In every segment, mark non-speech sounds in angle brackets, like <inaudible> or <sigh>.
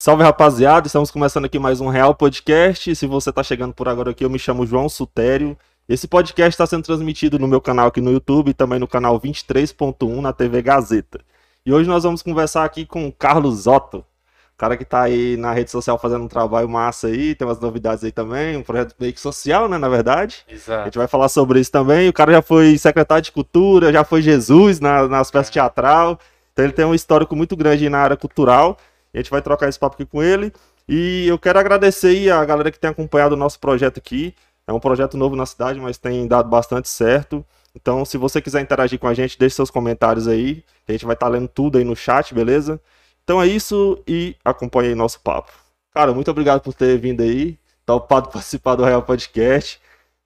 Salve rapaziada, estamos começando aqui mais um Real Podcast. Se você está chegando por agora aqui, eu me chamo João Sutério. Esse podcast está sendo transmitido no meu canal aqui no YouTube e também no canal 23.1 na TV Gazeta. E hoje nós vamos conversar aqui com o Carlos Otto, cara que está aí na rede social fazendo um trabalho massa aí, tem umas novidades aí também, um projeto meio que social, né, na verdade. Exato. A gente vai falar sobre isso também. O cara já foi secretário de cultura, já foi Jesus na, nas peças teatral. Então ele tem um histórico muito grande na área cultural. A gente vai trocar esse papo aqui com ele. E eu quero agradecer aí a galera que tem acompanhado o nosso projeto aqui. É um projeto novo na cidade, mas tem dado bastante certo. Então, se você quiser interagir com a gente, deixe seus comentários aí. A gente vai estar lendo tudo aí no chat, beleza? Então é isso e acompanhe aí nosso papo. Cara, muito obrigado por ter vindo aí. Tá ocupado <laughs> participar do Real Podcast.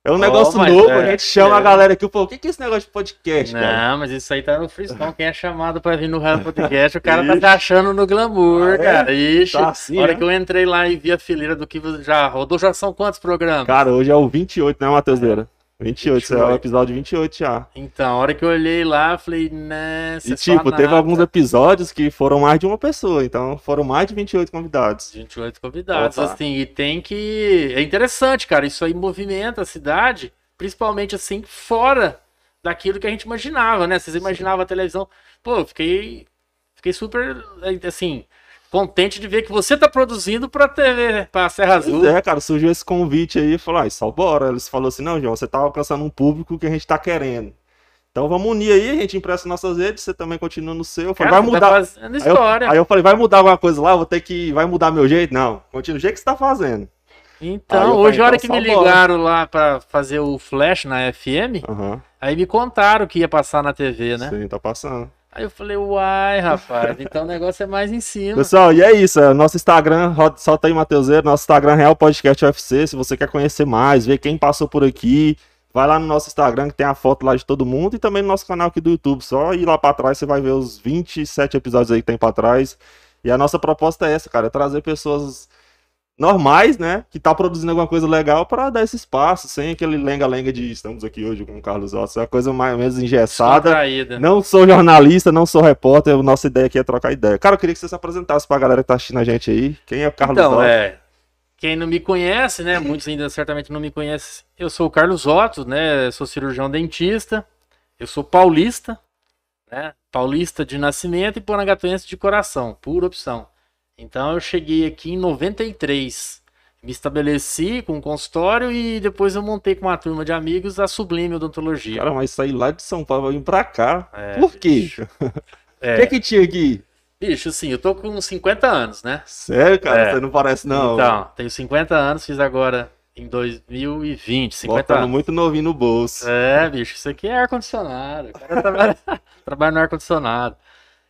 É um negócio novo, é, a gente chama é. a galera aqui, pô, o que que é esse negócio de podcast, cara? Não, mas isso aí tá no freestyle. Quem é chamado pra vir no Real Podcast, o cara tá Ixi. achando no glamour, Ah, é? cara. Ixi, Tá assim, hora né? que eu entrei lá e vi a fileira do que já rodou, já são quantos programas? Cara, hoje é o 28, né, Matheuseira? 28, esse é o 28. episódio 28 já. Então, a hora que eu olhei lá, falei, né, E tipo, teve alguns episódios que foram mais de uma pessoa, então foram mais de 28 convidados. 28 convidados, Opa. assim, e tem que... É interessante, cara, isso aí movimenta a cidade, principalmente, assim, fora daquilo que a gente imaginava, né? Vocês imaginavam a televisão... Pô, eu fiquei, fiquei super, assim, contente de ver que você tá produzindo pra TV, pra Serra Azul. É, cara, surgiu esse convite aí e falou, ah, só bora. Eles falaram assim, não, João, você tá alcançando um público que a gente tá querendo. Então vamos unir aí, a gente empresta nossas redes, você também continua no seu. Eu falei, Cara, vai mudar. Tá Aí eu, história. aí eu falei, vai mudar alguma coisa lá? Vou ter que. Vai mudar meu jeito? Não, continua do jeito que você tá fazendo. Então, hoje, a hora então, que me só bora. ligaram lá pra fazer o Flash na FM, Aham, aí me contaram que ia passar na TV, né? sim, tá passando. Aí eu falei, uai, rapaz, então o negócio é mais em cima. Pessoal, e é isso. É, nosso Instagram, solta aí, Mateuseiro. Nosso Instagram Real Podcast UFC. Se você quer conhecer mais, ver quem passou por aqui, vai lá no nosso Instagram que tem a foto lá de todo mundo e também no nosso canal aqui do YouTube. Só ir lá pra trás, você vai ver os 27 episódios aí que tem pra trás. E a nossa proposta é essa, cara: é trazer pessoas normais, né? Que tá produzindo alguma coisa legal pra dar esse espaço, sem aquele lenga-lenga de estamos aqui hoje com o Carlos Otto. É uma coisa mais menos engessada. Não sou jornalista, não sou repórter, a nossa ideia aqui é trocar ideia. Cara, eu queria que você se apresentasse pra galera que tá assistindo a gente aí. Quem é o Carlos Então, Otto? é. Quem não me conhece, né? Muitos ainda certamente não me conhecem. Eu sou o Carlos Otto, né? Sou cirurgião dentista. Eu sou paulista, né? Paulista de nascimento e porangatuense de coração, por opção. Então eu cheguei aqui em 93. Me estabeleci com um consultório e depois eu montei com uma turma de amigos a Sublime Odontologia. Cara, mas sair lá de São Paulo pra vir pra cá. É, Por quê? O <laughs> É, que que tinha aqui? bicho, assim, eu tô com 50 anos, né? Sério, cara? É. Você não parece, não. Então, tenho 50 anos, fiz agora em 2020, 50 Botando anos. muito novinho no bolso. É, bicho, isso aqui é ar-condicionado. O cara trabalha, <laughs> trabalha no ar-condicionado.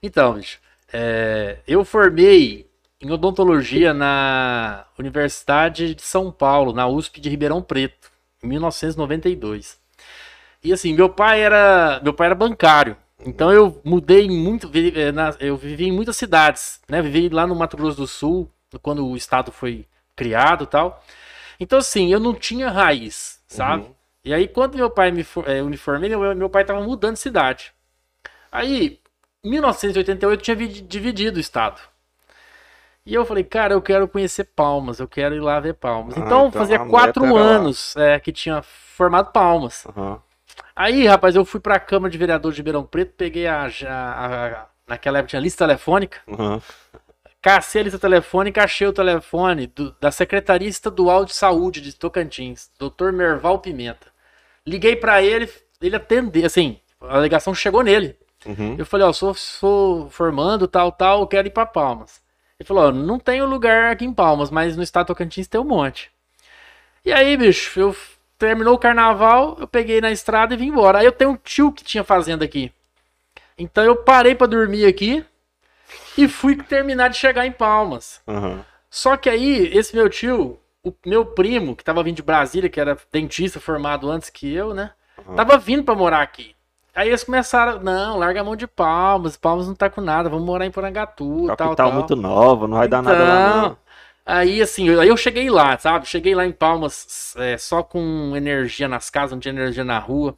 Então, bicho, é, eu formei em odontologia na Universidade de São Paulo, na USP de Ribeirão Preto, em 1992. E assim, meu pai era, meu pai era bancário. Então eu mudei muito, eh, eu vivi em muitas cidades, né? Vivi lá no Mato Grosso do Sul, quando o estado foi criado, e tal. Então assim, eu não tinha raiz, sabe? Uhum. E aí quando meu pai me for- eh, uniformei, meu, meu pai tava mudando de cidade. Aí, em 1988 eu tinha vi- dividido o estado. E eu falei, cara, eu quero conhecer Palmas, eu quero ir lá ver Palmas. Ah, então, então fazia quatro lá. anos é, que tinha formado Palmas. Aham. Aí, rapaz, eu fui pra Câmara de Vereadores de Ribeirão Preto, peguei a, a- a- Naquela época tinha lista telefônica. Aham. Cacei a lista telefônica, achei o telefone do- da Secretaria Estadual de Saúde de Tocantins, Dr. Merval Pimenta. Liguei pra ele, ele atendeu, assim, a ligação chegou nele. Uhum. Eu falei, ó, sou, sou formando, tal, tal, eu quero ir pra Palmas. Ele falou, ó, não tenho lugar aqui em Palmas, mas no estado Tocantins tem um monte. E aí, bicho, eu terminou o carnaval, eu peguei na estrada e vim embora. Aí eu tenho um tio que tinha fazenda aqui. Então eu parei pra dormir aqui e fui terminar de chegar em Palmas. Aham. Só que aí, esse meu tio, o meu primo, que tava vindo de Brasília, que era dentista formado antes que eu, né? Aham. Tava vindo pra morar aqui. Aí eles começaram, não, larga a mão de Palmas, Palmas não tá com nada, vamos morar em Porangatu, tal, Capital tal. muito nova, não vai dar nada lá, não. Então, Aí, assim, aí eu cheguei lá, sabe? Cheguei lá em Palmas é, só com energia nas casas, não tinha energia na rua.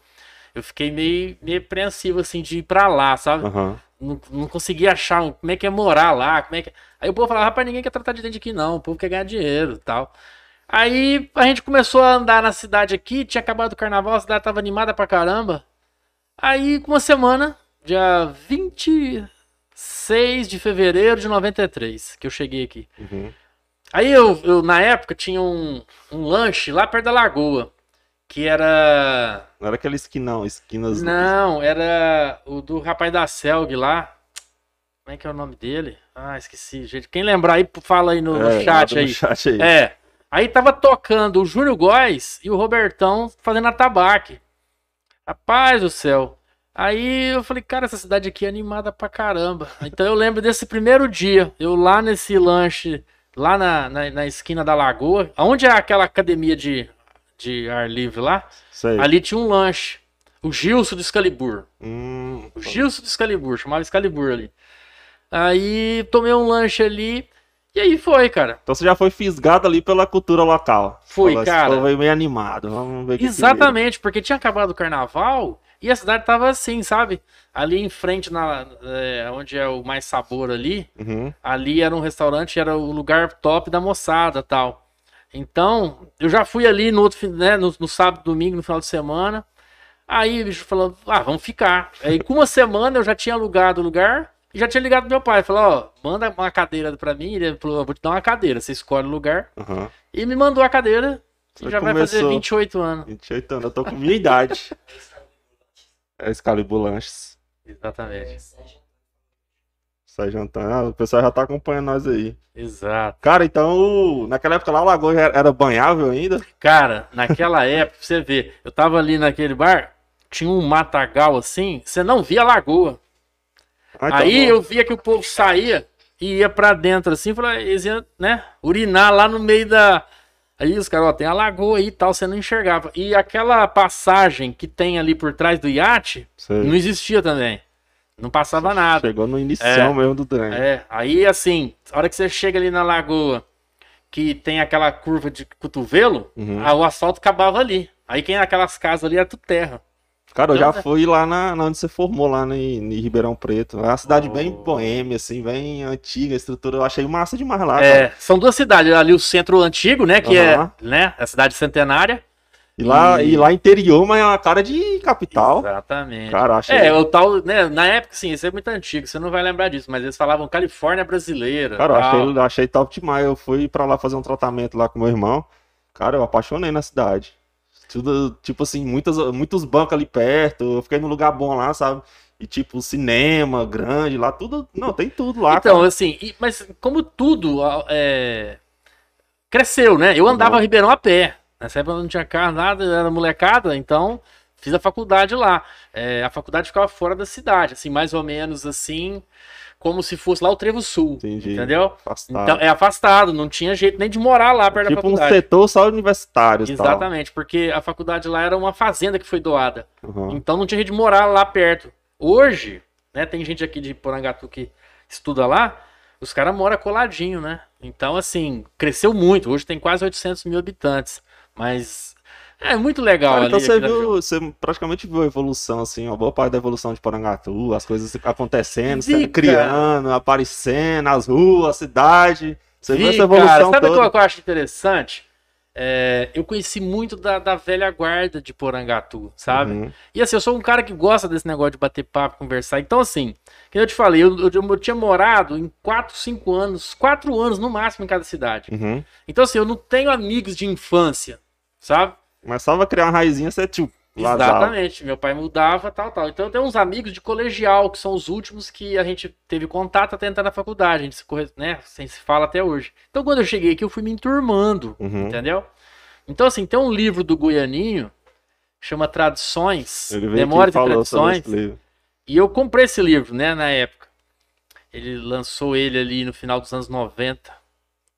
Eu fiquei meio, meio apreensivo, assim, de ir pra lá, sabe? Aham. não, não conseguia achar um- como é que é morar lá, como é que... Aí o povo falava, rapaz, ninguém quer tratar de dente aqui não, o povo quer ganhar dinheiro e tal. Aí a gente começou a andar na cidade aqui, tinha acabado o carnaval, a cidade tava animada pra caramba. Aí, com uma semana, dia 26 de fevereiro de 93, que eu cheguei aqui. Uhum. Aí eu, eu, na época, tinha um, um lanche lá perto da lagoa, que era... Não era aquele esquinão, esquinas. Não, era o do rapaz da Selg lá. Como é que é o nome dele? Ah, esqueci, gente. Quem lembrar aí, fala aí no, no É, chat nada aí. No chat aí. É. Aí tava tocando o Júlio Góes e o Robertão fazendo atabaque. Rapaz do céu. Aí eu falei, cara, essa cidade aqui é animada pra caramba. <laughs> Então eu lembro desse primeiro dia, eu lá nesse lanche, lá na, na, na esquina da lagoa, onde é aquela academia de, de ar livre lá, Sei. ali tinha um lanche. O Gilson do Excalibur. Hum, O Gilson do Excalibur, chamava Excalibur ali. Aí tomei um lanche ali. E aí foi, cara. Então você já foi fisgado ali pela cultura local. Fui, Falou, cara. aí meio animado. Vamos ver Exatamente, porque tinha acabado o carnaval e a cidade tava assim, sabe? Ali em frente, na, é, onde é o Mais Sabor ali. Uhum. ali era um restaurante, era o lugar top da moçada tal. Então, eu já fui ali no outro, né, no, no sábado, domingo, no final de semana. Aí o bicho falou, ah, vamos ficar. Aí com uma semana eu já tinha alugado o lugar já tinha ligado pro meu pai. Falou, ó, manda uma cadeira pra mim. Ele falou, eu vou te dar uma cadeira, você escolhe o lugar. Uhum. E me mandou a cadeira Você já vai fazer começou. 28 anos. 28 anos, eu tô com minha idade. É Excalibur Lanches. Exatamente. Sai jantando. Ah, o pessoal já tá acompanhando nós aí. Exato. Cara, então, naquela época lá, o Lagoa era era banhável ainda? Cara, naquela <laughs> época, pra você ver, eu tava ali naquele bar, tinha um matagal assim, você não via a lagoa. Ah, então Aí bom. eu via que o povo saía e ia pra dentro assim, falei, eles iam, né, urinar lá no meio da. Aí os caras, ó, tem a lagoa aí e tal, você não enxergava. E aquela passagem que tem ali por trás do iate, Sei. não existia também. Não passava nada. Chegou no início É. mesmo do trem. É, aí assim, a hora que você chega ali na lagoa, que tem aquela curva de cotovelo, Uhum. o asfalto acabava ali. Aí quem naquelas casas ali era tudo terra. Cara, eu já fui lá na, na onde você formou, lá no, em Ribeirão Preto. É uma cidade Oh. bem boêmia, assim, bem antiga, a estrutura. Eu achei massa demais lá. cara. É, são duas cidades, ali o centro antigo, né, que Aham. é, né, a cidade centenária. E lá, E- e lá interior, mas é uma cara de capital. Exatamente. Cara, achei. É, o tal, né, na época, sim, isso é muito antigo, você não vai lembrar disso, mas eles falavam Califórnia brasileira. Cara, eu tal. achei, achei top demais. Eu fui pra lá fazer um tratamento lá com meu irmão. Cara, eu apaixonei na cidade. Tudo, tipo assim, muitas, muitos bancos ali perto. Eu fiquei num lugar bom lá, sabe? E tipo, cinema grande lá, tudo. Não, tem tudo lá. Então, cara. assim, e- mas como tudo é, cresceu, né? Eu andava Uhum. Ribeirão a pé. Nessa época não tinha carro, nada, era molecada, então fiz a faculdade lá. É, a faculdade ficava fora da cidade, assim, mais ou menos assim, como se fosse lá o Trevo Sul. Entendi. Entendeu? Afastado. Então, é afastado, não tinha jeito nem de morar lá perto da tipo um faculdade. setor só universitário. e tal. Exatamente, porque a faculdade lá era uma fazenda que foi doada. Uhum. Então não tinha jeito de morar lá perto. Hoje, né, tem gente aqui de Porangatu que estuda lá, os caras moram coladinho, né? Então, assim, cresceu muito. Hoje tem quase 800 mil habitantes. Mas é muito legal Cara, então você viu, você praticamente viu a evolução, assim, uma boa parte da evolução de Porangatu, as coisas acontecendo, sendo criando, aparecendo, as ruas, a cidade. Você viu Vi, essa evolução cara, sabe o toda. que eu acho interessante? É, eu conheci muito da, da velha guarda de Porangatu, sabe? Uhum. E assim, eu sou um cara que gosta desse negócio de bater papo, conversar. Então, assim, que eu te falei, eu, eu, eu tinha morado em 4, 5 anos, 4 anos no máximo em cada cidade. Uhum. Então, assim, eu não tenho amigos de infância, sabe? Mas só vai criar uma raizinha, você tipo, vazava. Exatamente. Meu pai mudava, tal, tal. Então, eu tenho uns amigos de colegial, que são os últimos que a gente teve contato até entrar na faculdade. A gente se, corre- né, sem se fala até hoje. Então, quando eu cheguei aqui, eu fui me enturmando, Uhum. entendeu? Então, assim, tem um livro do Goianinho, chama Tradições, Memórias e Tradições. E eu comprei esse livro, né, na época. Ele lançou ele ali no final dos anos 90,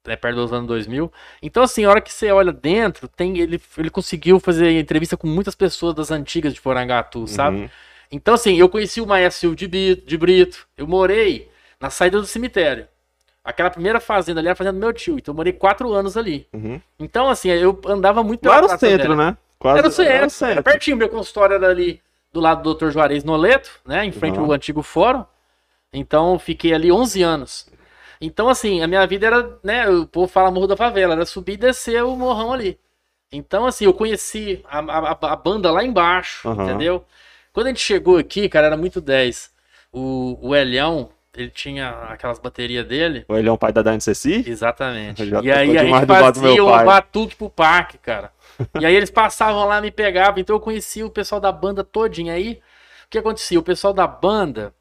né, perto dos anos 2000. Então, assim, a hora que você olha dentro, tem ele, ele conseguiu fazer entrevista com muitas pessoas das antigas de Porangatu, sabe? Uhum. Então, assim, eu conheci o Maestro de Brito, de Brito. Eu morei na saída do cemitério. Aquela primeira fazenda ali era a fazenda do meu tio. Então, eu morei quatro anos ali. Uhum. Então, assim, eu andava muito Lá era o Praça centro, Velha. né? Quase, Era o centro, era pertinho. Meu consultório era ali do lado do Dr. Juarez Noleto, né? Em frente Uhum. ao antigo fórum. Então fiquei ali 11 anos. Então, assim, a minha vida era, né? O povo fala Morro da Favela, era subir e descer o morrão ali. Então, assim, eu conheci a, a, a banda lá embaixo, Aham. entendeu? Quando a gente chegou aqui, cara, era muito 10. O, o Elhão, ele tinha aquelas baterias dele. É um pai da Dani Ceci? Exatamente. <laughs> E aí a gente fazia um batuque pro parque, cara. E aí eles passavam lá, me pegavam. Então eu conhecia o pessoal da banda todinha. Aí, o que acontecia? O pessoal da banda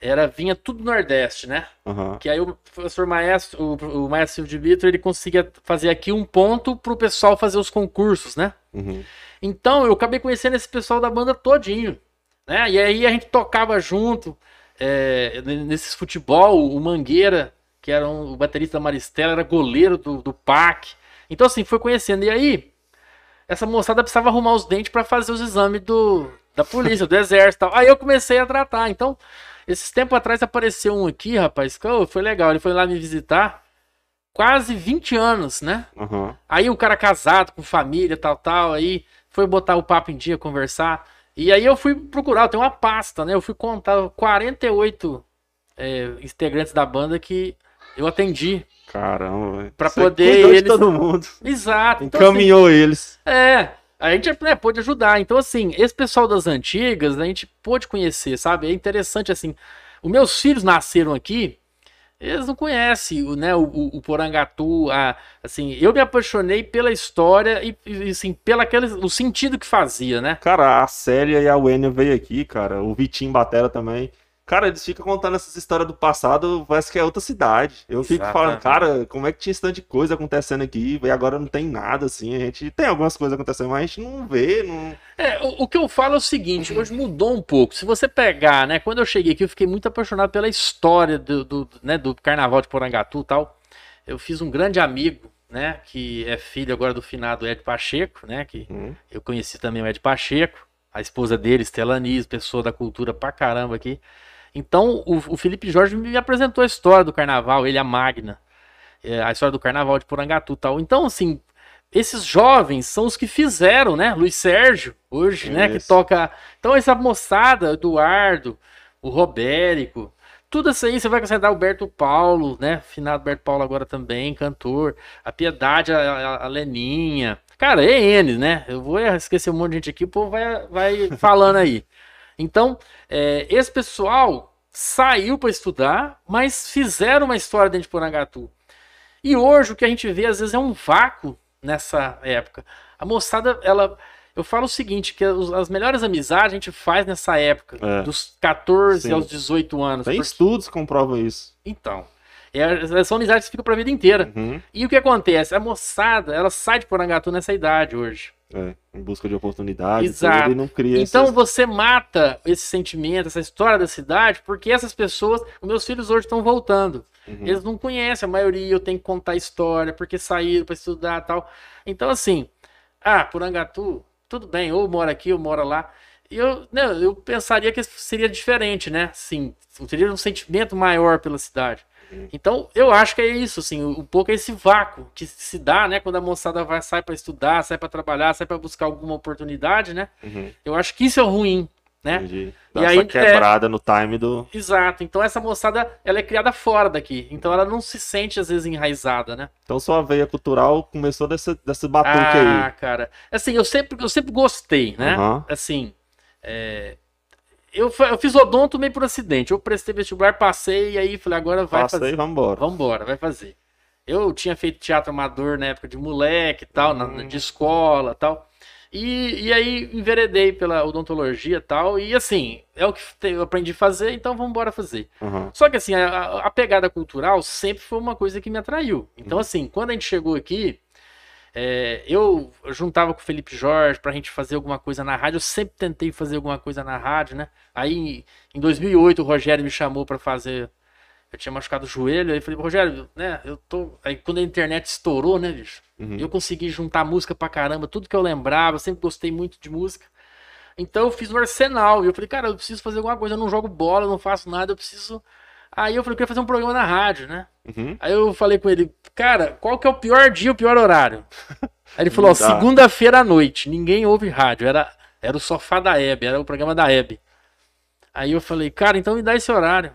era vinha tudo do Nordeste, né? Aham. Que aí o professor Maestro, o, o Maestro Silvio de Vitor, ele conseguia fazer aqui um ponto pro pessoal fazer os concursos, né? Uhum. Então eu acabei conhecendo esse pessoal da banda todinho, né? E aí a gente tocava junto, é, nesses futebol, o Mangueira, que era um, o baterista da Maristela, era goleiro do, do PAC. Então assim, foi conhecendo. E aí, essa moçada precisava arrumar os dentes para fazer os exames do, da polícia, do <laughs> exército e tal. Aí eu comecei a tratar. Então, esses tempos atrás apareceu um aqui, rapaz, que oh, foi legal. Ele foi lá me visitar, quase 20 anos, né? Aham. Aí o cara casado, com família, tal, tal, aí foi botar o papo em dia, conversar. E aí eu fui procurar, tenho uma pasta, né? Eu fui contar 48 é, integrantes da banda que eu atendi. Caramba, velho. Pra Você poder eles- todo mundo. Exato. Então, assim, Encaminhou eles. é, a gente né, pôde ajudar. Então, assim, esse pessoal das antigas, né, a gente pôde conhecer, sabe? É interessante, assim. Os meus filhos nasceram aqui, eles não conhecem o, né, o, o, o Porangatu. A, assim, eu me apaixonei pela história e, e, assim, pela aquele, o sentido que fazia, né? Cara, a Célia e a Wênia veio aqui, cara. O Vitinho Batera também. Cara, eles ficam contando essas histórias do passado, parece que é outra cidade. Eu fico falando, cara, como é que tinha esse tanto de coisa acontecendo aqui? E agora não tem nada, assim. A gente tem algumas coisas acontecendo, mas a gente não vê, não. É, o, o que eu falo é o seguinte, hoje mudou um pouco. Se você pegar, né, quando eu cheguei aqui, eu fiquei muito apaixonado pela história do, do, né, do Carnaval de Porangatu e tal. Eu fiz um grande amigo, né, que é filho agora do finado Ed Pacheco, né, que Hum, eu conheci também o Ed Pacheco, a esposa dele, Estelanis, pessoa da cultura pra caramba aqui. Então, o, o Felipe Jorge me apresentou a história do carnaval, ele, a Magna, é, a história do carnaval de Porangatu e tal. Então, assim, esses jovens são os que fizeram, né? Luiz Sérgio, hoje, né? Que Isso. toca. Então, essa moçada, Eduardo, o Robérico, tudo isso aí, você vai acrescentar o Berto Paulo, né? Finado Berto Paulo agora também, cantor. A Piedade, a, a- a Leninha. Cara, é N, né? Eu vou esquecer um monte de gente aqui, o povo vai, vai <laughs> falando aí. Então, é, esse pessoal saiu para estudar, mas fizeram uma história dentro de Porangatu. E hoje o que a gente vê às vezes é um vácuo nessa época. A moçada, ela. Eu falo o seguinte: que as melhores amizades a gente faz nessa época, É. dos 14 Sim. aos 18 anos. Tem Porque- estudos que comprovam isso. Então. É, são amizades que ficam pra vida inteira. Uhum. E o que acontece? A moçada, ela sai de Porangatu nessa idade hoje. É, em busca de oportunidade, Exato. tudo, e não cria Então você mata esse sentimento, essa história da cidade, porque essas pessoas, os meus filhos hoje estão voltando. Uhum. Eles não conhecem a maioria, eu tenho que contar história, porque saíram para estudar tal. Então, assim, ah, Porangatu, tudo bem, ou mora aqui, ou mora lá. Eu, eu pensaria que seria diferente, né? Sim, teria um sentimento maior pela cidade. Então, eu acho que é isso, assim, um pouco é esse vácuo que se dá, né, quando a moçada vai, sai para estudar, sai para trabalhar, sai para buscar alguma oportunidade, né? Uhum, Eu acho que isso é ruim, né? entendi. E Dá aí, essa quebrada no time do. Exato. Então essa moçada, ela é criada fora daqui. Então ela não se sente às vezes enraizada, né? Então sua veia cultural começou desse, desse batuque Ah, aí. cara. Assim, eu sempre, eu sempre gostei, né? Aham. Assim, é, eu, eu fiz odonto meio por acidente. Eu prestei vestibular, passei e aí falei, agora vai Passa aí, fazer. vambora. Vambora, vai fazer. Eu tinha feito teatro amador na época de moleque e tal, na- Hum. de escola e tal. E, e aí enveredei pela odontologia e tal. E assim, é o que eu aprendi a fazer, então vamos embora fazer. Aham. Só que assim, a, a- a pegada cultural sempre foi uma coisa que me atraiu. Então, Uhum. assim, quando a gente chegou aqui, é, eu juntava com o Felipe Jorge pra gente fazer alguma coisa na rádio. Eu sempre tentei fazer alguma coisa na rádio, né? Aí, em 2008, o Rogério me chamou pra fazer. Eu tinha machucado o joelho, aí eu falei, Rogério, né? Eu tô. Aí quando a internet estourou, né, bicho? Uhum. Eu consegui juntar música pra caramba, tudo que eu lembrava, eu sempre gostei muito de música. Então eu fiz um arsenal. E eu falei, cara, eu preciso fazer alguma coisa, eu não jogo bola, eu não faço nada, eu preciso. Aí eu falei, eu queria fazer um programa na rádio, né? Uhum. Aí eu falei com ele, cara, qual que é o pior dia, o pior horário? <laughs> Aí ele falou, ó, segunda-feira à noite, ninguém ouve rádio, era, era o sofá da Hebe, era o programa da Hebe. Aí eu falei, cara, então me dá esse horário.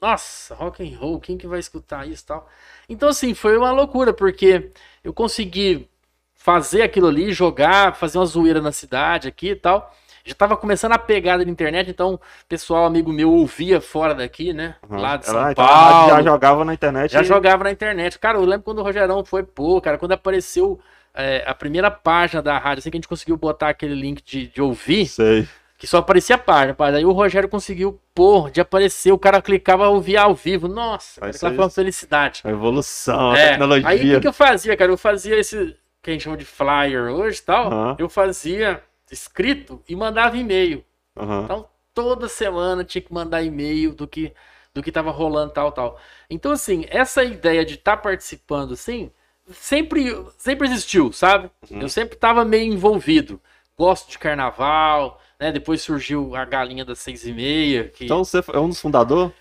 nossa, rock and roll, quem que vai escutar isso e tal? Então, assim, foi uma loucura, porque eu consegui fazer aquilo ali, jogar, fazer uma zoeira na cidade aqui e tal. Já tava começando a pegada de internet, então pessoal, amigo meu, ouvia fora daqui, né? Uhum. Lá de São Ela já- Paulo. Já jogava na internet. Já e- jogava na internet. Cara, eu lembro quando o Rogerão foi, pô, cara, quando apareceu é, a primeira página da rádio, assim que a gente conseguiu botar aquele link de, de ouvir, Sei. que só aparecia a página, rapaz. Aí o Rogério conseguiu, pô, de aparecer, o cara clicava, ouvia ao vivo. Nossa, cara, Isso aquela foi uma felicidade. A evolução, a É, tecnologia. Aí o que, que eu fazia, cara? Eu fazia esse que a gente chama de flyer hoje e tal. Aham. Eu fazia escrito e mandava e-mail. Aham. Então, toda semana tinha que mandar e-mail do que do que tava rolando, tal, tal. Então, assim, essa ideia de estar participando, assim, sempre, sempre existiu, sabe? Uhum. Eu sempre tava meio envolvido. Gosto de carnaval, né? Depois surgiu a galinha das seis e meia. Que... Então você é um dos fundadores?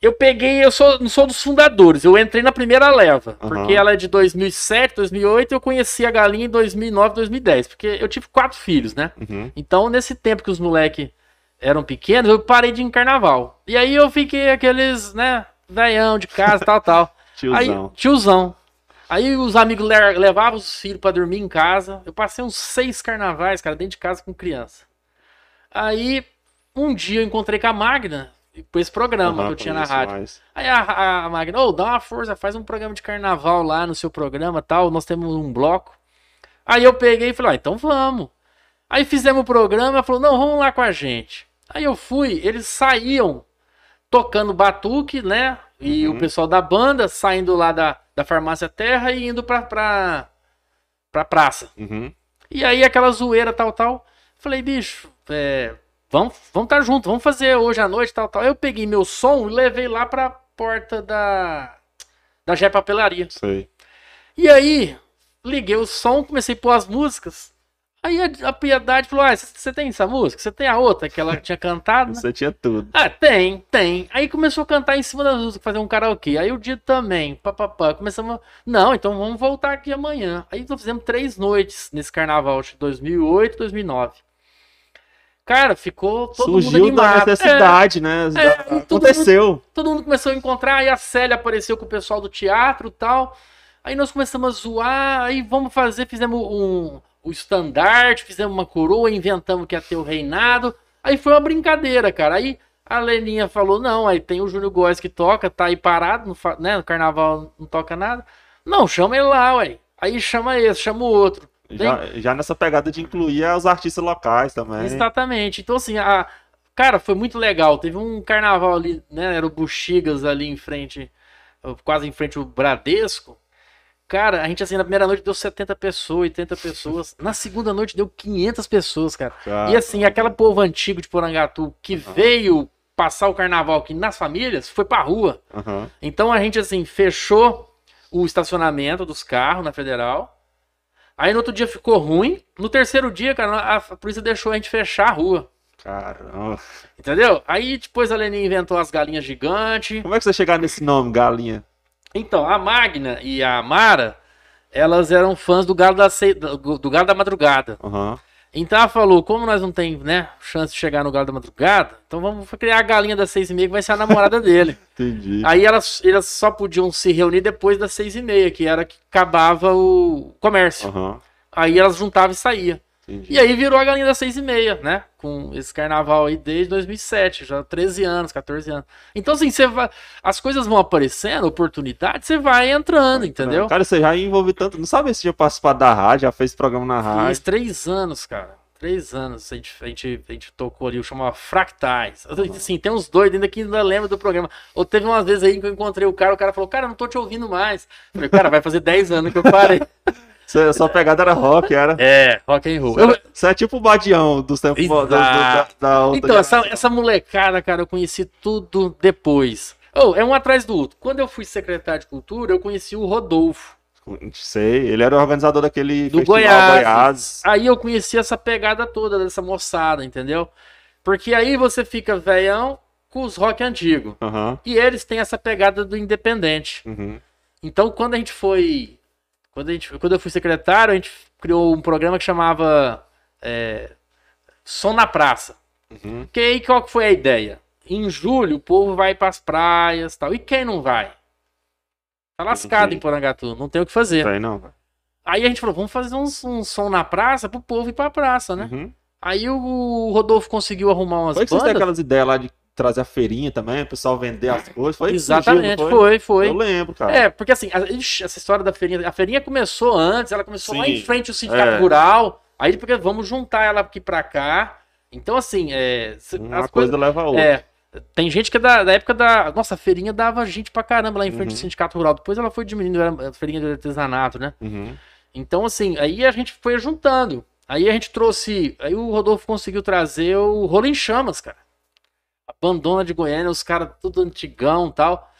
Eu peguei, eu sou, não sou dos fundadores, eu entrei na primeira leva, Aham. porque ela é de 2007, 2008, eu conheci a galinha em 2009, 2010, porque eu tive quatro filhos, né? Uhum. Então, nesse tempo que os moleques eram pequenos, eu parei de ir em carnaval. E aí eu fiquei aqueles, né, velhão de casa, tal, tal. <laughs> Aí, Tiozão. tiozão. Aí os amigos le- levavam os filhos pra dormir em casa. Eu passei uns seis carnavais, cara, dentro de casa com criança. Aí, um dia eu encontrei com a Magna, com esse programa Aham, que eu tinha na rádio. mais. Aí a, a, a Magna, ô, dá uma força, faz um programa de carnaval lá no seu programa tal, nós temos um bloco. Aí eu peguei e falei, ah, então vamos. Aí fizemos o programa, ela falou, não, vamos lá com a gente. Aí eu fui, eles saíam tocando batuque, né? E Uhum. o pessoal da banda saindo lá da, da farmácia Terra e indo pra, pra, pra praça. Uhum. E aí aquela zoeira, tal, tal. Falei, bicho, é, vamos vamos estar junto, vamos fazer hoje à noite, tal, tal. Eu peguei meu som e levei lá pra porta da, da Gé Papelaria. Sei. E aí, liguei o som, comecei a pôr as músicas. Aí a, a Piedade falou, ah, você tem essa música? Você tem a outra que ela tinha cantado, né? Você tinha tudo. Ah, tem, tem. Aí começou a cantar em cima das músicas, fazer um karaokê. Aí o dia também, papapá. Começamos. a- Não, então vamos voltar aqui amanhã. Aí nós fizemos três noites nesse carnaval de 2008 e 2009. Cara, ficou todo mundo Surgiu da animado. necessidade, né? É, e todo Aconteceu. todo mundo começou a encontrar, aí a Célia apareceu com o pessoal do teatro e tal. Aí nós começamos a zoar, aí vamos fazer, fizemos um, o estandarte, fizemos uma coroa, inventamos que ia ter o reinado. Aí foi uma brincadeira, cara. Aí a Leninha falou: não, aí tem o Júnior Góes que toca, tá aí parado, fa- né? No carnaval não toca nada. Não, chama ele lá, ué. Aí chama esse, chama o outro. Já, já nessa pegada de incluir os artistas locais também. Exatamente. Então, assim, a... cara, foi muito legal. Teve um carnaval ali, né? Era o Buxigas ali em frente, quase em frente ao Bradesco. Cara, a gente, assim, na primeira noite deu 70 pessoas, 80 pessoas. Na segunda noite deu 500 pessoas, cara. Cara, E assim, aquela povo antigo de Porangatu que veio passar o carnaval aqui nas famílias, foi pra rua. aham. Então a gente, assim, fechou o estacionamento dos carros na Federal. Aí no outro dia ficou ruim. No terceiro dia, cara, a polícia deixou a gente fechar a rua. Caramba. Entendeu? Aí depois a Lenin inventou as galinhas gigantes. Como é que você chegar nesse nome, galinha? Então, a Magna e a Mara, elas eram fãs do Galo da, Ce- do Galo da Madrugada. Aham. Então ela falou, como nós não tem, né, chance de chegar no Galo da Madrugada, então vamos criar a galinha das seis e meia que vai ser a namorada dele. <laughs> Entendi. Aí elas, elas só podiam se reunir depois das seis e meia, que era que acabava o comércio. Aham. Aí elas juntavam e saía. Entendi. E aí virou a galinha das seis e meia, né? Com esse carnaval aí desde 2007, já 13 anos, 14 anos. Então assim, você vai, as coisas vão aparecendo, oportunidade, você vai entrando, entendeu? Cara, você já envolve tanto. Não sabe se já participou da rádio, já fez programa na Fiz rádio. três anos, cara. Três anos a gente, a gente, a gente tocou ali, chamava Fractais. Assim, <laughs> tem uns doidos ainda que ainda lembram do programa. Ou teve umas vezes aí que eu encontrei o cara, o cara falou, cara, eu não tô te ouvindo mais. Eu falei, cara, vai fazer 10 anos que eu parei. <laughs> Você, sua pegada era rock, era. É, rock and roll. Você, era- você é tipo o Badião dos tempos do- do- do- da, da outra Então, essa, essa molecada, cara, eu conheci tudo depois. Oh, é um atrás do outro. Quando eu fui secretário de cultura, eu conheci o Rodolfo. Sei, ele era o organizador daquele Do Goiás. Goiás. Aí eu conheci essa pegada toda dessa moçada, entendeu? Porque aí você fica velhão com os rock antigo. Aham. E eles têm essa pegada do independente. Uhum. Então, quando a gente foi. Quando, a gente, quando eu fui secretário, a gente criou um programa que chamava é, Som na Praça. Uhum. Que aí qual que foi a ideia? em julho o povo vai pras praias tal. E quem não vai? Tá lascado em Porangatu, não tem o que fazer. Sei não, velho. Aí a gente falou, vamos fazer uns- um, som na praça pro povo ir pra praça, né? Uhum. Aí o Rodolfo conseguiu arrumar umas Foi que vocês têm bandas. aquelas ideias lá de trazer a feirinha também, o pessoal vender as coisas. Foi Exatamente, surgiu, não foi, foi. Eu lembro, cara. É, porque assim, a- ixi, essa história da feirinha, a feirinha começou antes, ela começou lá Sim. em frente ao sindicato É. rural, aí porque vamos juntar ela aqui pra cá. Então assim, é, Uma as coisa coisas, leva a outra. é, tem gente que é da, da época da, nossa, a feirinha dava gente pra caramba lá em frente Uhum. ao sindicato rural, depois ela foi diminuindo, era a feirinha de artesanato, né? Uhum. Então assim, aí a gente foi juntando. Aí a gente trouxe, aí o Rodolfo conseguiu trazer o Rolo em Chamas, cara. A bandona de Goiânia, os caras tudo antigão e tal.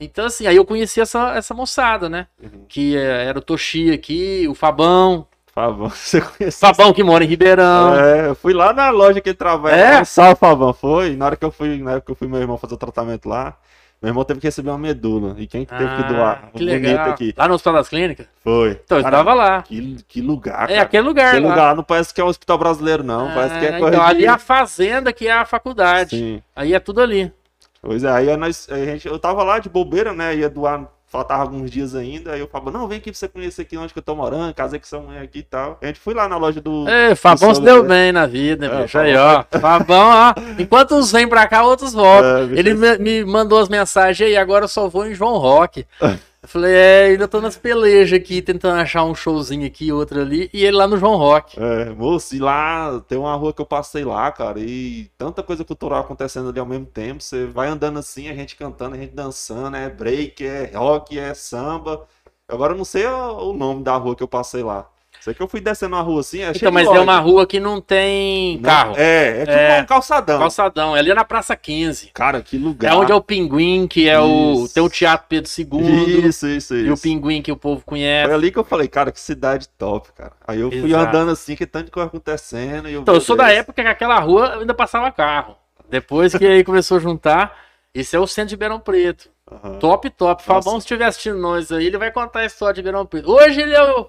Então, assim, aí eu conheci essa, essa moçada, né? Uhum. Que é, era o Toshi aqui, o Fabão. Favor, <laughs> você conhece. Fabão que mora em Ribeirão. É, eu fui lá na loja que ele trabalha. É? Salve, Fabão. Foi. Na hora que eu fui, na época que eu fui meu irmão fazer o tratamento lá, meu irmão teve que receber uma medula. E quem que teve que doar? Ah, que bonito legal. aqui. Lá no Hospital das Clínicas? Foi. Então, eu estava lá. Que, que lugar, É, cara. aquele lugar Aquele lá. lugar não parece que é um hospital brasileiro, não. parece que é Ah, então, ali de- é a fazenda que é a faculdade. Sim. Aí é tudo ali. Pois é, aí nós, a gente, eu tava lá de bobeira, né? Ia doar, faltava alguns dias ainda. Aí eu falava, não, vem aqui pra você conhecer aqui onde que eu tô morando, casei com sua mãe aqui e tal. A gente foi lá na loja do. É, Fabão se deu bem na vida, É, bicho. Aí, ó. Fabão, ó. Enquanto uns vêm pra cá, outros voltam. É. Ele me, me mandou as mensagens aí, agora eu só vou em João Rock. <laughs> Eu falei, é, ainda tô nas pelejas aqui, tentando achar um showzinho aqui, outro ali, e ele lá no João Rock. É, moço, e lá tem uma rua que eu passei lá, cara, e tanta coisa cultural acontecendo ali ao mesmo tempo. Você vai andando assim, a gente cantando, a gente dançando, é break, é rock, é samba. Agora eu não sei o nome da rua que eu passei lá. Sei que eu fui descendo uma rua assim, é cheio Então, mas é uma rua que não tem Não, carro. É, é tipo É. um calçadão. Calçadão, é ali na Praça 15. Cara, que lugar. É onde é o Pinguim, que é o. Isso. Tem o Teatro Pedro II. Isso, isso, E o isso. Pinguim que o povo conhece. Foi ali que eu falei, cara, que cidade top, cara. Aí eu fui Exato. andando assim, que tanto coisa acontecendo. Eu, Então, eu sou da Deus. época que aquela rua ainda passava carro. Depois que aí começou a juntar, esse é o centro de Ribeirão Preto. Aham. Top, top. Nossa. Fabão, se estiver assistindo nós aí, ele vai contar a história de Ribeirão Preto. Hoje ele é o.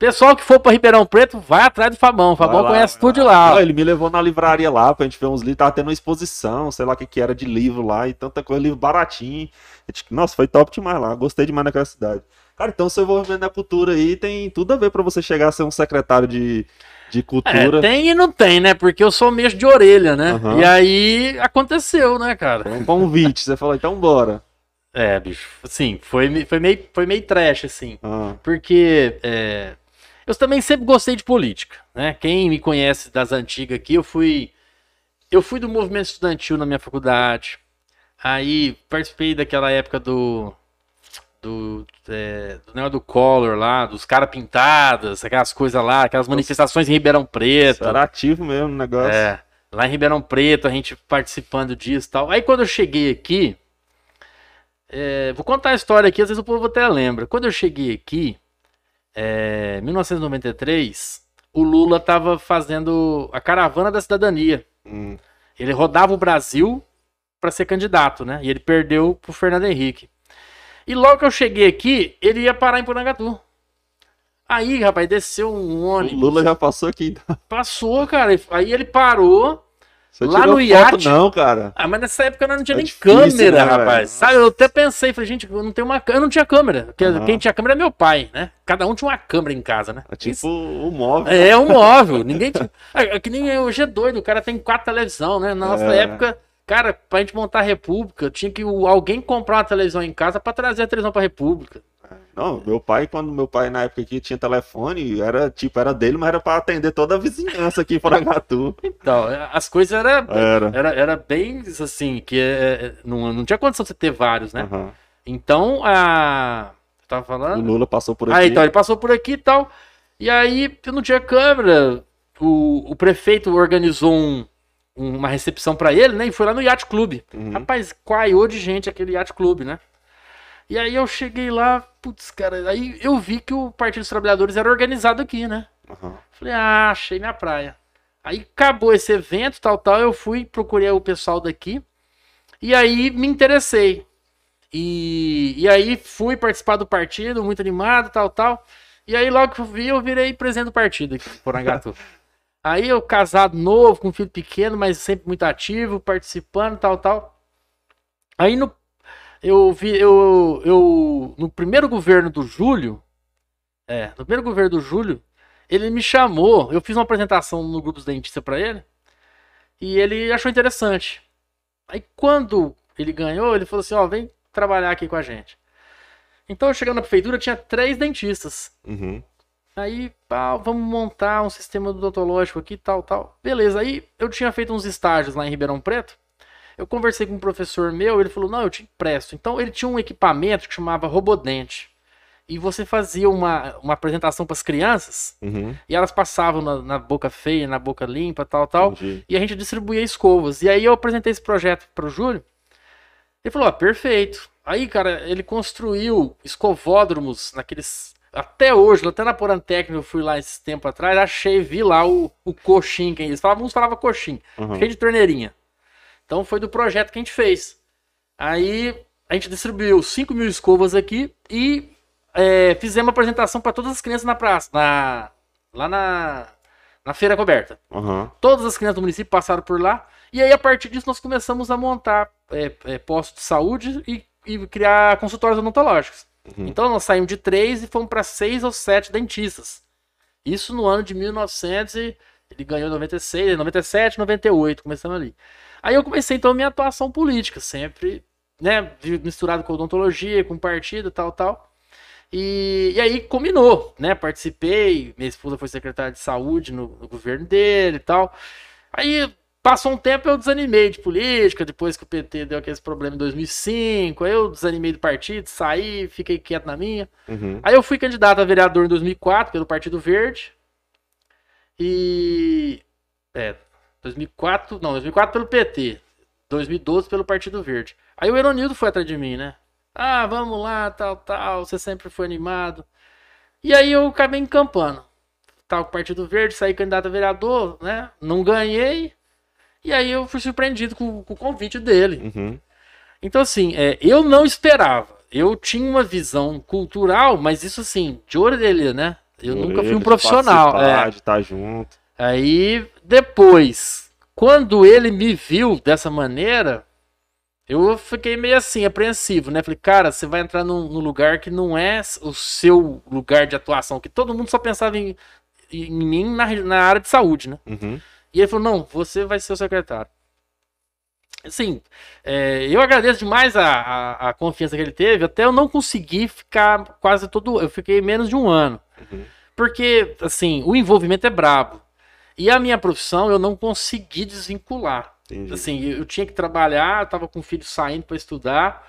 Pessoal que for pra Ribeirão Preto, vai atrás do Fabão. O Fabão lá, conhece tudo de lá. lá. Ele me levou na livraria lá pra gente ver uns livros. Tava tendo uma exposição, sei lá o que, que era de livro lá e tanta coisa, livro baratinho. Disse, Nossa, foi top demais lá. Gostei demais daquela cidade. Cara, então seu envolvimento na cultura aí tem tudo a ver pra você chegar a ser um secretário de, de É, cultura. tem e não tem, né? Porque eu sou mesmo de orelha, né? Aham. E aí aconteceu, né, cara? Foi um convite. Você falou, então bora. É, bicho. Sim, foi, foi, meio, foi meio trash, assim. Ah, Porque é, eu também sempre gostei de política, né? Quem me conhece das antigas aqui, eu fui eu fui do movimento estudantil na minha faculdade. Aí participei daquela época do do é, do negócio do Collor lá, dos caras pintadas, aquelas coisas lá, aquelas manifestações em Ribeirão Preto. você era ativo mesmo no negócio. É, lá em Ribeirão Preto, a gente participando disso e tal. Aí quando eu cheguei aqui, é, vou contar a história aqui, às vezes o povo até lembra. Quando eu cheguei aqui, é, em 1993, o Lula estava fazendo a caravana da cidadania. Hum, Ele rodava o Brasil para ser candidato, né? E ele perdeu pro Fernando Henrique. E logo que eu cheguei aqui, ele ia parar em Porangatu. Aí, rapaz, desceu um o ônibus. Lula já passou aqui. Passou, cara. Aí ele parou. Você Lá no iate. não, cara. Ah, mas nessa época eu não tinha É nem difícil, câmera, né, rapaz. Sabe, eu até pensei, falei, gente, eu não tenho uma. Eu não tinha câmera. Porque. Quem tinha câmera é meu pai, né? Cada um tinha uma câmera em casa, né? É tipo Isso- o móvel. É um <laughs> móvel. Ninguém tinha. É, é que nem hoje é doido, o cara tem quatro televisão, né? Na nossa É. época, cara, pra gente montar a República, tinha que o- alguém comprar uma televisão em casa pra trazer a televisão pra República. Não, meu pai, quando meu pai na época aqui tinha telefone, era tipo, era dele, mas era pra atender toda a vizinhança aqui em Porangatu. Então, as coisas era, Era. era, era bem assim, que é, é, não, não tinha condição de você ter vários, né? Aham. Então, a. Tava O falando? Lula passou por aqui. Ah, então ele passou por aqui e tal. E aí eu não tinha câmera. O, o prefeito organizou um- uma recepção pra ele, né? E foi lá no Yacht Clube. Uhum. Rapaz, quaiou de gente aquele Yacht Clube, né? E aí eu cheguei lá, putz, cara, aí eu vi que o Partido dos Trabalhadores era organizado aqui, né? Aham. Falei, ah, achei minha praia. Aí acabou esse evento, tal, tal, eu fui, procurei o pessoal daqui. E aí me interessei. E, e aí fui participar do partido, muito animado, tal, tal. E aí logo que eu vi, eu virei presidente do partido aqui Porangatu. <laughs> Aí eu casado novo, com um filho pequeno, mas sempre muito ativo, participando, tal, tal. Aí no eu vi eu, eu no primeiro governo do Júlio, é, no primeiro governo do Júlio, ele me chamou, eu fiz uma apresentação no grupo dos dentistas para ele, e ele achou interessante. Aí quando ele ganhou, ele falou assim, ó, vem trabalhar aqui com a gente. Então, eu chegando na prefeitura, tinha três dentistas. Uhum. Aí, pá, vamos montar um sistema odontológico aqui, tal, tal. Beleza, aí eu tinha feito uns estágios lá em Ribeirão Preto. Eu conversei com um professor meu, ele falou, não, eu te empresto. Então, ele tinha um equipamento que chamava Robodente. E você fazia uma, uma apresentação para as crianças, Uhum. e elas passavam na, na boca feia, na boca limpa, tal, tal. Entendi. E a gente distribuía escovas. E aí eu apresentei esse projeto para o Júlio. Ele falou: ah, perfeito. Aí, cara, ele construiu escovódromos naqueles. Até hoje, até na Porantec, eu fui lá esse tempo atrás, achei, vi lá o, o coxim, que eles falavam, uns falavam coxim, Uhum. cheio de torneirinha. Então foi do projeto que a gente fez. Aí a gente distribuiu 5 mil escovas aqui e é, fizemos uma apresentação para todas as crianças na praça, na, lá na, na feira coberta. Uhum. Todas as crianças do município passaram por lá. E aí, a partir disso, nós começamos a montar é, é, postos de saúde e, e criar consultórios odontológicos. Uhum. Então, nós saímos de três e fomos para seis ou sete dentistas. Isso no ano de 1900 e ele ganhou em 96, 97, 98, começando ali. Aí eu comecei, então, a minha atuação política, sempre, né, misturado com odontologia, com partido, tal, tal. E, e aí combinou, né? Participei, minha esposa foi secretária de saúde no, no governo dele e tal. Aí passou um tempo eu desanimei de política, depois que o PT deu aqueles problemas em 2005, aí eu desanimei do partido, saí, fiquei quieto na minha. Uhum. Aí eu fui candidato a vereador em 2004 pelo Partido Verde. E. É, 2004. Não, 2004 pelo PT. 2012 pelo Partido Verde. Aí o Eronildo foi atrás de mim, né? Ah, vamos lá, tal, tal. Você sempre foi animado. E aí eu acabei encampando. Tava com o Partido Verde, saí candidato a vereador, né? Não ganhei. E aí eu fui surpreendido com, com o convite dele. Uhum. Então, assim, é, eu não esperava. Eu tinha uma visão cultural, mas isso assim, de orelha, né? Eu nunca fui um profissional. é. De estar junto. Aí, depois, quando ele me viu dessa maneira, eu fiquei meio assim, apreensivo, né? Falei, cara, você vai entrar num, num lugar que não é o seu lugar de atuação, que todo mundo só pensava em, em mim na, na área de saúde, né? Uhum. E ele falou: não, você vai ser o secretário. Assim, é, eu agradeço demais a, a, a confiança que ele teve, até eu não consegui ficar quase todo. Eu fiquei menos de um ano. Uhum. Porque, assim, o envolvimento é brabo. E a minha profissão eu não consegui desvincular. Entendi. Assim, eu tinha que trabalhar, eu tava com o filho saindo para estudar,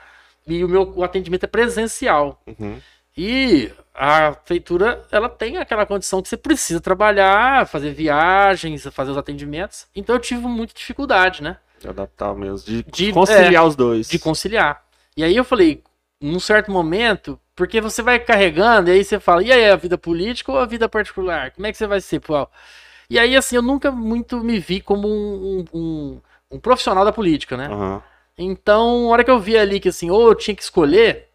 e o meu o atendimento é presencial. Uhum. E a feitura, ela tem aquela condição que você precisa trabalhar, fazer viagens, fazer os atendimentos. Então eu tive muita dificuldade, né? De adaptar mesmo. De, De- conciliar os dois. De conciliar. E aí eu falei, num certo momento, porque você vai carregando, e aí você fala, e aí, a vida política ou a vida particular? Como é que você vai ser, pô? E aí, assim, eu nunca muito me vi como um, um, um- profissional da política, né? Aham. Então, a hora que eu vi ali que assim, ou eu tinha que escolher,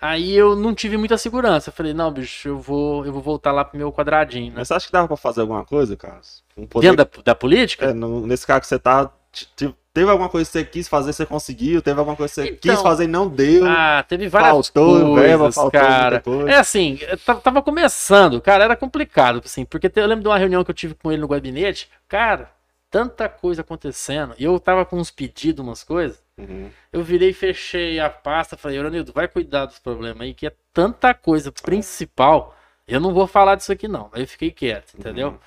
aí eu não tive muita segurança. Eu falei, não, bicho, eu vou, eu vou voltar lá pro meu quadradinho, né? Mas você acha que dava pra fazer alguma coisa, cara? Um poder... Dentro da, da política? É, no- nesse cargo que você tá, t- t- teve alguma coisa que você quis fazer, você conseguiu? Teve alguma coisa que você Então, quis fazer e não deu? Ah, teve várias faltou coisas, verba, faltou cara. É assim, tava começando, cara, era complicado, assim, porque eu lembro de uma reunião que eu tive com ele no gabinete, cara, tanta coisa acontecendo, e eu tava com uns pedidos, umas coisas, Uhum. eu virei, fechei a pasta, falei, Euronildo, vai cuidar dos problemas aí, que é tanta coisa principal, eu não vou falar disso aqui não, aí eu fiquei quieto, entendeu? Uhum.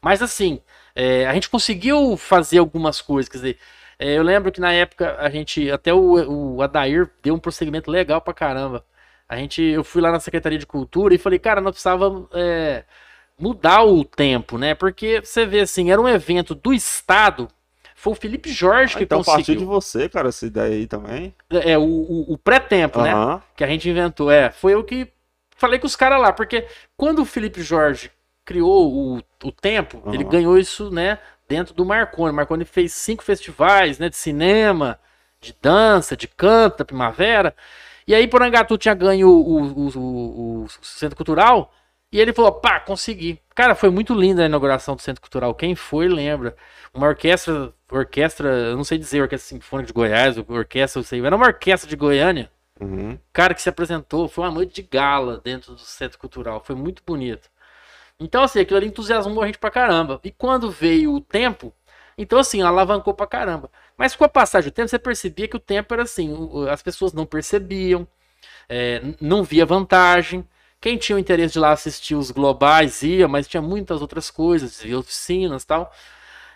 Mas assim, é, a gente conseguiu fazer algumas coisas, quer dizer, é, eu lembro que na época a gente, até o, o Adair deu um prosseguimento legal pra caramba. A gente, eu fui lá na Secretaria de Cultura e falei, cara, nós precisávamos é, mudar o tempo, né? Porque você vê assim, era um evento do Estado, foi o Felipe Jorge Ah, que então partiu de conseguiu. você, cara, essa ideia aí também. É, o, o, o pré-tempo, né? Aham. que a gente inventou. É, foi eu que falei com os caras lá, porque quando o Felipe Jorge criou o, o tempo, Aham. ele ganhou isso, né, dentro do Marconi. Marconi fez cinco festivais, né, de cinema, de dança, de canto, da primavera. E aí Porangatu tinha ganho o, o, o, o- o Centro Cultural, E ele falou, pá, consegui. Cara, foi muito linda a inauguração do Centro Cultural. Quem foi, lembra. Uma orquestra, orquestra, eu não sei dizer, orquestra sinfônica de Goiás, orquestra, eu sei, era uma orquestra de Goiânia. Uhum. Cara que se apresentou, foi uma noite de gala dentro do Centro Cultural, foi muito bonito. Então, assim, aquilo ali entusiasmou a gente pra caramba. E quando veio o tempo, então, assim, alavancou pra caramba. Mas com a passagem do tempo, você percebia que o tempo era assim, as pessoas não percebiam, é, não via vantagem. Quem tinha o interesse de lá assistir os globais ia, mas tinha muitas outras coisas, via oficinas tal.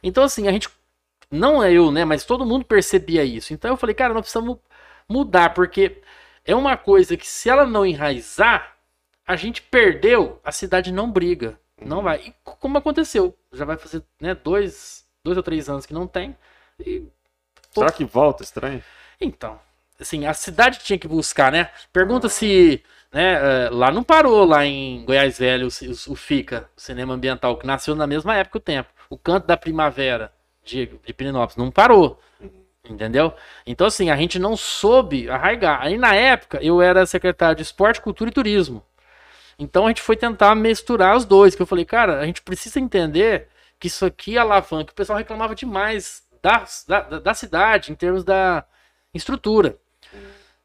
Então, assim, a gente, não é eu, né, mas todo mundo percebia isso. Então eu falei, cara, nós precisamos mudar, porque é uma coisa que se ela não enraizar, a gente perdeu, a cidade não briga. Não vai. E como aconteceu? Já vai fazer né, dois, dois ou três anos que não tem. E, Será que volta estranho? então, assim, a cidade tinha que buscar, né? Pergunta se. Né, eh, lá não parou, lá em Goiás Velho, o, o FICA, o cinema ambiental, que nasceu na mesma época o tempo. O canto da primavera de, de Pirinópolis não parou. Entendeu? Então, assim, a gente não soube arraigar. Aí, na época, eu era secretário de Esporte, Cultura e Turismo. Então, a gente foi tentar misturar os dois. Que eu falei, cara, a gente precisa entender que isso aqui é alavanca. O pessoal reclamava demais da, da, da cidade, em termos da estrutura.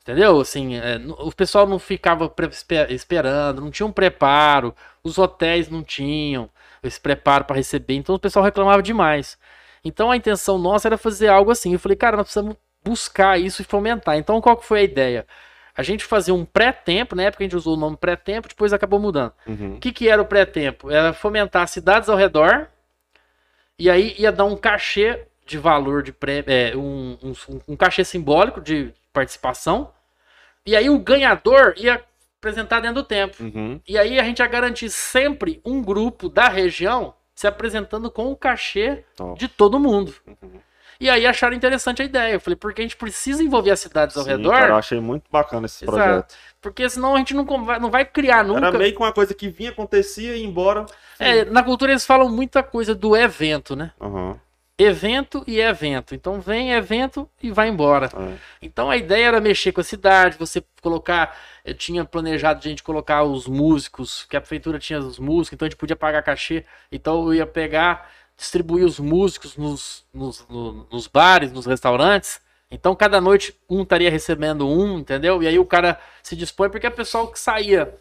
Entendeu? Assim, é, o pessoal não ficava esperando, não tinha um preparo, os hotéis não tinham esse preparo para receber, então o pessoal reclamava demais. Então a intenção nossa era fazer algo assim. Eu falei, cara, nós precisamos buscar isso e fomentar. Então qual que foi a ideia? A gente fazia um pré-tempo, na época a gente usou o nome pré-tempo, depois acabou mudando. Uhum. O que, que era o pré-tempo? Era fomentar cidades ao redor e aí ia dar um cachê de valor de é, um, um, um cachê simbólico de participação. E aí o ganhador ia apresentar dentro do tempo. Uhum. E aí a gente ia garantir sempre um grupo da região se apresentando com o cachê Top. de todo mundo. Uhum. E aí acharam interessante a ideia. Eu falei, porque a gente precisa envolver as cidades ao Sim, redor, cara, eu achei muito bacana esse Exato. projeto. porque senão a gente não vai, não vai criar nunca. Era meio que uma coisa que vinha, acontecia e ia embora. É, na cultura eles falam muita coisa do evento, né? Aham. Evento e evento. Então vem evento e vai embora. é. Então a ideia era mexer com a cidade, você colocar. Eu tinha planejado a gente colocar os músicos, que a prefeitura tinha os músicos, então a gente podia pagar cachê. Então eu ia pegar, distribuir os músicos nos, nos, no- nos bares, nos restaurantes. Então cada noite um estaria recebendo um, entendeu? E aí o cara se dispõe, porque o pessoal que saía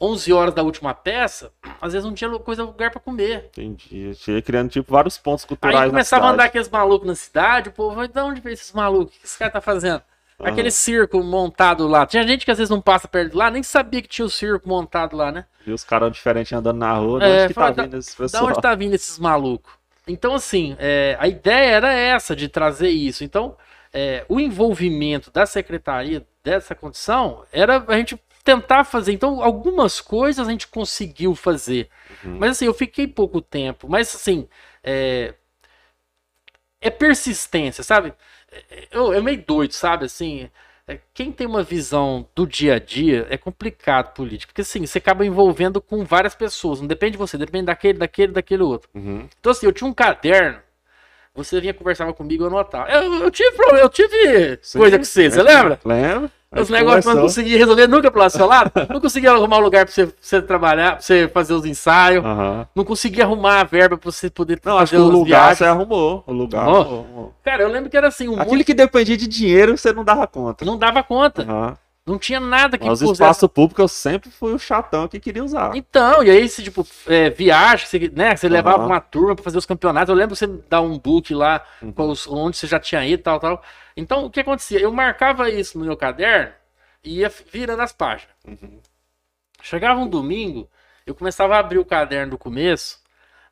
11 horas da última peça, às vezes não tinha coisa lugar para comer. Entendi. Cheguei criando, tipo, vários pontos culturais Aí começava a andar aqueles malucos na cidade, o povo, de onde veio esses malucos? O que esse cara tá fazendo? Aham. Aquele circo montado lá. Tinha gente que às vezes não passa perto de lá, nem sabia que tinha o circo montado lá, né? Vi os caras diferentes andando na rua. De É, onde que fala, tá vindo esse Da pessoal? onde tá vindo esses malucos? Então, assim, é, a ideia era essa, de trazer isso. Então, é, o envolvimento da secretaria dessa condição era a gente tentar fazer. Então, algumas coisas a gente conseguiu fazer. Uhum. Mas, assim, eu fiquei pouco tempo. Mas, assim, é, é persistência, sabe? É, Eu, é meio doido, sabe? Assim, quem tem uma visão do dia a dia é complicado político. Porque, assim, você acaba envolvendo com várias pessoas. Não depende de você, depende daquele, daquele, daquele outro. Uhum. Então, assim, eu tinha um caderno. Você vinha conversava comigo, eu anotava. Eu, eu tive, pro- eu tive Sim, coisa com você, você é, lembra? Lembro. Os negócios não conseguia resolver nunca pelo seu lado. não conseguia arrumar um lugar pra você, pra você trabalhar, pra você fazer os ensaios. Aham. Não conseguia armar a verba pra você poder Não, acho que fazer o lugar viagens. você arrumou. O lugar Arrumou? arrumou. Cara, eu lembro que era assim, um Aquilo monte... que dependia de dinheiro, você não dava conta. não dava conta. Aham. Não tinha nada que Mas os pusesse- espaços públicos eu sempre fui o chatão que queria usar. Então, e aí, se, tipo, é, viagem, você, né, você levava Aham. uma turma pra fazer os campeonatos. Eu lembro você dar um book lá, Uhum. os- onde você já tinha ido e tal, tal. Então, o que acontecia? Eu marcava isso no meu caderno e ia virando as páginas. Uhum. Chegava um domingo, eu começava a abrir o caderno do começo,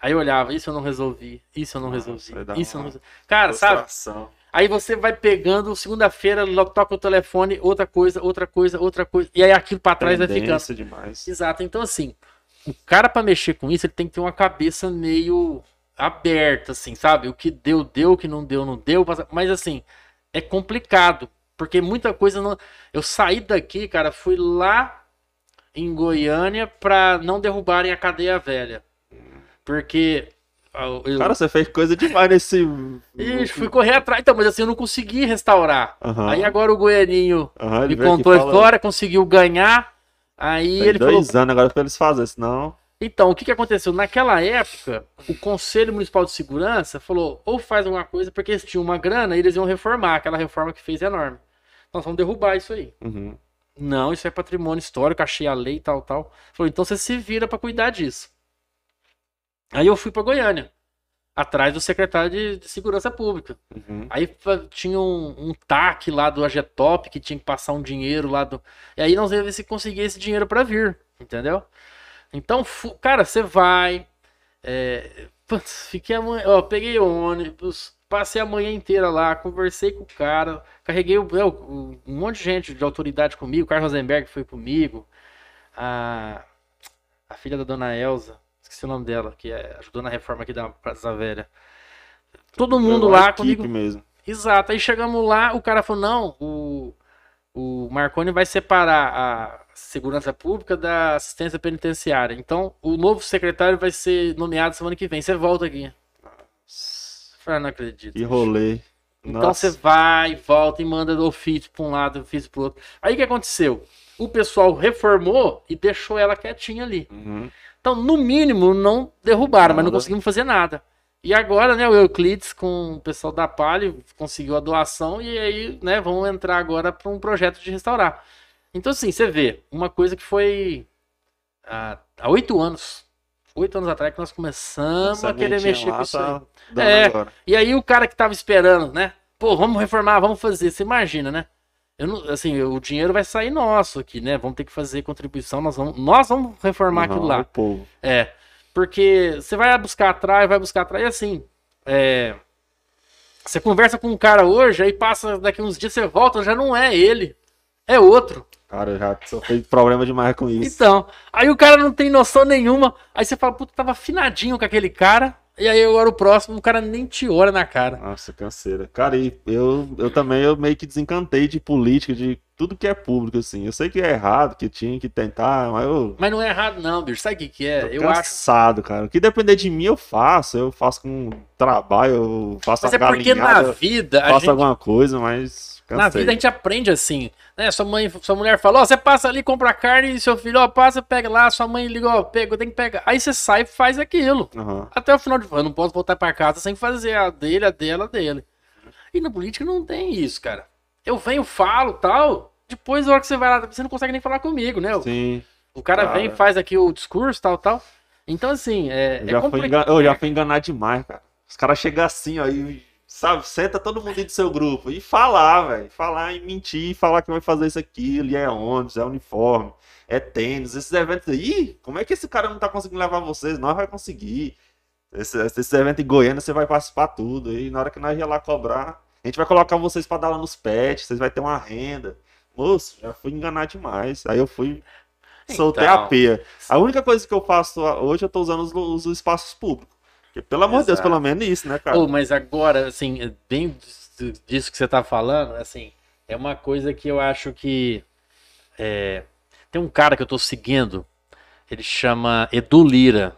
aí eu olhava, isso eu não resolvi, isso eu não Nossa, resolvi, isso eu não resolvi. Cara, sabe? Aí você vai pegando, segunda-feira, toca o telefone, outra coisa, outra coisa, outra coisa, e aí aquilo pra trás vai ficando. Tendência demais. Exato. Então, assim, o cara pra mexer com isso, ele tem que ter uma cabeça meio aberta, assim, sabe? O que deu, deu, o que não deu, não deu. Mas, assim, é complicado. Porque muita coisa não. Eu saí daqui, cara, fui lá em Goiânia pra não derrubarem a cadeia velha. Porque. Ah, Eu, Cara, você fez coisa demais nesse. Ixi, fui correr atrás. Então, mas assim, eu não consegui restaurar. Aham. Aí agora o Goianinho ele me contou a história, conseguiu ganhar. Aí Tem ele falou. dois anos agora pra eles fazerem, senão. Então, o que, que aconteceu? Naquela época, o Conselho Municipal de Segurança falou, ou faz alguma coisa, porque eles tinham uma grana e eles iam reformar. Aquela reforma que fez é enorme. Nós vamos derrubar isso aí. Uhum. Não, isso é patrimônio histórico, achei a lei e tal, tal. Falou, então você se vira para cuidar disso. Aí eu fui para Goiânia, atrás do secretário de, de Segurança Pública. Uhum. Aí tinha um, um TAC lá do AGTOP que tinha que passar um dinheiro lá do. E aí nós ia ver se conseguia esse dinheiro para vir, entendeu? Então, cara, você vai. É... fiquei ó, peguei ônibus, passei a manhã inteira lá, conversei com o cara, carreguei o, é, um monte de gente de autoridade comigo, o Carlos Rosenberg foi comigo, a, a filha da dona Elza, esqueci o nome dela, que é- ajudou na reforma aqui da Praça Velha. Todo mundo lá comigo. mesmo. Exato. Aí chegamos lá, o cara falou: não, o, o Marconi vai separar a segurança pública da assistência penitenciária. Então, o novo secretário vai ser nomeado semana que vem. Você volta aqui. Eu "Ah, não acredito. E rolê. Então Nossa. você vai, volta e manda ofício para um lado, ofício para outro. Aí o que aconteceu? O pessoal reformou e deixou ela quietinha ali. Uhum. Então, no mínimo, não derrubaram, mas não conseguimos fazer nada. E agora, né, o Euclides com o pessoal da Palio conseguiu a doação e aí, né, vamos entrar agora para um projeto de restaurar. Então, assim, você vê, uma coisa que foi há há oito anos, oito anos atrás que nós começamos a querer mexer com isso aí. tá dando É. agora. E aí o cara que tava esperando, né? Pô, vamos reformar, vamos fazer. Você imagina, né? Eu não, assim, o dinheiro vai sair nosso aqui, né? Vamos ter que fazer contribuição, nós vamos, nós vamos reformar aquilo Não, lá. o povo. É, porque você vai buscar atrás, vai buscar atrás, e assim, é, você conversa com um cara hoje, aí passa daqui uns dias, você volta, já não é ele, é outro. Cara, eu já sofri problema demais com isso. Então, aí o cara não tem noção nenhuma, aí você fala, puta, tava afinadinho com aquele cara, e aí agora o próximo, o cara nem te olha na cara. Nossa, canseira. Cara, e eu, eu também eu meio que desencantei de política, de tudo que é público, assim. Eu sei que é errado, que tinha que tentar, mas eu Mas não é errado não, bicho, sabe o que que é? tô Eu acho... cansado, cara. O que depender de mim, eu faço. Eu faço com trabalho, eu faço Mas é porque na vida, a faço gente alguma coisa, mas Na cansei. vida a gente aprende assim, né? Sua mãe, sua mulher fala, ó, você passa ali, compra carne, e seu filho, ó, passa, pega lá, sua mãe liga, ó, pega, tem que pegar. Aí você sai e faz aquilo. Aham. Até o final de eu não posso voltar pra casa sem fazer a dele, a dela, a dele. E na política não tem isso, cara. Eu venho, falo, tal, depois na hora que você vai lá, você não consegue nem falar comigo, né? Sim. O cara Cara. vem, faz aqui o discurso, tal, tal. Então assim, é, Eu é já, fui complicado. engan... eu já fui enganar demais, cara. Os caras chegam assim, ó, e, sabe, senta todo mundo do seu grupo e falar, velho. Falar e mentir, falar que vai fazer isso aquilo, e é ônibus, é uniforme, é tênis, esses eventos aí. Como é que esse cara não tá conseguindo levar vocês? Nós vai conseguir. Esse, esse evento em Goiânia, você vai participar tudo. E na hora que nós ir lá cobrar, a gente vai colocar vocês pra dar lá nos pets, vocês vão ter uma renda. Moço, já fui enganar demais. Aí eu fui. Soltei Então. a peia. A única coisa que eu faço hoje, eu tô usando os, os espaços públicos. Porque, pelo amor de Deus, pelo menos isso, né, cara? Pô, mas agora, assim, bem disso- que você tá falando, assim, é uma coisa que eu acho que. é, tem um cara que eu tô seguindo, ele chama Edu Lira.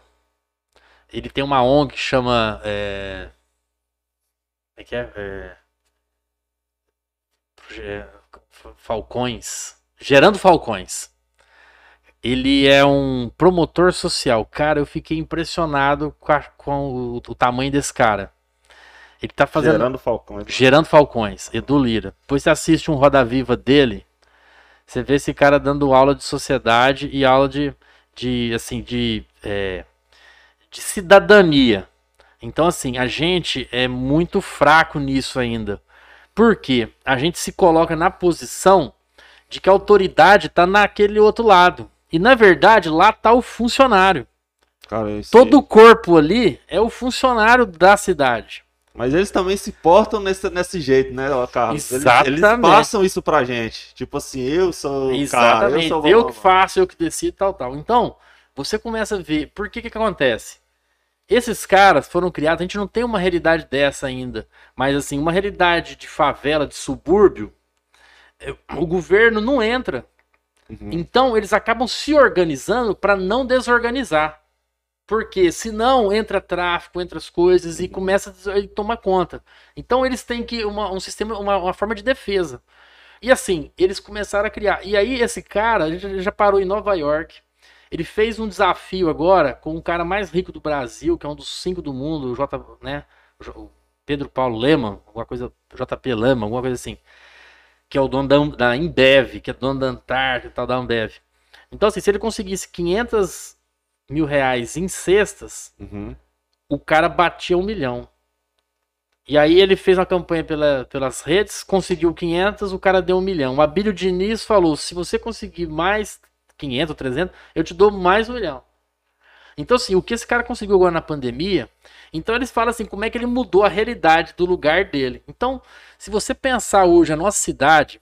Ele tem uma ONG que chama. É, como é que é? É, Proje- Falcões. Gerando Falcões. Ele é um promotor social. Cara, eu fiquei impressionado com, a- com o, o tamanho desse cara. Ele tá fazendo. Gerando Falcões. Gerando Falcões, Edu Lira. Depois você assiste um Roda Viva dele, você vê esse cara dando aula de sociedade e aula de, de assim, de, é, de cidadania. Então, assim, a gente é muito fraco nisso ainda. Por quê? A gente se coloca na posição de que a autoridade está naquele outro lado. E, na verdade, lá está o funcionário. Cara, Todo o corpo ali é o funcionário da cidade. Mas eles também se portam nesse, nesse jeito, né, Carlos? Eles, eles Exatamente. passam isso pra gente. Tipo assim, eu sou o cara, eu Exatamente. sou o Eu, que faço, eu que decido, tal, tal. Então, você começa a ver. Por que que, que acontece? Esses caras foram criados, a gente não tem uma realidade dessa ainda, mas assim, uma realidade de favela, de subúrbio, é, o governo não entra. Uhum. Então, eles acabam se organizando para não desorganizar. Porque senão entra tráfico, entra as coisas e começa a tomar conta. Então eles têm que uma, um sistema, uma, uma forma de defesa. E assim, eles começaram a criar. E aí esse cara, gente já parou em Nova York. Ele fez um desafio agora com o cara mais rico do Brasil, que é um dos cinco do mundo, o J, né? O Pedro Paulo Leman, alguma coisa, JP Lema, alguma coisa assim. Que é o dono da, da Embev, que é dono da Antártica e tal, da Ambev. Então, assim, se ele conseguisse 500 mil reais em cestas, Uhum. o cara batia um milhão. E aí ele fez uma campanha pela- pelas redes, conseguiu 500, o cara deu um milhão. O Abílio Diniz falou, se você conseguir mais 500 ou 300, eu te dou mais um milhão. Então assim, o que esse cara conseguiu agora na pandemia, então eles falam assim, como é que ele mudou a realidade do lugar dele. Então, se você pensar hoje a nossa cidade,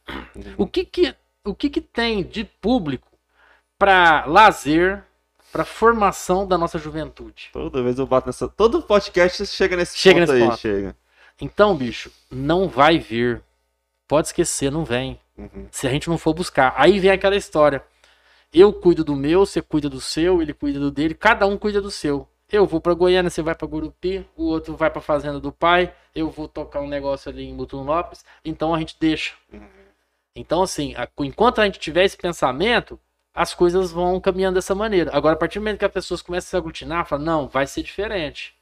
o que que, o que, que tem de público para lazer, para formação da nossa juventude? Toda vez eu bato nessa. Todo podcast chega nesse Chega ponto nesse aí, ponto. chega. Então, bicho, não vai vir. Pode esquecer, não vem. Uhum. Se a gente não for buscar. Aí vem aquela história. Eu cuido do meu, você cuida do seu, ele cuida do dele, cada um cuida do seu. Eu vou pra Goiânia, você vai pra Gurupi, o outro vai pra fazenda do pai, eu vou tocar um negócio ali em Mutunópolis, então a gente deixa. Então, assim, a- enquanto a gente tiver esse pensamento, as coisas vão caminhando dessa maneira. Agora, a partir do momento que as pessoas começam a se aglutinar, fala, não, vai ser diferente.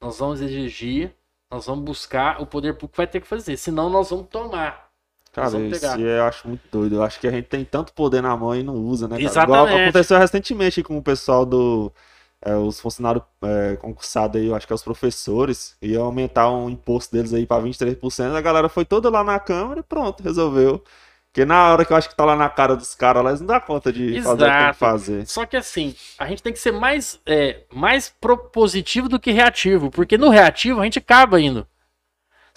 Nós vamos exigir, nós vamos buscar, o poder público vai ter que fazer, senão nós vamos tomar. Cara, isso pegar. eu acho muito doido. Eu acho que a gente tem tanto poder na mão e não usa, né? Cara? Exatamente. Igual aconteceu recentemente com o pessoal do. é, os funcionários é, concursados aí, eu acho que é os professores, iam aumentar um imposto deles aí pra 23%. A galera foi toda lá na Câmara e pronto, resolveu. Porque na hora que eu acho que tá lá na cara dos caras lá, eles não dá conta de fazer o que tem que Exato. fazer. Só que assim, a gente tem que ser mais, é, mais propositivo do que reativo, porque no reativo a gente acaba indo.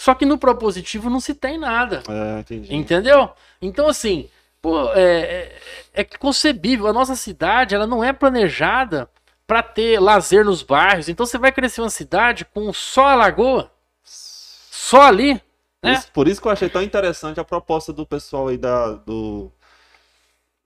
Só que no propositivo não se tem nada. É. Entendeu? Então, assim, pô, é, é, é concebível. A nossa cidade ela não é planejada para ter lazer nos bairros. Então, você vai crescer uma cidade com só a lagoa, só ali. Por né? isso, por isso que eu achei tão interessante a proposta do pessoal aí da, do.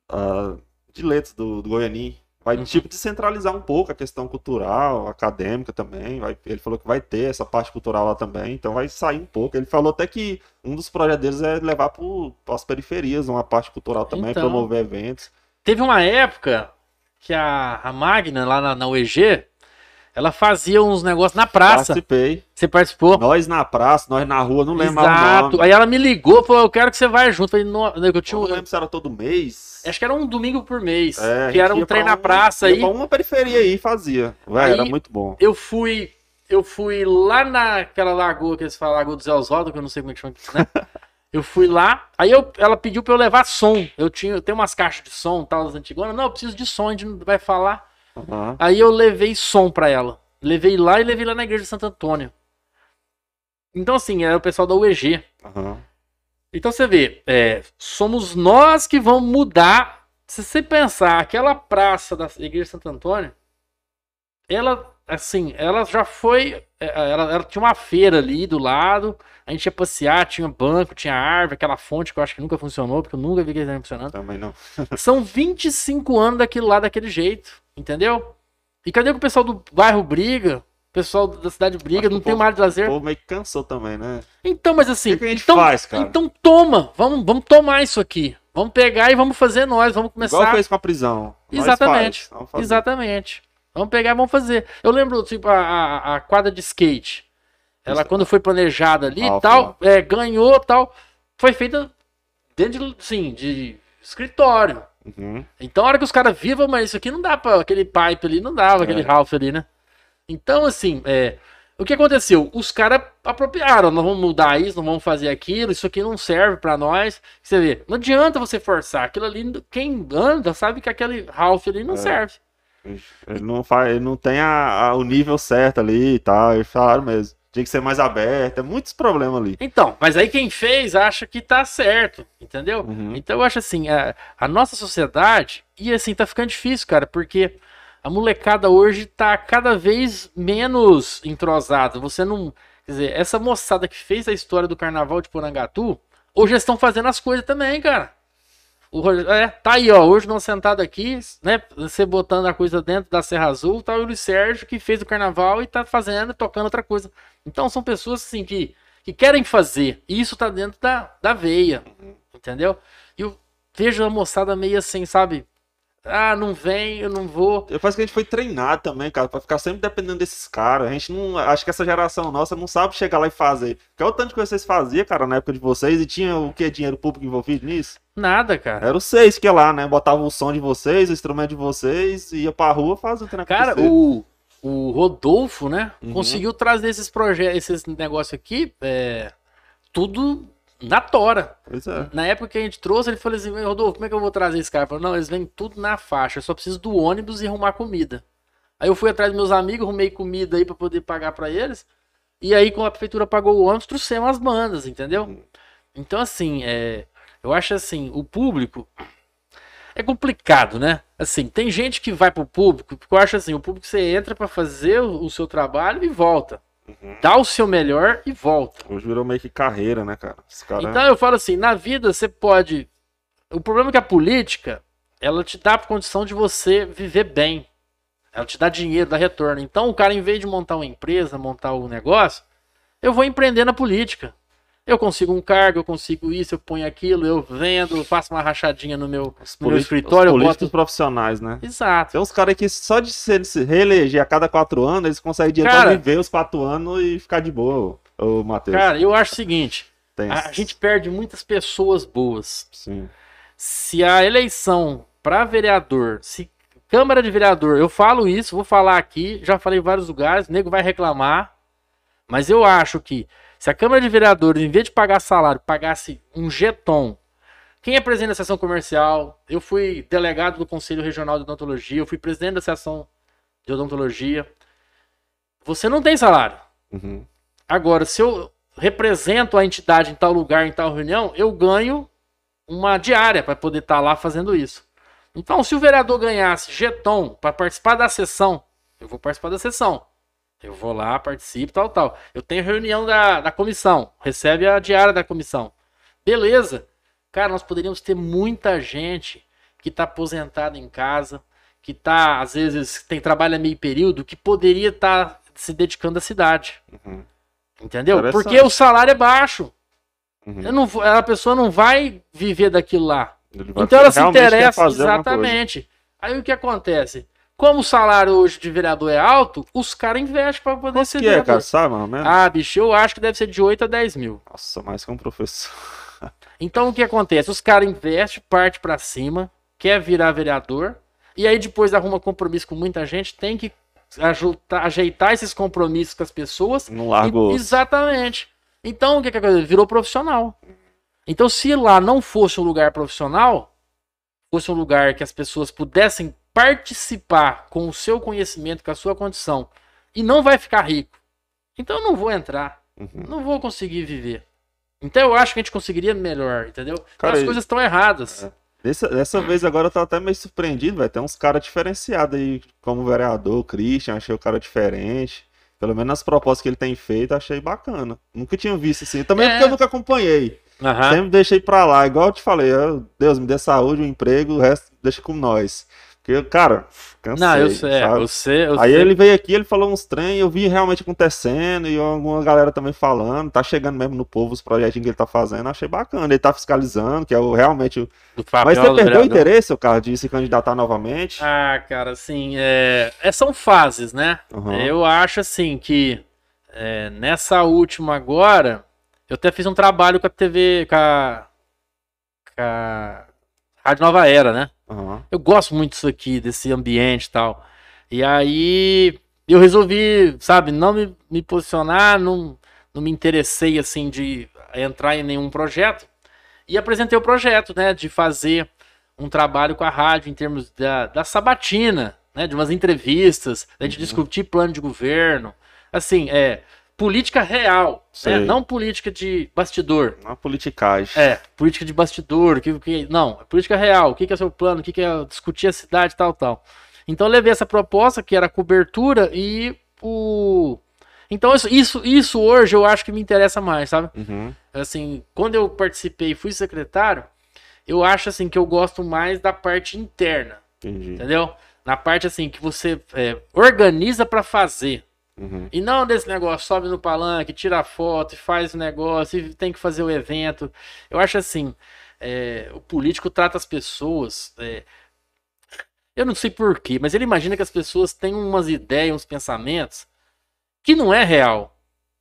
ah, de letras do, do Goianim. Vai, Uhum. tipo, descentralizar um pouco a questão cultural, acadêmica também. Vai, ele falou que vai ter essa parte cultural lá também, então vai sair um pouco. Ele falou até que um dos projetos deles é levar para as periferias uma parte cultural também, Então. promover eventos. Teve uma época que a, a Magna, lá na, na UEG, ela fazia uns negócios na praça. Participei. Você participou? Nós na praça, nós na rua, não lembro Exato. Aí ela me ligou, falou: Eu quero que você vá junto. Eu, falei, "Não", eu tinha Eu um- não lembro se era todo mês. Acho que era um domingo por mês. É, que era um trem na praça ia aí. uma periferia aí e fazia. Aí- era muito bom. Eu fui. Eu fui lá naquela lagoa que eles falam, Lagoa do Zé Oswaldo, que eu não sei como é que chama, né? <laughs> Eu fui lá, aí eu, ela pediu pra eu levar som. Eu tinha, eu tenho umas caixas de som, tal, das antigonas. Não, eu preciso de som, a gente não vai falar. Aham. Aí eu levei som pra ela. Levei lá e levei lá na igreja de Santo Antônio. Então, assim, era o pessoal da UEG. Aham. Então você vê, é, somos nós que vamos mudar. Se você pensar, aquela praça da igreja de Santo Antônio, ela, assim, ela já foi. é, Ela, ela tinha uma feira ali do lado. A gente ia passear, tinha banco, tinha árvore, aquela fonte que eu acho que nunca funcionou, porque eu nunca vi que eles funcionando. Também não. <laughs> São 25 anos daquilo lá, daquele jeito, entendeu? E cadê que o pessoal do bairro briga? O pessoal da cidade briga, não o tem povo- mais de O lazer. povo meio que cansou também, né? Então, mas assim, O que que a gente então, faz, cara? então toma, vamos, vamos tomar isso aqui. Vamos pegar e vamos fazer nós, vamos começar. Igual fez com a prisão. Exatamente. faz, vamos fazer. Exatamente. Vamos pegar e vamos fazer. Eu lembro, tipo, a, a, a quadra de skate. Ela, Isso. quando foi planejada ali e tal, é, ganhou tal, foi feita dentro de, sim, de escritório. Uhum. Então, a hora que os caras vivam, mas isso aqui não dá pra. Aquele pipe ali não dava, É. aquele Ralph ali, né? Então, assim, é, o que aconteceu? Os caras apropriaram, não vamos mudar isso, não vamos fazer aquilo, isso aqui não serve pra nós. Você vê, não adianta você forçar. Aquilo ali, quem anda sabe que aquele Ralph ali não É. serve. Ele não, faz, ele não tem a- a- o nível certo ali e tal. Eles falaram mesmo. Tinha que ser mais aberto. É muitos problemas ali. Então, mas aí quem fez acha que tá certo, entendeu? Uhum. Então eu acho assim, a, a nossa sociedade, e assim, tá ficando difícil, cara, porque a molecada hoje tá cada vez menos entrosada. Você não. Quer dizer, essa moçada que fez a história do carnaval de Porangatu, hoje eles estão fazendo as coisas também, cara. O, é, tá aí, ó. Hoje nós sentado aqui, né? Você botando a coisa dentro da Serra Azul, tá o Luiz Sérgio que fez o carnaval e tá fazendo, tocando outra coisa. Então são pessoas assim que, que querem fazer. E isso tá dentro da, da veia. Entendeu? E eu vejo a moçada meio assim, sabe? Ah, não vem, eu não vou. Eu acho que a gente foi treinado também, cara, pra ficar sempre dependendo desses caras. A gente não. Acho que essa geração nossa não sabe chegar lá e fazer. Que é o tanto que vocês faziam, cara, na época de vocês, e tinha o que? Dinheiro público envolvido nisso? Nada, cara. Era o seis que ia lá, né? Botava o som de vocês, o instrumento de vocês, ia pra rua fazer o trem Cara, o, o Rodolfo, né, Uhum. conseguiu trazer esses projetos, esses negócios aqui, é, tudo na tora. É. Na época que a gente trouxe, ele falou assim, Rodolfo, como é que eu vou trazer esse cara? Eu falei, não, eles vêm tudo na faixa, eu só preciso do ônibus e arrumar comida. Aí eu fui atrás dos meus amigos, arrumei comida aí pra poder pagar pra eles. E aí, quando a prefeitura pagou o ônibus, trouxemos as bandas, entendeu? Então, assim, é, eu acho assim, o público é complicado, né? Assim, tem gente que vai pro público, porque eu acho assim, o público você entra pra fazer o, seu trabalho e volta. Dá o seu melhor e volta. Hoje virou meio que carreira, né, cara? Cara... Então eu falo assim, na vida você pode. O problema é que a política, ela te dá a condição de você viver bem. Ela te dá dinheiro, dá retorno. Então o cara, em vez de montar uma empresa, montar um negócio, eu vou empreender na política. Eu consigo um cargo, eu consigo isso, eu ponho aquilo, eu vendo, eu faço uma rachadinha no meu, no meu escritório, os políticos boto. profissionais, né? Exato. Tem uns caras que só de se reeleger a cada quatro anos, eles conseguem dinheiro Cara- pra viver os quatro anos e ficar de boa, ô Matheus. Cara, eu acho o seguinte: Tem a esses- gente perde muitas pessoas boas. Sim. se a eleição para vereador, se Câmara de Vereador, eu falo isso, vou falar aqui, já falei em vários lugares, o nego vai reclamar, mas eu acho que se a Câmara de Vereadores, em vez de pagar salário, pagasse um jeton, quem é presidente da seção comercial, eu fui delegado do Conselho Regional de Odontologia, eu fui presidente da seção de odontologia, você não tem salário. Uhum. Agora, se eu represento a entidade em tal lugar, em tal reunião, eu ganho uma diária para poder estar lá fazendo isso. Então, se o vereador ganhasse jeton para participar da sessão, eu vou participar da sessão. Eu vou lá, participo, tal, tal. Eu tenho reunião da, da comissão, recebe a diária da comissão. Beleza. Cara, nós poderíamos ter muita gente que está aposentada em casa, que tá, às vezes, tem trabalho a meio período, que poderia estar se dedicando à cidade. Uhum. Entendeu? Porque o salário é baixo. Uhum. Não a pessoa não vai viver daquilo lá. Então ela se interessa. Exatamente. Aí o que acontece? Como o salário hoje de vereador é alto, os caras investem para poder Quanto ser que é, cara? Sabe, ou menos? Ah, bicho, eu acho que deve ser de 8 a 10 mil. Nossa, mais que um professor. Então o que acontece? Os caras investem, parte pra cima, quer virar vereador, e aí depois arruma compromisso com muita gente, tem que ajeitar, ajeitar esses compromissos com as pessoas. Não largo. E- Exatamente. Então o que que acontece? Virou profissional. Então se lá não fosse um lugar profissional, fosse um lugar que as pessoas pudessem participar com o seu conhecimento, com a sua condição, e não vai ficar rico. Então eu não vou entrar Uhum. não vou conseguir viver. Então eu acho que a gente conseguiria melhor, entendeu? Então, Cara, as e- coisas estão erradas. É. Dessa, dessa vez agora eu tô até meio surpreendido, velho. Tem uns caras diferenciados aí, como o vereador, o Christian, achei o cara diferente. Pelo menos nas propostas que ele tem feito, achei bacana. Nunca tinha visto assim. Também É. porque eu nunca acompanhei. Aham. Sempre deixei pra lá. Igual eu te falei, eu- Deus me dê saúde, um emprego, o resto deixa com nós. Porque, cara, cansei. Não, eu sei, é, eu sei, eu Aí sei. ele veio aqui, ele falou uns trem, eu vi realmente acontecendo, e alguma galera também falando, tá chegando mesmo no povo os projetinhos que ele tá fazendo, achei bacana, ele tá fiscalizando, que é o, realmente o... do papel Mas você perdeu o interesse, o cara, de se candidatar novamente? Ah, cara, assim, é... é, são fases, né? Aham. Eu acho assim que é, nessa última agora, eu até fiz um trabalho com a TV, com a, com a Rádio Nova Era, né? Aham. Eu gosto muito disso aqui, desse ambiente e tal. E aí eu resolvi, sabe, não me, me posicionar, não, não me interessei assim de entrar em nenhum projeto. E apresentei o projeto, né, de fazer um trabalho com a rádio em termos da, da sabatina, né, de umas entrevistas, da gente Uhum. discutir plano de governo. Assim, é política real, né, não política de bastidor. Uma politicagem. É, política de bastidor, que, que, não, é política real, o que, que é seu plano, o que, que é discutir a cidade, tal, tal. Então eu levei essa proposta, que era a cobertura, e o. Então isso, isso, isso hoje eu acho que me interessa mais, sabe? Uhum. Assim, quando eu participei e fui secretário, eu acho assim que eu gosto mais da parte interna, Entendi. entendeu? Na parte assim que você é, organiza pra fazer. Uhum. E não desse negócio, sobe no palanque, tira foto faz o negócio e tem que fazer o evento. Eu acho assim, é, o político trata as pessoas. é, Eu não sei porquê, mas ele imagina que as pessoas têm umas ideias, uns pensamentos que não é real.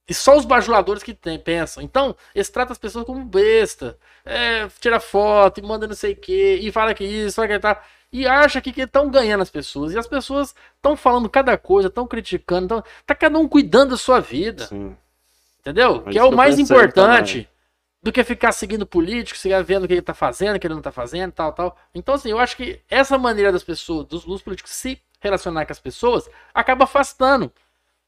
E só os bajuladores que tem, pensam. Então, eles tratam as pessoas como besta. É, tira foto manda não sei o quê. E fala que isso, fala que tá. E acha que estão ganhando as pessoas. E as pessoas estão falando cada coisa, estão criticando. Tão, tá cada um cuidando da sua vida. Sim. Entendeu? É que é o mais importante também. do que ficar seguindo político, ficar vendo o que ele tá fazendo, o que ele não tá fazendo, tal, tal. Então, assim, eu acho que essa maneira das pessoas, dos, dos políticos se relacionar com as pessoas, acaba afastando.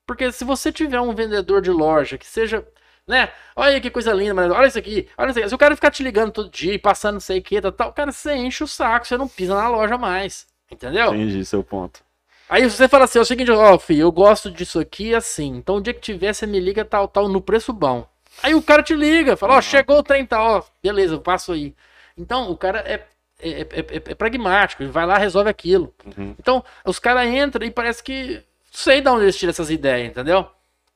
Porque se você tiver um vendedor de loja que seja, né? Olha que coisa linda, mas olha isso aqui, olha isso aqui. Se o cara ficar te ligando todo dia e passando não sei o que, tal, tal, cara, você enche o saco, você não pisa na loja mais. Entendeu? Entendi seu ponto. Aí você fala assim, é o seguinte, ó, filho, eu gosto disso aqui assim. Então o dia que tiver, você me liga tal, tal, no preço bom. Aí o cara te liga, fala, ó, chegou o trem tal, ó, beleza, eu passo aí. Então o cara é, é, é- é- é pragmático, ele vai lá resolve aquilo. Uhum. Então os caras entram e parece que. Sei de onde eles tiram essas ideias, entendeu?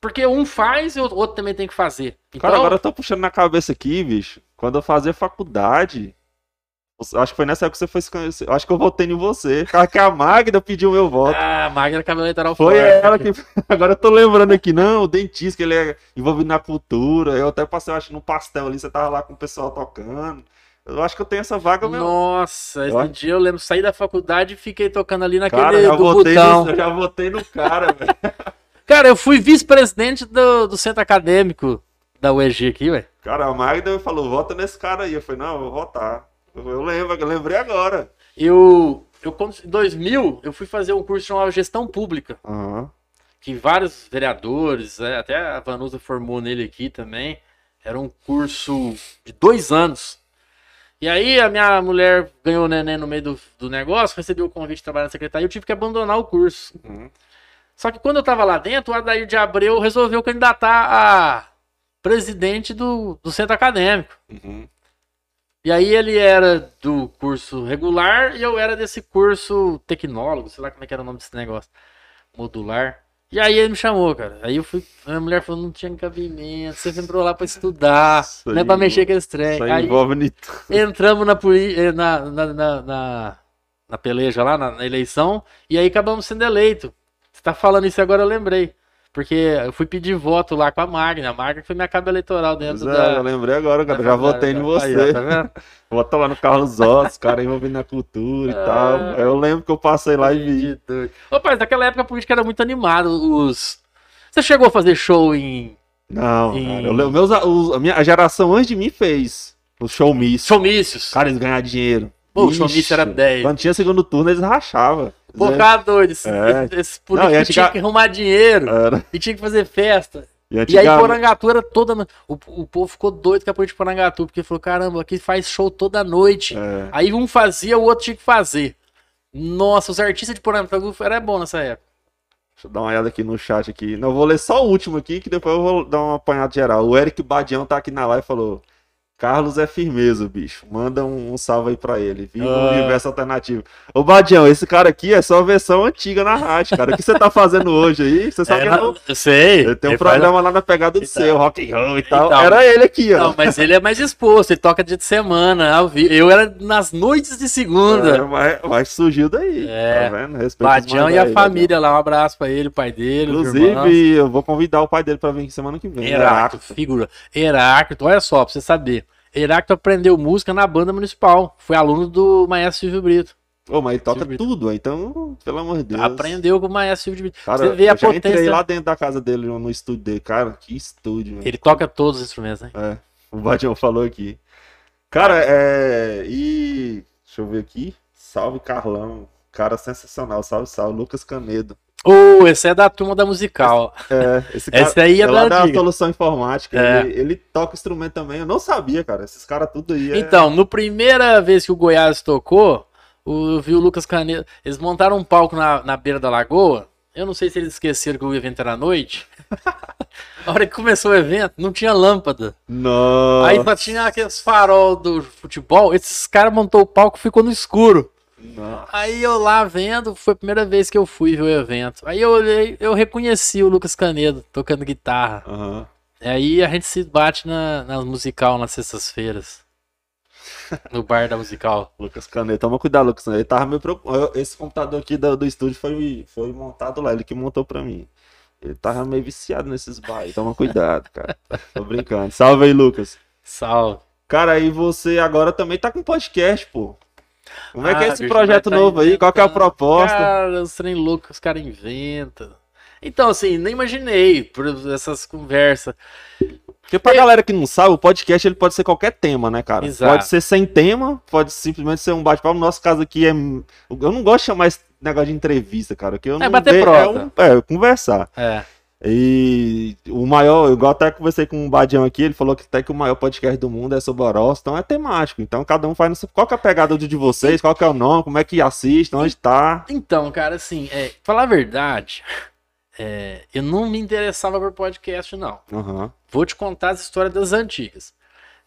Porque um faz e o outro também tem que fazer. Então, Cara, agora eu tô puxando na cabeça aqui, bicho. Quando eu fazia faculdade, acho que foi nessa época que você foi se conhecer. Acho que eu votei em você. <laughs> Cara, que a Magda pediu meu voto. Ah, Magna cabelo eleitoral Foi forte. ela que. <laughs> Agora eu tô lembrando aqui, não, o dentista, que ele é envolvido na cultura. Eu até passei, eu acho, num pastel ali, você tava lá com o pessoal tocando. Eu acho que eu tenho essa vaga mesmo. Nossa, esse Eu- dia eu lembro, saí da faculdade e fiquei tocando ali naquele Cara, já do botão. no, eu já votei no cara, <laughs> velho. Cara, eu fui vice-presidente do, do centro acadêmico da UEG aqui, velho. Cara, a Magda falou, vota nesse cara aí. Eu falei, não, eu vou votar. Eu, eu lembro, eu lembrei agora. Eu, eu, em 2000, eu fui fazer um curso chamado Gestão Pública, Aham. que vários vereadores, é, até a Vanusa formou nele aqui também. Era um curso de dois anos. E aí a minha mulher ganhou o neném no meio do, do negócio, recebeu o convite de trabalhar na secretaria, eu tive que abandonar o curso. Uhum. Só que quando eu tava lá dentro, o Adair de Abreu resolveu candidatar a presidente do, do centro acadêmico. Uhum. E aí ele era do curso regular e eu era desse curso tecnólogo, sei lá como é que era o nome desse negócio, modular. E aí ele me chamou, cara. Aí eu fui, a minha mulher falou, não tinha cabimento, você entrou lá pra estudar, Isso não é pra mexer com esse trem. Isso aí Aí envolve Nito. entramos na, eh, na, na, na, na, na peleja lá, na, na eleição, e aí acabamos sendo eleito. Você tá falando isso agora, eu lembrei. Porque eu fui pedir voto lá com a Magna. A Magna foi minha cabo eleitoral Pois dentro é, da. eu lembrei agora, cara. Já votei em você. Aí, tá vendo? Vota lá no Carlos Ossos, cara envolvido na cultura e Ah. tal. Eu lembro que eu passei lá e vi. Ô, pai, naquela época a política era muito animada. Os... Você chegou a fazer show em Não, Em- cara. Eu meus, os- a minha geração antes de mim fez o showmício. showmícios? Cara, eles ganharam dinheiro. Pô, o showmício era 10. Quando tinha segundo turno, eles rachavam. Pô, Eles- cara doido. Esse, É. esse, Não, político antiga- tinha que arrumar dinheiro Era. e tinha que fazer festa. E, E aí Porangatu era toda. no- O, o povo ficou doido com a política de Porangatu, porque falou: caramba, aqui faz show toda noite. É. Aí um fazia, o outro tinha que fazer. Nossa, os artistas de Porangatu era bom nessa época. Deixa eu dar uma olhada aqui no chat aqui. Não, eu vou ler só o último aqui, que depois eu vou dar uma apanhada geral. O Eric Badião tá aqui na live e falou: Carlos é firmeza, bicho. Manda um, um salve aí pra ele. Viva o Ah. universo alternativo. Ô, Badião, esse cara aqui é só a versão antiga na rádio, cara. O que você tá fazendo hoje aí? Você sabe É, que eu, eu sei. eu tenho um Ele faz- programa lá na pegada do Então. seu, rock and roll e tal. Então. Era ele aqui, ó. Não, mas ele é mais exposto, ele toca dia de semana, ao vivo. Eu era nas noites de É, segunda. mas, mas surgiu daí. É. Tá vendo? Respeito Badião e a aí, família lá, um abraço pra ele, o pai dele. Inclusive, eu vou convidar o pai dele pra vir semana que vem. Heráclito, figura. Heráclito, olha só, pra você saber. Heráclito aprendeu música na banda municipal. Foi aluno do Maestro Silvio Brito. Ô, mas ele toca tudo, então, pelo amor de Deus. Aprendeu com o Maestro Silvio Brito. Cara, você vê a eu já entrei potência. lá dentro da casa dele, no estúdio dele. Cara, que estúdio, velho. Ele toca todos os instrumentos, né? É, o Badião falou aqui. Cara, é. E. Deixa eu ver aqui. Salve Carlão. Cara sensacional. Salve, salve. Lucas Canedo. Ô, esse é da turma da musical. É, esse cara. Esse aí é, é da da solução informática. É. Ele, ele toca instrumento também. Eu não sabia, cara. Esses caras tudo aí. é- Então, no primeira vez que o Goiás tocou, o- eu vi o Lucas Canedo. Eles montaram um palco na, na beira da lagoa. Eu não sei se eles esqueceram que o evento era à noite. <laughs> a hora que começou o evento, não tinha lâmpada. Nossa. Aí só tinha aqueles farol do futebol. Esses caras montou o palco e ficou no escuro. Nossa. Aí eu lá vendo, foi a primeira vez que eu fui ver o evento. Aí eu olhei, eu reconheci o Lucas Canedo tocando guitarra. Aham. Aí a gente se bate na, na musical nas sextas-feiras. <laughs> No bar da musical. Lucas Caneta, toma cuidado, Lucas. Ele tava meio preocupado. Esse computador aqui do, do estúdio foi, foi montado lá, ele que montou pra mim. Ele tava meio viciado nesses bairros. Toma cuidado, cara. Tô brincando. Salve aí, Lucas. Salve. Cara, aí você agora também tá com podcast, pô. Como é que é Ah, esse projeto tá novo aí? Qual que é a proposta? Cara, os trem loucos, os caras inventam. Então, assim, nem imaginei por essas conversas. Porque pra galera que não sabe, o podcast ele pode ser qualquer tema, né, cara? Exato. Pode ser sem tema, pode simplesmente ser um bate-papo. No nosso caso aqui é. Eu não gosto de chamar esse negócio de entrevista, cara. Que eu não bater ve- prova. É, um- é, conversar. É. E o maior, igual até conversei com um Badião aqui, ele falou que até que o maior podcast do mundo é sobre Oroz, então é temático. Então cada um faz. Qual que é a pegada do de vocês? Qual que é o nome? Como é que assiste? Onde tá? Então, cara, assim, é, falar a verdade, é, eu não me interessava por podcast, não. Aham. Vou te contar as histórias das antigas.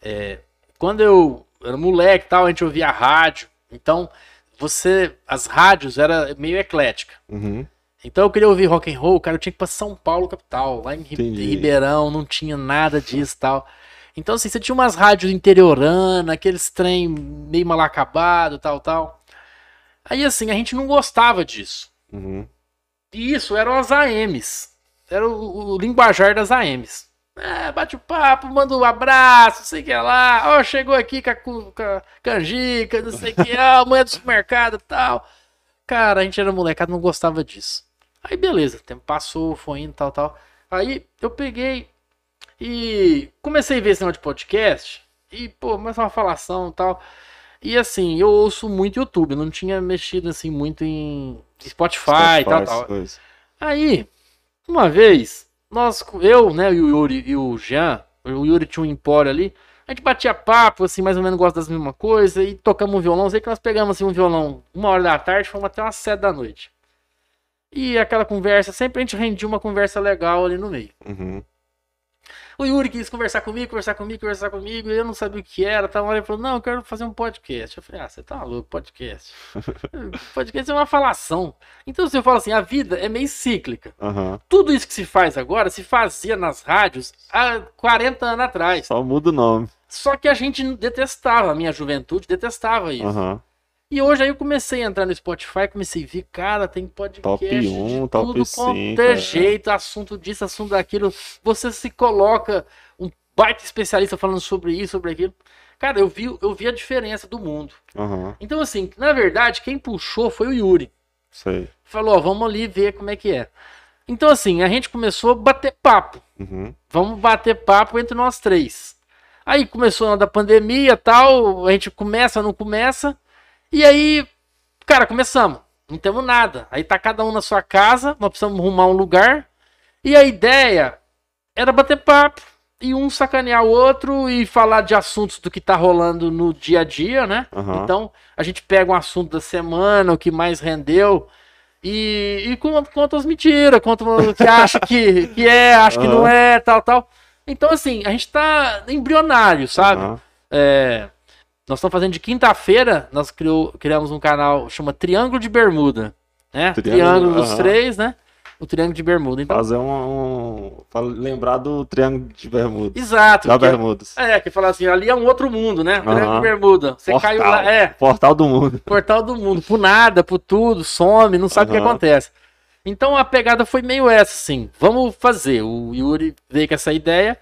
É, quando eu era moleque e tal, a gente ouvia rádio. Então, você. As rádios era meio eclética. Uhum. Então eu queria ouvir rock and roll, cara, eu tinha que ir pra São Paulo, capital. Lá em, Entendi. Ribeirão não tinha nada disso e tal. Então, assim, você tinha umas rádios interiorana, aqueles trem meio mal acabado, tal, tal. Aí, assim, a gente não gostava disso. Uhum. E isso eram as AMs. Era o, o linguajar das AMs. É, bate o papo, manda um abraço, não sei o que lá. Ó, chegou aqui com a, com a canjica, não sei o que, ó, a mulher do supermercado e tal. Cara, a gente era molecada, não gostava disso. Aí beleza, o tempo passou, foi indo, tal, tal. Aí eu peguei e comecei a ver esse negócio de podcast. E, pô, mais uma falação e tal. E assim, eu ouço muito YouTube, não tinha mexido assim muito em Spotify e tal, tal. Aí, uma vez, nós, eu, né, e o Yuri e o Jean, o Yuri tinha um empório ali, a gente batia papo, assim, mais ou menos gosta das mesmas coisas, e tocamos um violão, sei que nós pegamos, assim, um violão uma hora da tarde, fomos até umas sete da noite. E aquela conversa, sempre a gente rendia uma conversa legal ali no meio. Uhum. O Yuri quis conversar comigo, conversar comigo, conversar comigo, e eu não sabia o que era. Tá? Ele falou, não, eu quero fazer um podcast. Eu falei, ah, você tá louco, podcast. <laughs> podcast é uma falação. Então você fala assim, a vida é meio cíclica. Aham. Tudo isso que se faz agora se fazia nas rádios há 40 anos atrás. Só muda o nome. Só que a gente detestava, a minha juventude detestava isso. Aham. E hoje aí eu comecei a entrar no Spotify, comecei a ver, cara, tem podcast Top de 1, top tudo 5, quanto é. é jeito, assunto disso, assunto daquilo. Você se coloca um baita especialista falando sobre isso, sobre aquilo. Cara, eu vi, eu vi a diferença do mundo. Aham. Então, assim, na verdade, quem puxou foi o Yuri. Sei. Falou, ó, vamos ali ver como é que é. Então, assim, a gente começou a bater papo. Uhum. Vamos bater papo entre nós três. Aí começou a da pandemia tal, a gente começa, não começa. E aí, cara, começamos. Não temos nada. Aí tá cada um na sua casa, nós precisamos arrumar um lugar. E a ideia era bater papo. E um sacanear o outro e falar de assuntos do que tá rolando no dia a dia, né? Aham. Então, a gente pega um assunto da semana, o que mais rendeu, e, e conta, conta as mentiras, conta o que acha que, que é, acha que não é, tal, tal. Então, assim, a gente tá embrionário, sabe? Aham. É, nós estamos fazendo de quinta-feira, nós criou, criamos um canal, chama Triângulo de Bermuda, né? Triângulo, Triângulo dos aham. três, né? O Triângulo de Bermuda. Então, Fazer um, um. Lembrar do Triângulo de Bermuda. exato. Da que- Bermudas. é, que fala assim, ali é um outro mundo, né? Triângulo Aham. de Bermuda. Você Portal. caiu lá, é, Portal do mundo. portal do mundo, por nada, por tudo, some, não sabe o que acontece. Então a pegada foi meio essa, assim, vamos fazer. O Yuri veio com essa ideia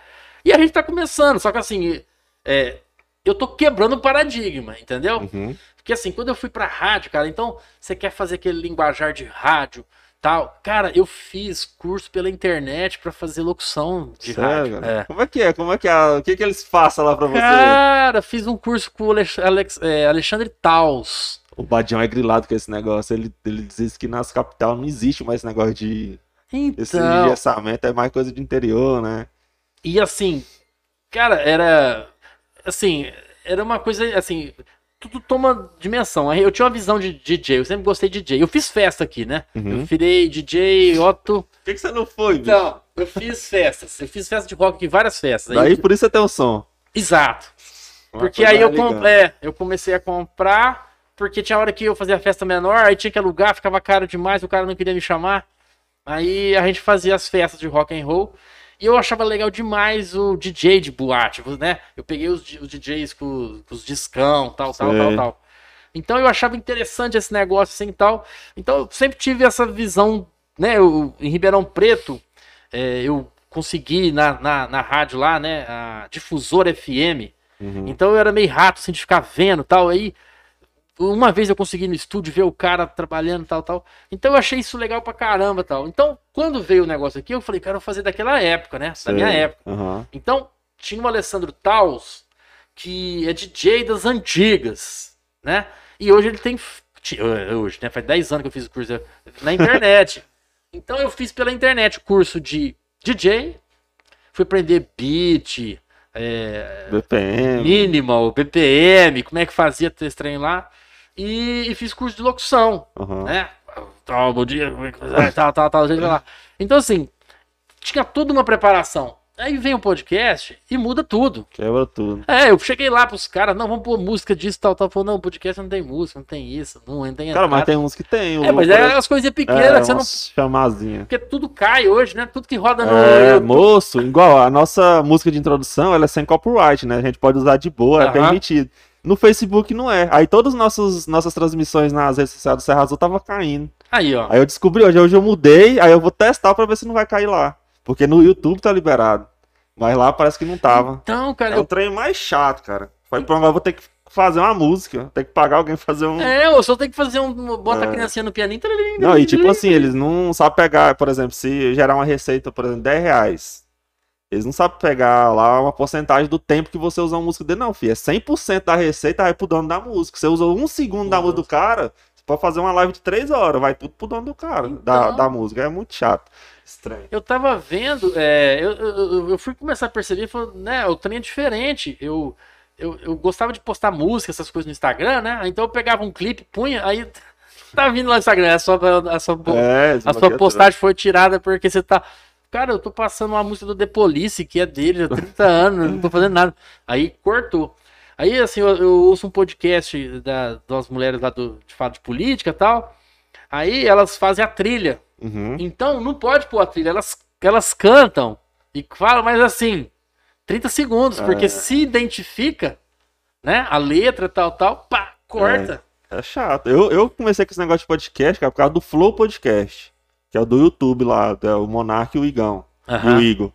e a gente tá começando, só que assim, é, eu tô quebrando o paradigma, entendeu? Uhum. Porque assim, quando eu fui pra rádio, cara, então você quer fazer aquele linguajar de rádio, tal. Cara, eu fiz curso pela internet pra fazer locução de Sério, rádio. É. Como é que é? Como é que é? O que, que eles passam lá pra você? Cara, fiz um curso com o Alex- Alex- é, Alexandre Taus. O Badião é grilado com esse negócio. Ele, ele diz que nas capital não existe mais esse negócio de. Esse Então, engessamento é mais coisa de interior, né? E assim, cara, era. Assim, era uma coisa. Assim, tudo toma dimensão. Aí Eu tinha uma visão de DJ, eu sempre gostei de DJ. Eu fiz festa aqui, né? Uhum. Eu virei DJ, Otto. Por que, que você não foi, bicho? Então, eu fiz festas. Eu fiz festa de rock aqui, várias festas. Aí- Daí por isso você tem o som. Exato. Uma Porque aí eu, com- é, eu comecei a comprar, porque tinha hora que eu fazia festa menor, aí tinha que alugar, ficava caro demais, o cara não queria me chamar. Aí a gente fazia as festas de rock and roll. E eu achava legal demais o DJ de boate, né? Eu peguei os, os DJs com, com, os discão, tal, tal, tal, tal. Então eu achava interessante esse negócio assim e tal. Então eu sempre tive essa visão, né? Eu, em Ribeirão Preto, é, eu consegui na, na, na, rádio lá, né? A Difusora FM. Uhum. Então eu era meio rato, assim, de ficar vendo tal. Aí uma vez eu consegui no estúdio ver o cara trabalhando tal, tal. Então eu achei isso legal pra caramba tal. Então, quando veio o negócio aqui, eu falei, quero fazer daquela época, né? Da minha época. Uhum. Então, tinha o Alessandro Taus, que é DJ das antigas, né? E hoje ele tem. Hoje, né? Faz 10 anos que eu fiz o curso na internet. <laughs> então eu fiz pela internet o curso de DJ, fui aprender beat, é, BPM. Minimal, BPM, como é que fazia esse trem lá e, e fiz curso de locução, uhum. né? Tal, bom dia, é tal, tal, tal, gente lá. Então, assim, tinha toda uma preparação. Aí vem o um podcast e muda tudo. Quebra tudo. É, eu cheguei lá pros caras, não, vamos pôr música disso, tal, tal. Falou, não, podcast não tem música, não tem isso, não, tem Cara, mas tem uns que tem. É, mas é as coisinhas pequenas é, que você não. Chamazinha. Porque tudo cai hoje, né? Tudo que roda no. É, moço, igual a nossa música de introdução, ela é sem copyright, né? A gente pode usar de boa, é permitido. No Facebook não é. Aí todas as nossas transmissões nas redes sociais do Serra Azul tava caindo. Aí, ó. Aí eu descobri hoje, hoje eu mudei, aí eu vou testar pra ver se não vai cair lá. Porque no YouTube tá liberado. Mas lá parece que não tava. Então, cara. É o trem mais chato, cara. Foi pra vou ter que fazer uma música. Tem que pagar alguém fazer um. É, eu só tenho que fazer um. Bota é. a criancinha no pianinho. Não, e tipo assim, eles não sabem pegar, por exemplo, se gerar uma receita, por exemplo, 10 reais. Eles não sabem pegar lá uma porcentagem do tempo que você usa uma música dele, não, filho. É 100% da receita vai pro dono da música. Você usa um segundo da música do cara, você pode fazer uma live de 3 horas, vai tudo pro dono do cara, então... da, da música. É muito chato. Estranho. Eu tava vendo, é, eu, eu, eu, fui começar a perceber, falei, né, o trem é diferente. Eu, eu, eu gostava de postar música, essas coisas no Instagram, né? Então eu pegava um clipe, punha, aí <laughs> tá vindo lá no Instagram, a sua, a sua, é, a sua postagem foi tirada porque você tá Cara, eu tô passando uma música do The Police, que é dele há 30 anos, não tô fazendo nada. Aí cortou. Aí, assim, eu, eu ouço um podcast da, das mulheres lá do, de fato de política e tal. Aí elas fazem a trilha. Uhum. Então, não pode pôr a trilha. Elas, elas cantam e falam, mas assim, 30 segundos, é. porque se identifica, né? A letra tal, tal, pá, corta. É, é chato. Eu, eu comecei com esse negócio de podcast, cara, por causa do Flow Podcast que é o do YouTube lá, é o Monark e o Igão. Uhum. E o Igor.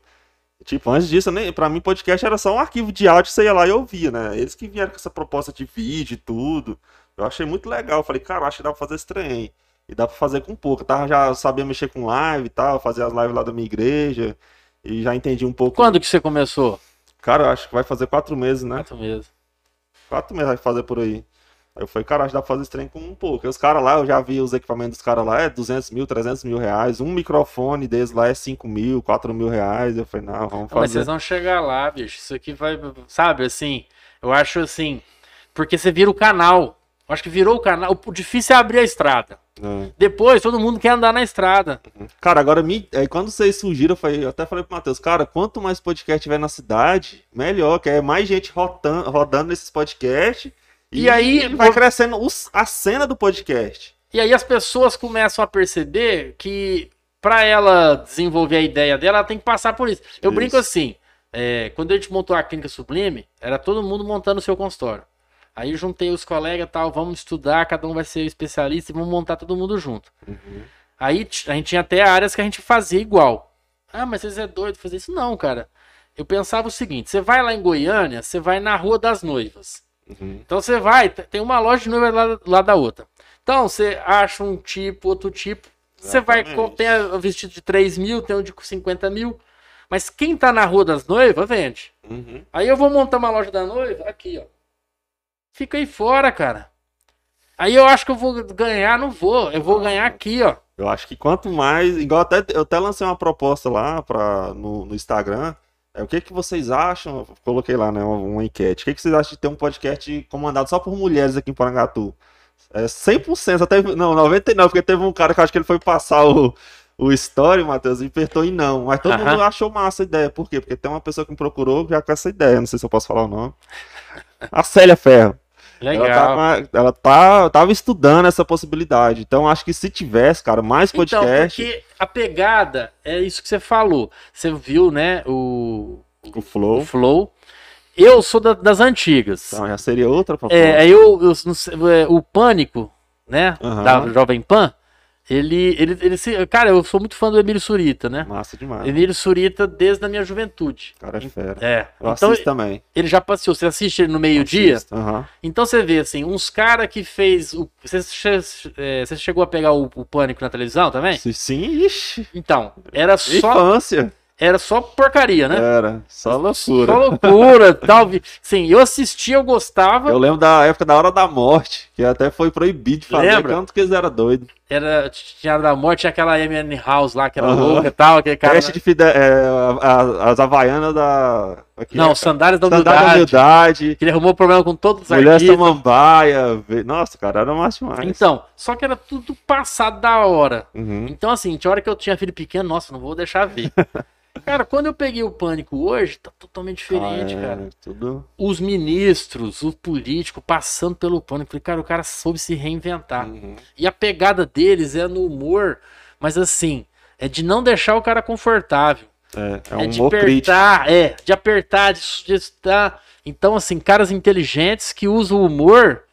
Tipo, antes disso, nem, pra mim, podcast era só um arquivo de áudio, você ia lá e ouvia, né? Eles que vieram com essa proposta de vídeo e tudo. Eu achei muito legal. Eu falei, cara, acho que dá pra fazer esse trem. E dá pra fazer com pouco. Eu tava, já sabia mexer com live e tal, fazer as lives lá da minha igreja. E já entendi um pouco. Quando que você começou? Cara, acho que vai fazer quatro meses, né? Quatro meses. Quatro meses vai fazer por aí. Aí eu falei, cara, acho que dá pra fazer esse trem com um pouco. E os caras lá, eu já vi os equipamentos dos caras lá, é 200 mil, 300 mil reais. Um microfone deles lá é 5 mil, 4 mil reais. Eu falei, não, vamos fazer. Mas vocês vão chegar lá, bicho. Isso aqui vai, sabe, assim, eu acho assim, porque você vira o canal. Eu acho que virou o canal. O difícil é abrir a estrada. É. Depois, todo mundo quer andar na estrada. Uhum. Cara, agora, me... aí, quando vocês surgiram, eu, falei, eu até falei pro Matheus, cara, quanto mais podcast tiver na cidade, melhor, que é mais gente rodando, rodando nesses podcasts e, e aí vai crescendo os, a cena do podcast. E aí as pessoas começam a perceber que para ela desenvolver a ideia dela, ela tem que passar por isso. Eu isso. brinco assim, é, quando a gente montou a clínica Sublime, era todo mundo montando o seu consultório. Aí juntei os colegas tal, vamos estudar, cada um vai ser especialista e vamos montar todo mundo junto. Uhum. Aí a gente tinha até áreas que a gente fazia igual. Ah, mas vocês é doido fazer isso? Não, cara. Eu pensava o seguinte: você vai lá em Goiânia, você vai na Rua das Noivas. Uhum. Então você vai, tem uma loja de número lá, lá da outra. Então você acha um tipo, outro tipo. Você vai, tem o vestido de 3 mil, tem um de 50 mil. Mas quem tá na rua das noivas, vende. Uhum. Aí eu vou montar uma loja da noiva, aqui, ó. Fica aí fora, cara. Aí eu acho que eu vou ganhar, não vou. Eu vou ganhar aqui, ó. Eu acho que quanto mais. Igual até, eu até lancei uma proposta lá pra, no, no Instagram. É, o que, que vocês acham? Coloquei lá, né, uma, uma enquete. O que, que vocês acham de ter um podcast comandado só por mulheres aqui em Porangatu? É 100%, até não, 99, porque teve um cara que eu acho que ele foi passar o, o story, Matheus, e apertou em não. Mas todo mundo achou massa a ideia. Por quê? Porque tem uma pessoa que me procurou já com essa ideia. Não sei se eu posso falar o nome. A Célia Ferro. Legal. Ela, tá, ela tá, tava estudando essa possibilidade. Então, acho que se tivesse, cara, mais podcast. Então, porque a pegada é isso que você falou. Você viu, né, o, o Flow. o Flow. Eu sou da- das antigas. Então, já seria outra proposta. É, eu, eu sei, é, o Pânico, né, Aham. da Jovem Pan, ele, ele, ele se, cara, eu sou muito fã do Emílio Surita, né? Massa demais. Emílio Surita desde a minha juventude. Cara é fera. É. Eu Então assisto também. ele já passeou. Você assiste ele no meio-dia? Aham. Então você vê assim, uns caras que fez. O, você, é, você chegou a pegar o, o Pânico na televisão também? Sim, Sim, ixi. Então, era só, Infância. Era só porcaria, né? Era. Só loucura. Só loucura, <laughs> tal. Sim, eu assistia, eu gostava. Eu lembro da época da Hora da Morte, que até foi proibido de fazer, Lembra? tanto que eles eram doidos. Era, tinha a da morte, tinha aquela MN House lá, que era Aham. louca e tal, aquele cara. Teste de fide... é, a- a- as havaianas da... aqui, Não, é, sandálias da Sandália da humildade. humildade. Que ele arrumou problema com todos os Mulher artistas. samambaia. ve- Nossa, cara, era massa demais. Então, só que era tudo passado da hora. Uhum. Então, assim, tinha hora que eu tinha filho pequeno, nossa, não vou deixar ver. <laughs> cara, quando eu peguei o pânico hoje, tá totalmente diferente, Ah, é, cara. Tudo... Os ministros, o político passando pelo pânico. Falei, cara, o cara soube se reinventar. Uhum. E a pegada deles é no humor, mas assim, é de não deixar o cara confortável. É, é É, um de humor crítico. apertar, é, de apertar, de sugestar. Então, assim, caras inteligentes que usam o humor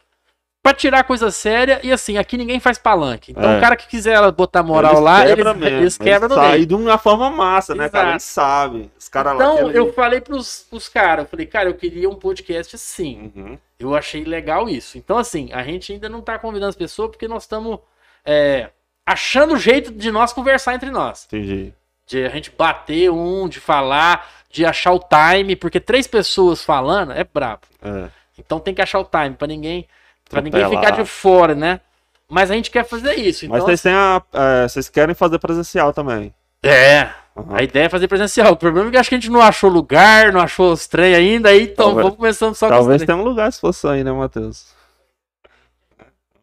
pra tirar coisa séria e assim, aqui ninguém faz palanque. Então, É. o cara que quiser botar moral Eles lá, eles, quebram mesmo, eles quebram no saem meio. de uma forma massa, né, cara? Exato. Eles sabem. Os caras lá... Então, que eu falei pros, pros caras, eu falei, cara, eu queria um podcast assim. Uhum. Eu achei legal isso. Então, assim, a gente ainda não tá convidando as pessoas porque nós estamos é, achando o jeito de nós conversar entre nós. Entendi. De a gente bater um, de falar, de achar o time, porque três pessoas falando é brabo. É. Então tem que achar o time pra ninguém, para ninguém ficar de fora, né? Mas a gente quer fazer isso. Então, Mas vocês têm a... é, vocês querem fazer presencial também. é. Aham. A ideia é fazer presencial. O problema é que acho que a gente não achou lugar, não achou os trem ainda, aí então Talvez- vamos começando só Talvez com trem. tenha um lugar se fosse aí, né, Matheus?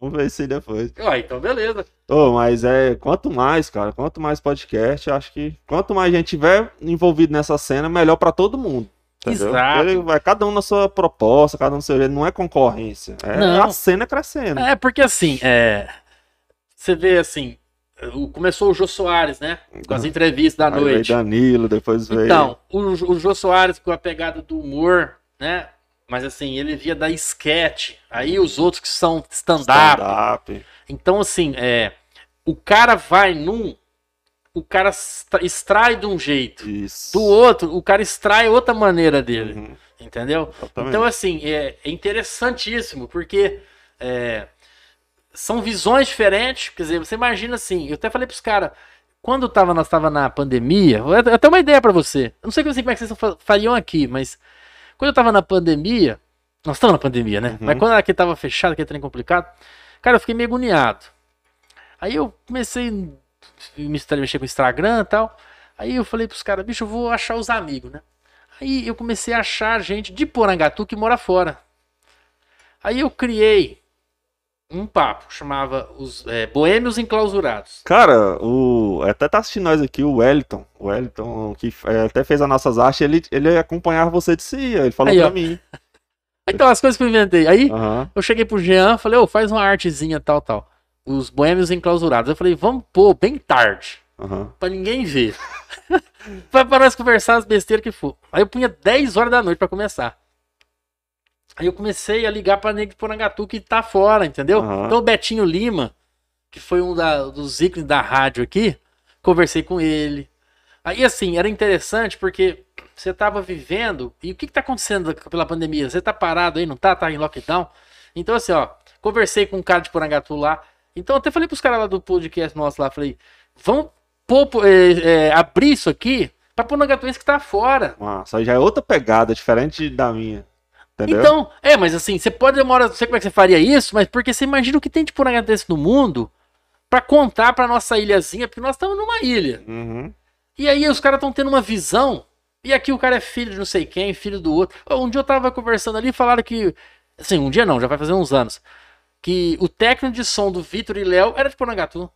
Vamos ver se depois. Ué, então beleza. Ô, mas é, quanto mais, cara, quanto mais podcast, acho que quanto mais gente tiver envolvido nessa cena, melhor pra todo mundo. Entendeu? Exato. Ele vai cada um na sua proposta, cada um no seu jeito, não é concorrência. É Não. a cena crescendo. É, porque assim, é, você vê assim, começou o Jô Soares, né? Com as entrevistas da Aí veio noite. Danilo, depois veio. Então, o, o Jô Soares com a pegada do humor, né? Mas assim, ele via da sketch. Aí os outros que são stand-up. stand-up. Então, assim, é, o cara vai num. O cara extra- extrai de um jeito. Isso. Do outro, o cara extrai outra maneira dele. Uhum, Entendeu? Então, assim, é, é interessantíssimo, porque é, são visões diferentes. Quer dizer, você imagina assim, eu até falei pros caras, quando tava, nós tava na pandemia, tenho uma ideia pra você. Eu não sei como é que vocês fa- fariam aqui, mas quando eu tava na pandemia, nós estamos na pandemia, né? Uhum. Mas quando aqui tava fechado, aquele trem complicado, cara, eu fiquei meio agoniado. Aí eu comecei a me mexer com o Instagram e tal. Aí eu falei pros caras, bicho, eu vou achar os amigos, né? Aí eu comecei a achar gente de Porangatu que mora fora. Aí eu criei um papo, chamava os é, Boêmios Enclausurados. Cara, o. Até tá assistindo nós aqui, o Wellington. O Wellington, que é, até fez as nossas artes, ele, ele acompanhava você de si, ele falou Aí, pra ó. mim. <laughs> Então, as coisas que eu inventei. Aí Aham. eu cheguei pro Jean, falei, ô, faz uma artezinha tal, tal. Os Boêmios Enclausurados. Eu falei, vamos pôr bem tarde. Aham. Pra ninguém ver. <laughs> pra, pra nós conversar as besteiras que for. Aí eu punha 10 horas da noite pra começar. Aí eu comecei a ligar pra Nego de Porangatu que tá fora, entendeu? Aham. Então o Betinho Lima, que foi um da- dos ícones da rádio aqui, conversei com ele. Aí assim, era interessante porque você tava vivendo, e o que que tá acontecendo pela pandemia? Você tá parado aí, não tá? Tá em lockdown? Então assim, ó, conversei com um cara de Porangatu lá. Então até falei pros caras lá do podcast nosso lá, falei, vamos pôr, é, é, abrir isso aqui pra Porangatuense que tá fora. Nossa, aí já é outra pegada, diferente da minha. Entendeu? Então, é, mas assim, você pode demorar, não sei como é que você faria isso, mas porque você imagina o que tem de Porangatuense no mundo pra contar pra nossa ilhazinha, porque nós estamos numa ilha. Uhum. E aí os caras estão tendo uma visão, e aqui o cara é filho de não sei quem, filho do outro. Um dia eu tava conversando ali e falaram que, assim, um dia não, já vai fazer uns anos, que o técnico de som do Vitor e Léo era de Porangatu.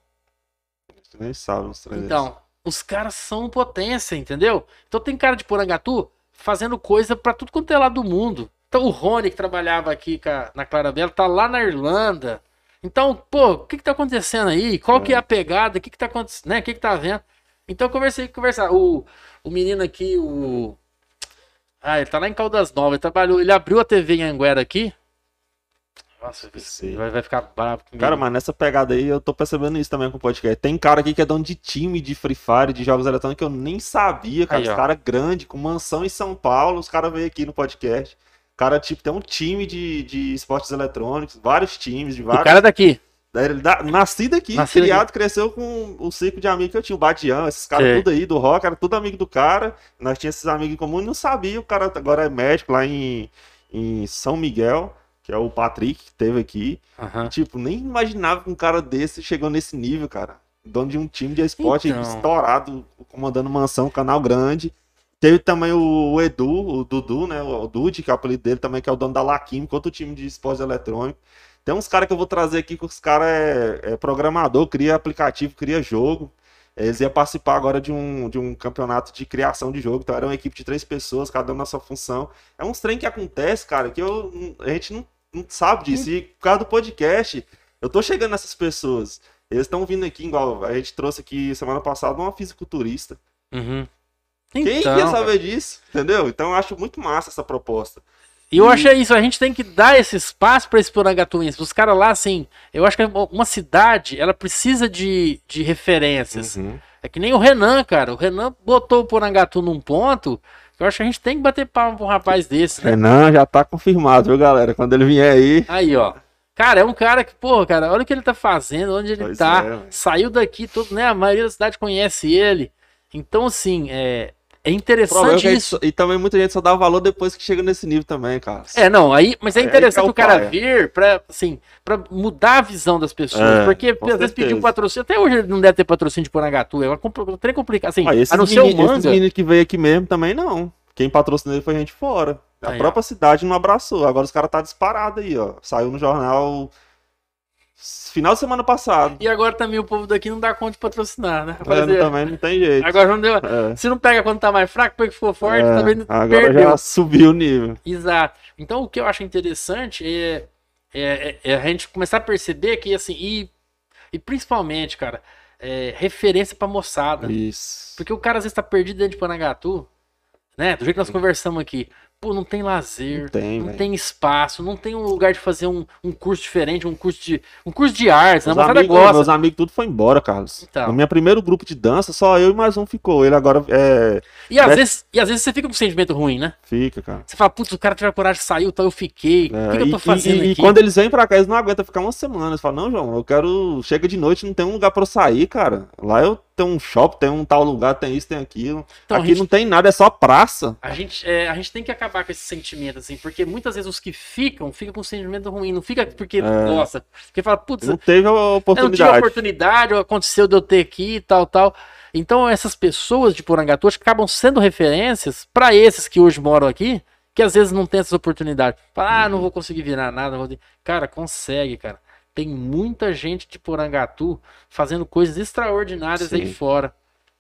Nem sabe uns três Então, os caras são potência, entendeu? Então tem cara de Porangatu fazendo coisa pra tudo quanto é lado do mundo. Então o Rony, que trabalhava aqui a- na Clarabella, tá lá na Irlanda. Então, pô, o que que tá acontecendo aí? Qual que é a pegada? O que que tá acontecendo? Né? O que que tá vendo? Então eu conversei, conversar. O, o menino aqui, o... Ah, ele tá lá em Caldas Novas, ele trabalhou, ele abriu a TV em Anguera aqui. Nossa, vai, vai ficar bravo comigo. Cara, mas nessa pegada aí eu tô percebendo isso também com o podcast. Tem cara aqui que é dono de time de Free Fire, de jogos eletrônicos, que eu nem sabia, cara. Aí, os caras grandes, com mansão em São Paulo, os caras veio aqui no podcast. O cara, tipo, tem um time de, de esportes eletrônicos, vários times, de o vários. cara daqui. Dá- nascido aqui, Nascido criado, cresceu com o ciclo de amigos que eu tinha, o Badian, esses caras tudo aí do rock, era tudo amigo do cara. Nós tínhamos esses amigos em comum e não sabia. O cara agora é médico lá em, em São Miguel, que é o Patrick, que teve aqui. Aham. Tipo, nem imaginava que um cara desse chegou nesse nível, cara. Dono de um time de esporte Então. estourado, comandando mansão, canal grande. Teve também o, Edu, o Dudu, né? O, Dude, que é o apelido dele também, que é o dono da Laquímica, outro time de esporte eletrônico. Tem uns caras que eu vou trazer aqui que os caras é, é programador, cria aplicativo, cria jogo. Eles iam participar agora de um, de um campeonato de criação de jogo. Então era uma equipe de três pessoas, cada um na sua função. É uns trem que acontece, cara, que eu, a gente não, não sabe disso. E por causa do podcast, eu tô chegando nessas pessoas. Eles estão vindo aqui, igual a gente trouxe aqui semana passada uma fisiculturista. Uhum. Quem Então, ia saber disso? Entendeu? Então eu acho muito massa essa proposta. E eu achei isso, a gente tem que dar esse espaço para esse Porangatuense. Os caras lá, assim, eu acho que uma cidade, ela precisa de, de referências. Uhum. É que nem o Renan, cara. O Renan botou o Porangatu num ponto. Eu acho que a gente tem que bater palma pra um rapaz desse, né? Renan já tá confirmado, viu, galera? Quando ele vier aí. Aí, ó. Cara, é um cara que, pô, cara, olha o que ele tá fazendo, onde ele Pois tá. é. Saiu daqui, todo, né? A maioria da cidade conhece ele. Então, assim, é, é é interessante gente isso. e também muita gente só dá valor depois que chega nesse nível também, cara. É, não, aí, mas é interessante é o o cara paia. vir pra, assim, pra mudar a visão das pessoas. É, porque às vezes certeza. pediu patrocínio, até hoje ele não deve ter patrocínio de Porangatu, é uma trem complicado. Assim, Ah, a não ser o manga. meninos que veio aqui mesmo também não. Quem patrocinou ele foi gente fora. A Aí, ó. própria cidade não abraçou. Agora os caras tá disparado aí, ó. Saiu no jornal final de semana passado. E agora também o povo daqui não dá conta de patrocinar, né? É, também não tem jeito. Agora não deu. É, Se não pega quando tá mais fraco, pega que for forte, é, também não agora perdeu. já subiu o nível. Exato. Então o que eu acho interessante é, é, é a gente começar a perceber que, assim, e, e principalmente, cara, é, referência pra moçada. Isso. Porque o cara às vezes tá perdido dentro de Panagatu, né? Do jeito que nós conversamos aqui. Pô, não tem lazer, Não tem, não tem espaço, não tem um lugar de fazer um, um curso diferente, um curso de, um curso de artes. A Meus amigos, gosta. meus amigos tudo foi embora, Carlos. Então. No meu primeiro grupo de dança, só eu e mais um ficou. Ele agora é. E às, Né? vezes, e às vezes você fica com um sentimento ruim, né? Fica, cara. Você fala, putz, o cara teve a coragem, saiu, então eu fiquei. É, o que, que eu tô e- fazendo e, e quando eles vêm pra cá, eles não aguentam ficar uma semana. Eles falam, não, João, eu quero. Chega de noite, não tem um lugar pra eu sair, cara. Lá eu tenho um shopping, tem um tal lugar, tem isso, tem aquilo. Então, a Aqui gente- não tem nada, é só praça. A gente, é, a gente tem que acabar com esse sentimento, assim, porque muitas vezes os que ficam, ficam com um sentimento ruim, não fica porque gosta. Porque fala, putz, Não teve a eu não tive oportunidade. oportunidade, ou aconteceu de eu ter aqui e tal, tal. Então essas pessoas de Porangatu acho que acabam sendo referências para esses que hoje moram aqui, que às vezes não tem essas oportunidades. Fala, ah, não vou conseguir virar nada. vou ter-" Cara, consegue, cara. Tem muita gente de Porangatu fazendo coisas extraordinárias aí Sim. fora.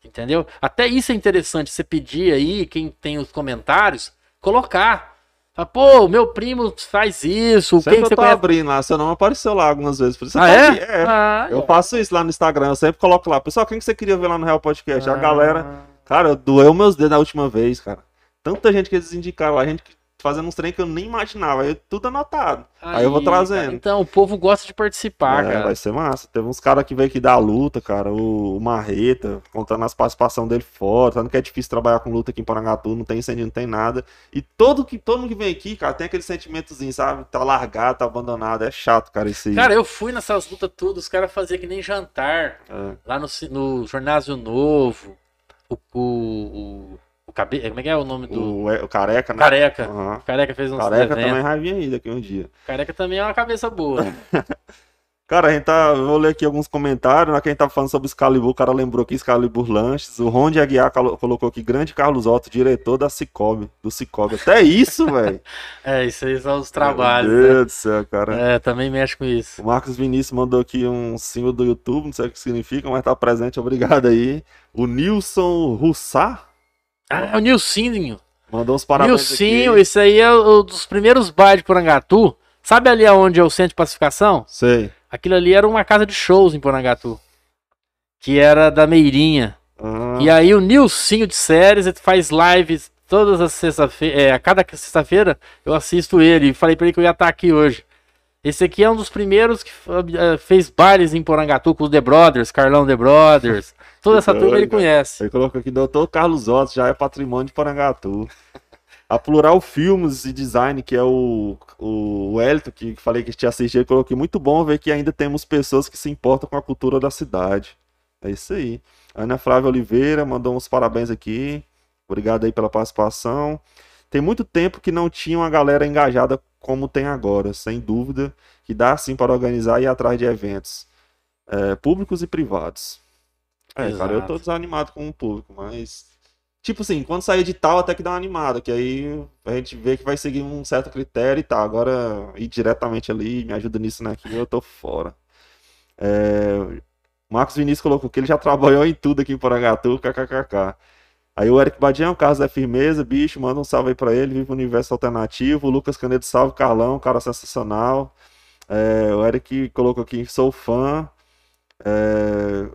Entendeu? Até isso é interessante você pedir aí, quem tem os comentários, colocar. Fala, Pô, meu primo faz isso. Sempre quem que eu você tô conhece? abrindo lá, seu nome apareceu lá algumas vezes. Isso Ah, tô é? É. Ah, Eu faço isso lá no Instagram, eu sempre coloco lá. Pessoal, quem que você queria ver lá no Real Podcast? A Ah. galera. Cara, doeu meus dedos na última vez, cara. Tanta gente que eles indicaram lá, gente que- fazendo uns trem que eu nem imaginava. Aí tudo anotado. Aí, eu vou trazendo. cara, então, o povo gosta de participar, É, cara. vai ser massa. Teve uns caras que veio aqui dar luta, cara. O, o Marreta, contando as participações dele fora. Tanto que é difícil trabalhar com luta aqui em Parangatu, não tem incêndio, não tem nada. E todo, que, todo mundo que vem aqui, cara, tem aquele sentimentozinho, sabe? Tá largado, tá abandonado. É chato, cara, isso aí. Cara, eu fui nessas lutas tudo, os caras faziam que nem jantar. É. Lá no, no Jornásio Novo. O. O. O. cabe... Como é que é o nome do. O, é, o Careca, né? Careca. O Careca fez uns Careca eventos. também vai vir aí daqui um dia. Careca também é uma cabeça boa. <laughs> Cara, a gente tá. Eu vou ler aqui alguns comentários. Né, quem tá falando sobre Excalibur, o cara lembrou aqui Excalibur Lanches. O Ron de Aguiar colo- colocou aqui grande Carlos Otto, diretor da Cicobi, do Cicobi. Até isso, velho. <laughs> é, isso aí são os trabalhos. Meu né? Deus do céu, cara. É, também mexe com isso. O Marcos Vinícius mandou aqui um símbolo do YouTube, não sei o que significa, mas tá presente, obrigado aí. O Nilson Russar, Ah, é o Nilcinho. Mandou uns parabéns Nilcinho, isso aí é um dos primeiros bares de Porangatu. Sabe ali onde é o centro de pacificação? Sei. Aquilo ali era uma casa de shows em Porangatu. Que era da Meirinha. Ah, E aí o Nilcinho de séries, ele faz lives todas as sexta-feiras. É, a cada sexta-feira eu assisto ele. E falei pra ele que eu ia estar aqui hoje. Esse aqui é um dos primeiros que eh, fez bailes em Porangatu com os The Brothers, Carlão The Brothers. Toda essa Que turma ele conhece. Ele colocou aqui, doutor Carlos Otto, já é patrimônio de Porangatu. A Plural Filmes e Design, que é o, o Wellington, que falei que te assisti, ele colocou aqui, muito bom ver que ainda temos pessoas que se importam com a cultura da cidade. É isso aí. Ana Flávia Oliveira mandou uns parabéns aqui. Obrigado aí pela participação. Tem muito tempo que não tinha uma galera engajada como tem agora, sem dúvida, que dá sim para organizar e ir atrás de eventos, é, públicos e privados. É, cara, eu tô Exato. desanimado com o público, mas. Tipo assim, quando sair de tal, até que dá uma animada, que aí a gente vê que vai seguir um certo critério e tá. Agora, ir diretamente ali, me ajuda nisso naquilo, eu tô fora. É, Marcos Vinícius colocou que ele já trabalhou em tudo aqui em Porangatu, kkkk. Aí o Eric Badião, Carlos é firmeza, bicho, manda um salve aí pra ele, vive o universo alternativo. O Lucas Canedo, salve, Carlão, cara sensacional. É, o Eric colocou aqui, sou fã. É,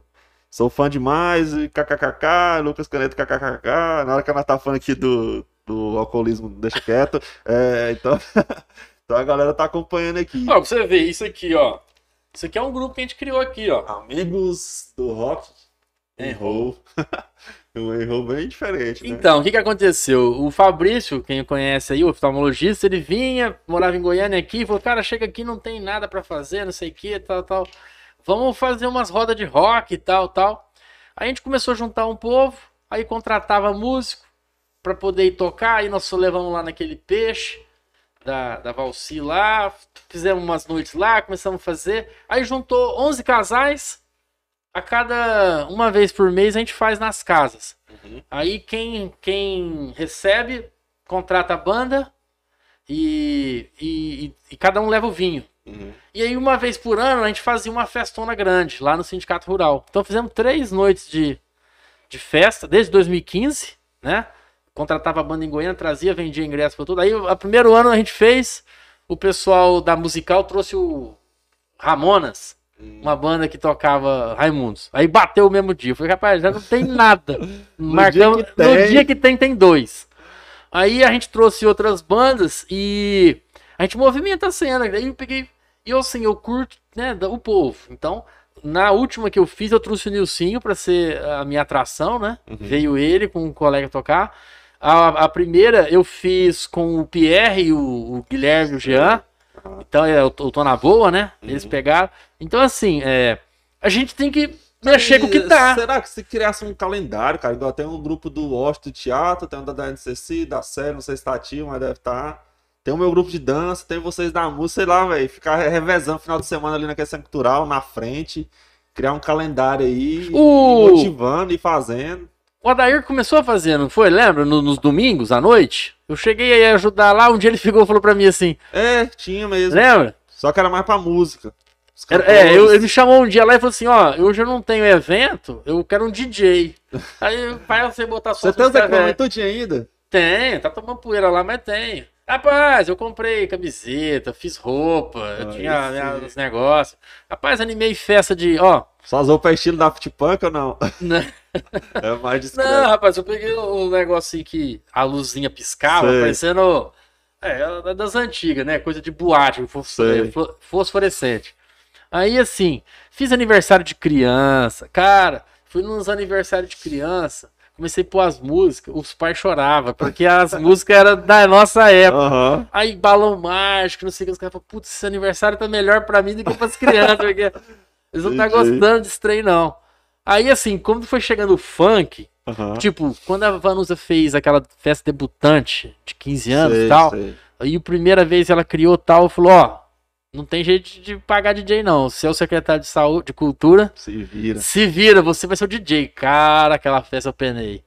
sou fã demais, kkkk, Lucas Canedo, kkkk. Na hora que nós tá falando aqui do, do alcoolismo, deixa quieto. É, então, <laughs> então a galera tá acompanhando aqui. Ó, pra você ver, isso aqui, ó. Isso aqui é um grupo que a gente criou aqui, ó. Amigos do rock and roll. <laughs> um and roll bem diferente, né? Então, o que que aconteceu? O Fabrício, quem conhece aí, o oftalmologista, ele vinha, morava em Goiânia aqui, falou, cara, chega aqui, não tem nada pra fazer, não sei o que, tal, tal. Vamos fazer umas rodas de rock e tal, tal. Aí a gente começou a juntar um povo, aí contratava músico pra poder ir tocar, aí nós só levamos lá naquele peixe da, da Valci lá, fizemos umas noites lá, começamos a fazer. Aí juntou 11 casais, a cada uma vez por mês a gente faz nas casas. Uhum. Aí quem, quem recebe, contrata a banda e, e, e- e cada um leva o vinho. Uhum. E aí uma vez por ano a gente fazia uma festona grande lá no Sindicato Rural. Então fizemos três noites de, de festa desde 2015, né? Contratava a banda em Goiânia, trazia, vendia ingresso para tudo. Aí o primeiro ano a gente fez, o pessoal da musical trouxe o Ramonas, uma banda que tocava Raimundos. Aí bateu o mesmo dia. Eu falei, rapaz, já não tem nada. <laughs> Marcamos, dia que no tem. dia que tem, tem dois. Aí a gente trouxe outras bandas e a gente movimenta a cena. Aí eu peguei. E eu, assim, eu curto, né, o povo. Então, na última que eu fiz, eu trouxe o Nilcinho pra ser a minha atração, né? Uhum. Veio ele com um colega tocar. A, a primeira eu fiz com o Pierre e o, o Guilherme e o Jean. Então é, eu tô, eu tô na boa, né? Eles Uhum. pegaram. Então, assim, é, a gente tem que mexer com o que tá. Será que se criasse um calendário, cara? Igual tem um grupo do Washington Teatro, tem um da NCC, da série, não sei se tá ativo, mas deve estar. Tem o meu grupo de dança, tem vocês da música, sei lá, velho. Ficar revezando final de semana ali na questão cultural, na frente. Criar um calendário aí, O- e motivando e fazendo. O Adair começou a fazer, não foi? Lembra? No- nos domingos, à noite? Eu cheguei aí a ajudar lá, um dia ele ficou e falou pra mim assim, É, tinha mesmo. lembra? Só que era mais pra música. Os Era- é, eu- ele me chamou um dia lá e falou assim, ó, hoje eu não tenho evento, eu quero um DJ. Aí vai você botar só Você tem os equipamentos ainda? Tenho, tá tomando poeira lá, mas tenho. Rapaz, eu comprei camiseta, fiz roupa, eu Ah, tinha aí. os negócios. Rapaz, animei festa de, ó, Só as roupas estilo da Punk ou não? <laughs> Não. <laughs> É mais discreto. Não, rapaz, eu peguei um negócio assim que a luzinha piscava, Sei. parecendo. É, é das antigas, né? Coisa de boate, é, fosforescente. Aí, assim, fiz aniversário de criança. Cara, fui nos aniversários de criança, comecei a pôr as músicas, os pais choravam, porque as <laughs> músicas eram da nossa época. Aham. Aí, balão mágico, não sei o que, os caras falam, putz, esse aniversário tá melhor pra mim do que pras crianças, <laughs> porque eles não Entendi. gostando desse trem, não. Aí, assim, quando foi chegando o funk, Aham. Tipo, quando a Vanusa fez aquela festa debutante de 15 anos Sei, e tal, sei. aí a primeira vez ela criou tal, falou, ó, não tem jeito de pagar DJ não, você é o secretário de saúde, de cultura, Se vira. se vira, você vai ser o DJ. Cara, aquela festa eu penei.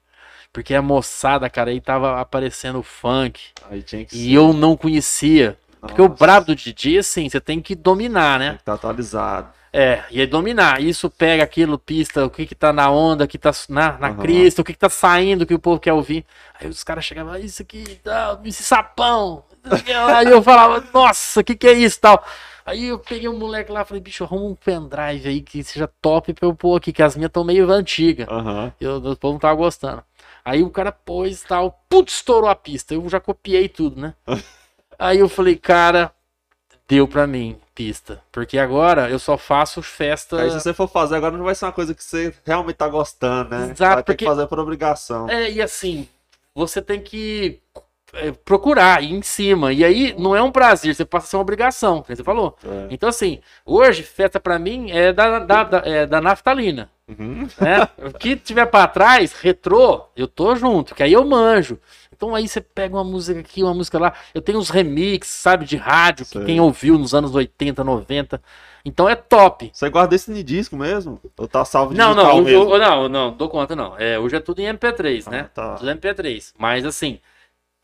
Porque a moçada, cara, aí tava aparecendo o funk, Aí tinha que e eu não conhecia. Porque o Nossa, brabo do DJ, assim, você tem que dominar, tem né? que tá atualizado. É, ia dominar. Isso pega aquilo, pista, o que que tá na onda, o que tá na, na Aham. crista, o que que tá saindo, o que o povo quer ouvir. Aí os caras chegavam, "Ah, isso aqui, esse sapão. Aí eu falava, nossa, o que que é isso tal. Aí eu peguei um moleque lá e falei, bicho, arruma um pendrive aí que seja top pra eu pôr aqui, que as minhas estão meio antigas. Aham. Eu, o povo não tava gostando. Aí o cara pôs e tal, putz, estourou a pista. Eu já copiei tudo, né? <laughs> Aí eu falei, cara, deu pra mim pista. Porque agora eu só faço festa. Aí se você for fazer agora não vai ser uma coisa que você realmente tá gostando, né? Exato, vai ter porque- que fazer por obrigação. É, e assim, você tem que procurar, ir em cima. E aí não é um prazer, você passa a ser uma obrigação, você falou. É. Então, assim, hoje, festa pra mim é da, da, da, é da naftalina. Uhum. né? <laughs> O que tiver pra trás, retrô, eu tô junto, que aí eu manjo. Então aí você pega uma música aqui, uma música lá. Eu tenho uns remix, sabe, de rádio, que Sei. quem ouviu nos anos 80, 90. Então é top. Você guarda esse em disco mesmo? Ou tá salvo Não, digital não, mesmo? eu- não, não, dou conta não. É, hoje é tudo em MP3, né? Ah, tá. Tudo MP3. Mas assim,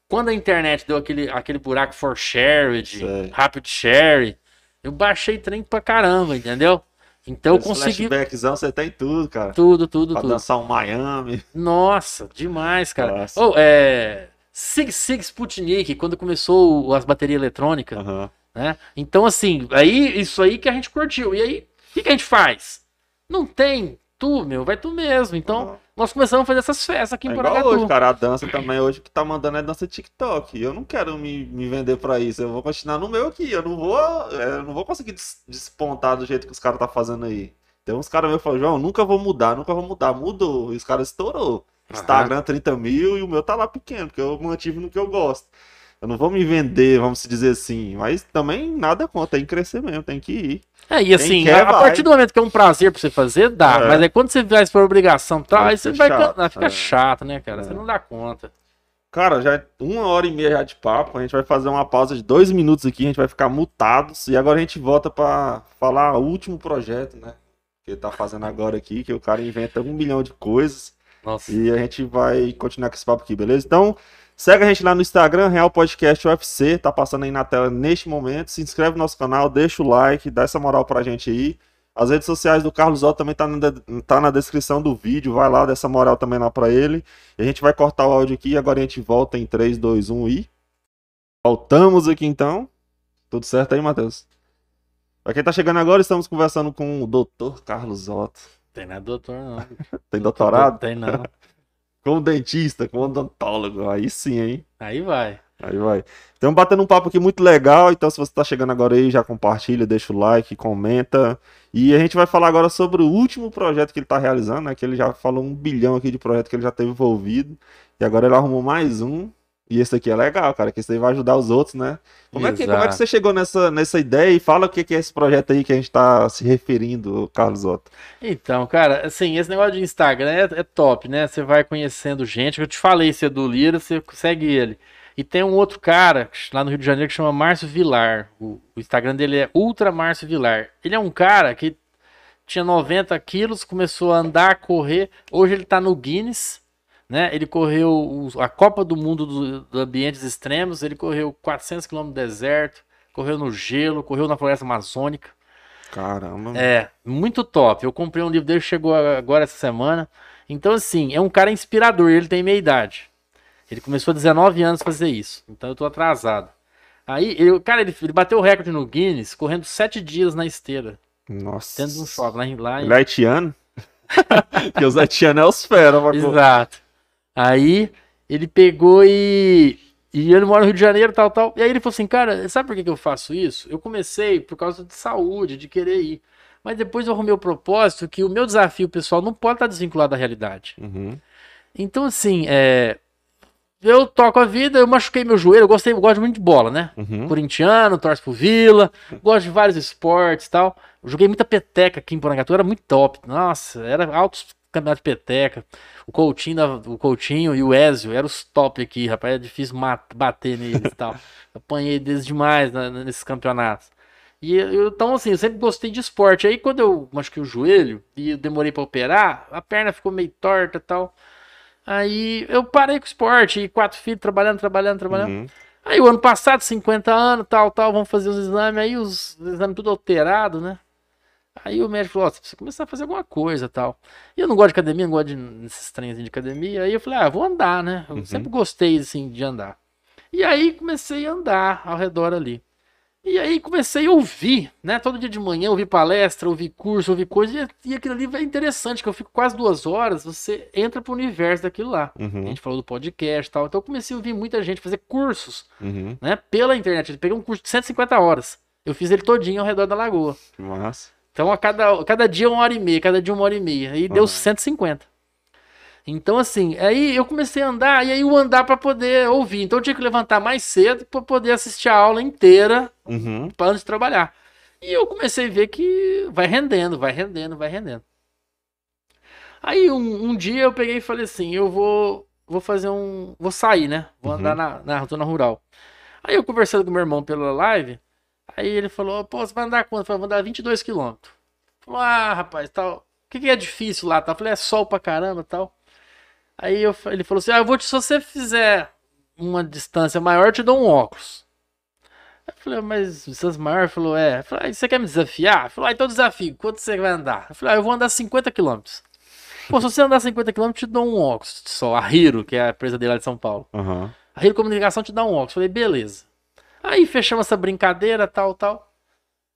quando a internet deu aquele, aquele buraco for shared, rapid share, eu baixei trem pra caramba, entendeu? Então eu Esse consegui Flashbackzão você tem tudo, cara. tudo, tudo, Pra tudo. dançar um Miami. Nossa, demais, cara. Ou, é. Sig Sig Sputnik, quando começou as baterias eletrônicas, Aham. né? Então, assim, aí, isso aí que a gente curtiu. E aí, o que, que a gente faz? Não tem tu, meu, vai tu mesmo. Então, Aham. Nós começamos a fazer essas festas aqui É em igual Porangatu. hoje, cara. A dança também hoje que tá mandando é dança TikTok. Eu não quero me, me vender pra isso. Eu vou continuar no meu aqui. Eu não vou, é, eu não vou conseguir des- despontar do jeito que os caras tá fazendo aí. Tem uns caras meus que falam, João, nunca vou mudar, nunca vou mudar. Mudou. E os caras estourou. Instagram 30 mil e o meu tá lá pequeno, porque eu mantive no que eu gosto. Eu não vou me vender, vamos dizer assim. Mas também nada conta, tem que crescer mesmo, tem que ir. É, e assim, quer, a, vai. partir do momento que é um prazer pra você fazer, dá. É. Mas aí quando você faz por obrigação, tá, Aí aí você vai. chato, can- Fica é. chato, né, cara? É. Você não dá conta. Cara, já é uma hora e meia já de papo. A gente vai fazer uma pausa de dois minutos aqui. A gente vai ficar mutados. E agora a gente volta pra falar o último projeto, né? Que ele tá fazendo agora aqui. Que o cara inventa um milhão de coisas. Nossa. E a gente vai continuar com esse papo aqui, beleza? Então, segue a gente lá no Instagram, Real Podcast UFC. Tá passando aí na tela neste momento. Se inscreve no nosso canal, deixa o like, dá essa moral pra gente aí. As redes sociais do Carlos Otto também tá na, tá na descrição do vídeo. Vai lá, dá essa moral também lá pra ele. E a gente vai cortar o áudio aqui e agora a gente volta em 3, 2, 1 e. Voltamos aqui então. Tudo certo aí, Matheus? Pra quem tá chegando agora, estamos conversando com o Dr. Carlos Otto. Tem nada doutor, não. <laughs> Tem doutorado? Tem não. Com dentista, com odontólogo. Aí sim, hein? Aí vai. Aí vai. Então, batendo um papo aqui muito legal. Então, se você tá chegando agora aí, já compartilha, deixa o like, comenta. E a gente vai falar agora sobre o último projeto que ele tá realizando, né? Que ele já falou um bilhão aqui de projeto que ele já teve envolvido. E agora ele arrumou mais um. E esse aqui é legal, cara, que esse aí vai ajudar os outros, né? Como é que, como é que você chegou nessa, nessa ideia e fala o que que é esse projeto aí que a gente tá se referindo, Carlos Otto? Então, cara, assim, esse negócio de Instagram é, é top, né? Você vai conhecendo gente. Eu te falei, você é do Lira, você segue ele. E tem um outro cara lá no Rio de Janeiro que chama Márcio Vilar. O, o Instagram dele é Ultra Márcio Vilar. Ele é um cara que tinha 90 quilos, começou a andar, correr. Hoje ele tá no Guinness, né? Ele correu a Copa do Mundo do, do Ambientes Extremos. Ele correu 400 quilômetros no deserto, correu no gelo, correu na Floresta Amazônica. Caramba. É, muito top. Eu comprei um livro dele, chegou agora essa semana. Então, assim, é um cara inspirador. Ele tem meia idade. Ele começou a 19 anos a fazer isso. Então, eu tô atrasado. Aí, ele, cara, ele, ele bateu o recorde no Guinness correndo sete dias na esteira. Nossa. Dentro de um shopping. Lá, em- lá em- Ele é haitiano? <laughs> Porque os haitianos é os fera, Exato. Aí, ele pegou e. E ele mora no Rio de Janeiro, tal, tal. E aí ele falou assim, cara, sabe por que, que eu faço isso? Eu comecei por causa de saúde, de querer ir. Mas depois eu arrumei o propósito que o meu desafio pessoal não pode estar desvinculado da realidade. Uhum. Então, assim, é, eu toco a vida, eu machuquei meu joelho, eu gostei, eu gosto muito de bola, né? Uhum. Corintiano, torço pro Vila, gosto de vários esportes e tal. Eu joguei muita peteca aqui em Porangatu, era muito top. Nossa, era altos campeonatos de peteca. O Coutinho, o Coutinho e o Ezio eram os top aqui, rapaz, é difícil bater neles e tal. <laughs> Apanhei deles demais nesses campeonatos. E eu, então, assim, eu sempre gostei de esporte. Aí, quando eu machuquei o joelho e demorei pra operar, a perna ficou meio torta e tal. Aí eu parei com o esporte, e quatro filhos trabalhando, trabalhando, trabalhando. Uhum. Aí o ano passado, 50 anos, tal, tal, vamos fazer os exames, aí os exames tudo alterado, né? Aí o médico falou, ó, você precisa começar a fazer alguma coisa tal. E eu não gosto de academia, não gosto de, desses trens de academia. Aí eu falei, ah, vou andar, né? Eu Uhum. sempre gostei, assim, de andar. E aí comecei a andar ao redor ali. E aí comecei a ouvir, né? Todo dia de manhã ouvir palestra, ouvir curso, ouvir coisa. E, e aquilo ali é interessante, que eu fico quase duas horas, você entra pro universo daquilo lá. A Uhum. gente falou do podcast e tal. Então eu comecei a ouvir muita gente fazer cursos, Uhum. né? Pela internet. Eu peguei um curso de 150 horas. Eu fiz ele todinho ao redor da lagoa. Massa. Então, a cada, cada dia uma hora e meia, cada dia uma hora e meia. Aí deu Aham. 150. Então, assim, aí eu comecei a andar, e aí o andar para poder ouvir. Então, eu tinha que levantar mais cedo para poder assistir a aula inteira Uhum. para antes de trabalhar. E eu comecei a ver que vai rendendo, vai rendendo, vai rendendo. Aí, um, um dia eu peguei e falei assim: eu vou, vou fazer um. Vou sair, né? Vou Uhum. andar na, na zona rural. Aí, eu conversando com meu irmão pela live, aí ele falou: pô, você vai andar quanto? Eu falei, vou andar 22 quilômetros. Falou: ah, rapaz, tal. O que, que é difícil lá? Tal? Eu falei: é sol pra caramba tal. Aí eu, ele falou assim: ah, eu vou te, se você fizer uma distância maior, eu te dou um óculos. Eu falei, mas distância maior? Ele falou, é. Eu falei, ah, você quer me desafiar? Ele falou, ah, então desafio. Quanto você vai andar? Eu falei, ah, eu vou andar 50 quilômetros. Pô, se você andar 50 quilômetros, eu te dou um óculos só. A Hiro, que é a empresa dele lá de São Paulo. Aham. A Hiro Comunicação te dá um óculos. Eu falei, beleza. Aí fechamos essa brincadeira, tal, tal.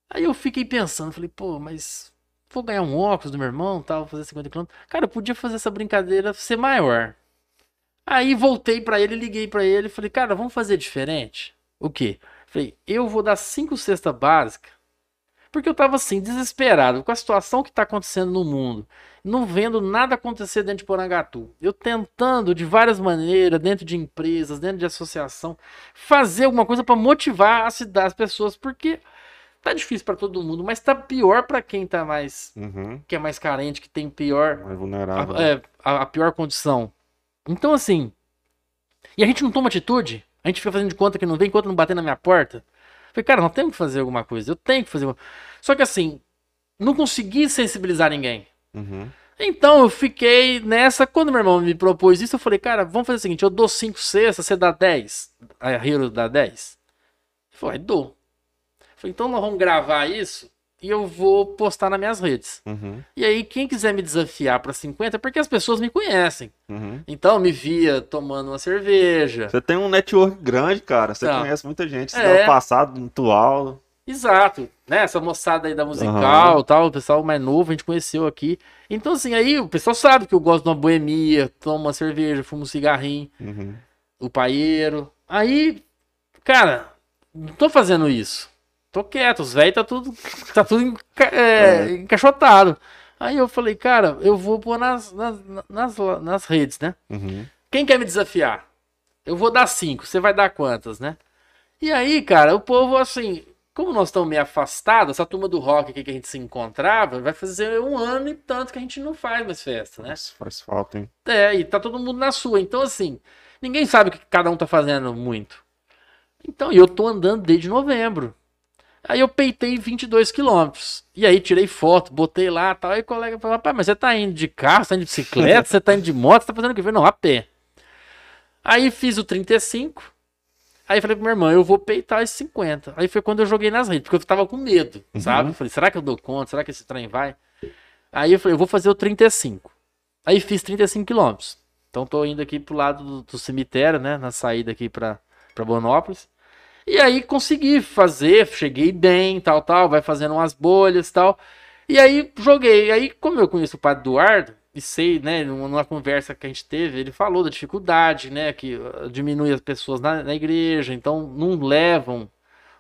Aí eu fiquei pensando, falei, pô, mas vou ganhar um óculos do meu irmão, tal, fazer 50 quilômetros. Cara, eu podia fazer essa brincadeira ser maior. Aí voltei pra ele, liguei pra ele, falei, cara, vamos fazer diferente? O quê? Falei, eu vou dar cinco cestas básicas, porque eu tava assim, desesperado com a situação que tá acontecendo no mundo, não vendo nada acontecer dentro de Porangatu. Eu tentando de várias maneiras, dentro de empresas, dentro de associação, fazer alguma coisa pra motivar a cidade, as pessoas, porque tá difícil pra todo mundo, mas tá pior pra quem tá mais, Uhum. que é mais carente, que tem pior Mais vulnerável. a, é, a- a pior condição. Então, assim. E a gente não toma atitude? A gente fica fazendo de conta que não vem enquanto não bater na minha porta? Falei, cara, nós temos que fazer alguma coisa. Eu tenho que fazer. alguma- Só que, assim, não consegui sensibilizar ninguém. Uhum. Então eu fiquei nessa. Quando meu irmão me propôs isso, eu falei, cara, vamos fazer o seguinte: eu dou 5 cestas, você dá 10. A Hero dá 10. Ele falou, "Ah, dou. Eu falei, então nós vamos gravar isso e eu vou postar nas minhas redes. Uhum. E aí, quem quiser me desafiar pra 50, porque as pessoas me conhecem. Uhum. Então, me via tomando uma cerveja. Você tem um network grande, cara. Você Então. conhece muita gente. Você É. passado atual. Exato, né? Essa moçada aí da musical, tal, o pessoal mais novo, a gente conheceu aqui. Então, assim, aí o pessoal sabe que eu gosto de uma boemia, tomo uma cerveja, fumo um cigarrinho, Uhum. o paieiro. Aí, cara, não tô fazendo isso. Tô quieto, os velhos tá tudo, <laughs> tá tudo enca é, encaixotado. Aí eu falei, cara, eu vou pôr nas, nas, nas, nas redes, né? Uhum. Quem quer me desafiar? Eu vou dar cinco, você vai dar quantas, né? E aí, cara, o povo, assim, como nós estamos meio afastados, essa turma do rock aqui que a gente se encontrava, vai fazer um ano e tanto que a gente não faz mais festa, né? Nossa, faz falta, hein? É, e tá todo mundo na sua. Então, assim, ninguém sabe o que cada um tá fazendo muito. Então, e eu tô andando desde novembro. Aí eu peitei 22 quilômetros. E aí tirei foto, botei lá e tal. Aí o colega falou, rapaz, mas você tá indo de carro, você tá indo de bicicleta, <laughs> você tá indo de moto, você tá fazendo o que? Eu falei, não, a pé. Aí fiz o 35. Aí falei pro meu irmão, eu vou peitar esse 50. Aí foi quando eu joguei nas redes, porque eu tava com medo, sabe? Eu falei, será que eu dou conta? Será que esse trem vai? Aí eu falei, eu vou fazer o 35. Aí fiz 35 quilômetros. Então tô indo aqui pro lado do, do cemitério, né? Na saída aqui pra, pra Bonópolis. E aí consegui fazer, cheguei bem, tal, tal, vai fazendo umas bolhas tal. E aí joguei. Aí, como eu conheço o padre Eduardo, e sei, né, numa conversa que a gente teve, ele falou da dificuldade, né, que uh, diminui as pessoas na, na igreja, então não levam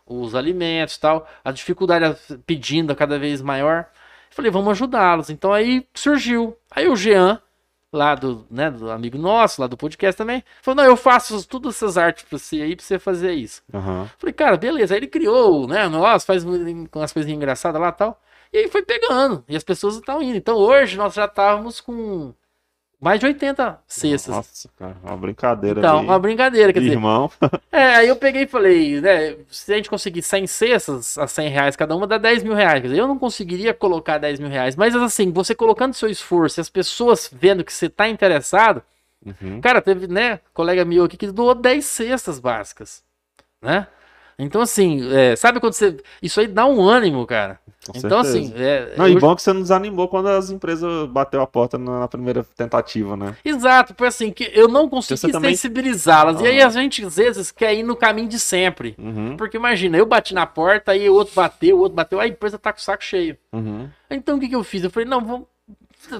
os alimentos tal, a dificuldade pedindo cada vez maior. Eu falei, vamos ajudá-los. Então aí surgiu. Aí o Jean, lá do, né, do amigo nosso, lá do podcast também, falou: não, eu faço todas essas artes pra você aí, pra você fazer isso. Aham. Falei, cara, beleza. Aí ele criou, né? Nossa, faz umas coisinhas engraçadas lá e tal. E aí foi pegando. E as pessoas estão indo. Então hoje nós já estávamos com mais de 80 cestas. Nossa, cara, uma brincadeira então, ali. uma brincadeira, quer dizer. irmão. <laughs> É, aí eu peguei e falei, né? Se a gente conseguir 100 cestas a 100 reais cada uma, dá 10 mil reais. Quer dizer, eu não conseguiria colocar 10 mil reais. Mas assim, você colocando seu esforço e as pessoas vendo que você tá interessado. Uhum. Cara, teve, né? Colega meu aqui que doou 10 cestas básicas, né? Então, assim, é, sabe quando você. Isso aí dá um ânimo, cara. Com Então, certeza. assim, é, Não, e eu- bom que você não desanimou quando as empresas bateu a porta na, primeira tentativa, né? Exato, foi assim, que eu não consegui também- sensibilizá-las. E aí Ah. a gente, às vezes, quer ir no caminho de sempre. Uhum, Porque imagina, eu bati na porta, aí o outro bateu, o outro bateu, aí a empresa tá com o saco cheio. uhum. Então o que, que eu fiz? Eu falei, não, vou...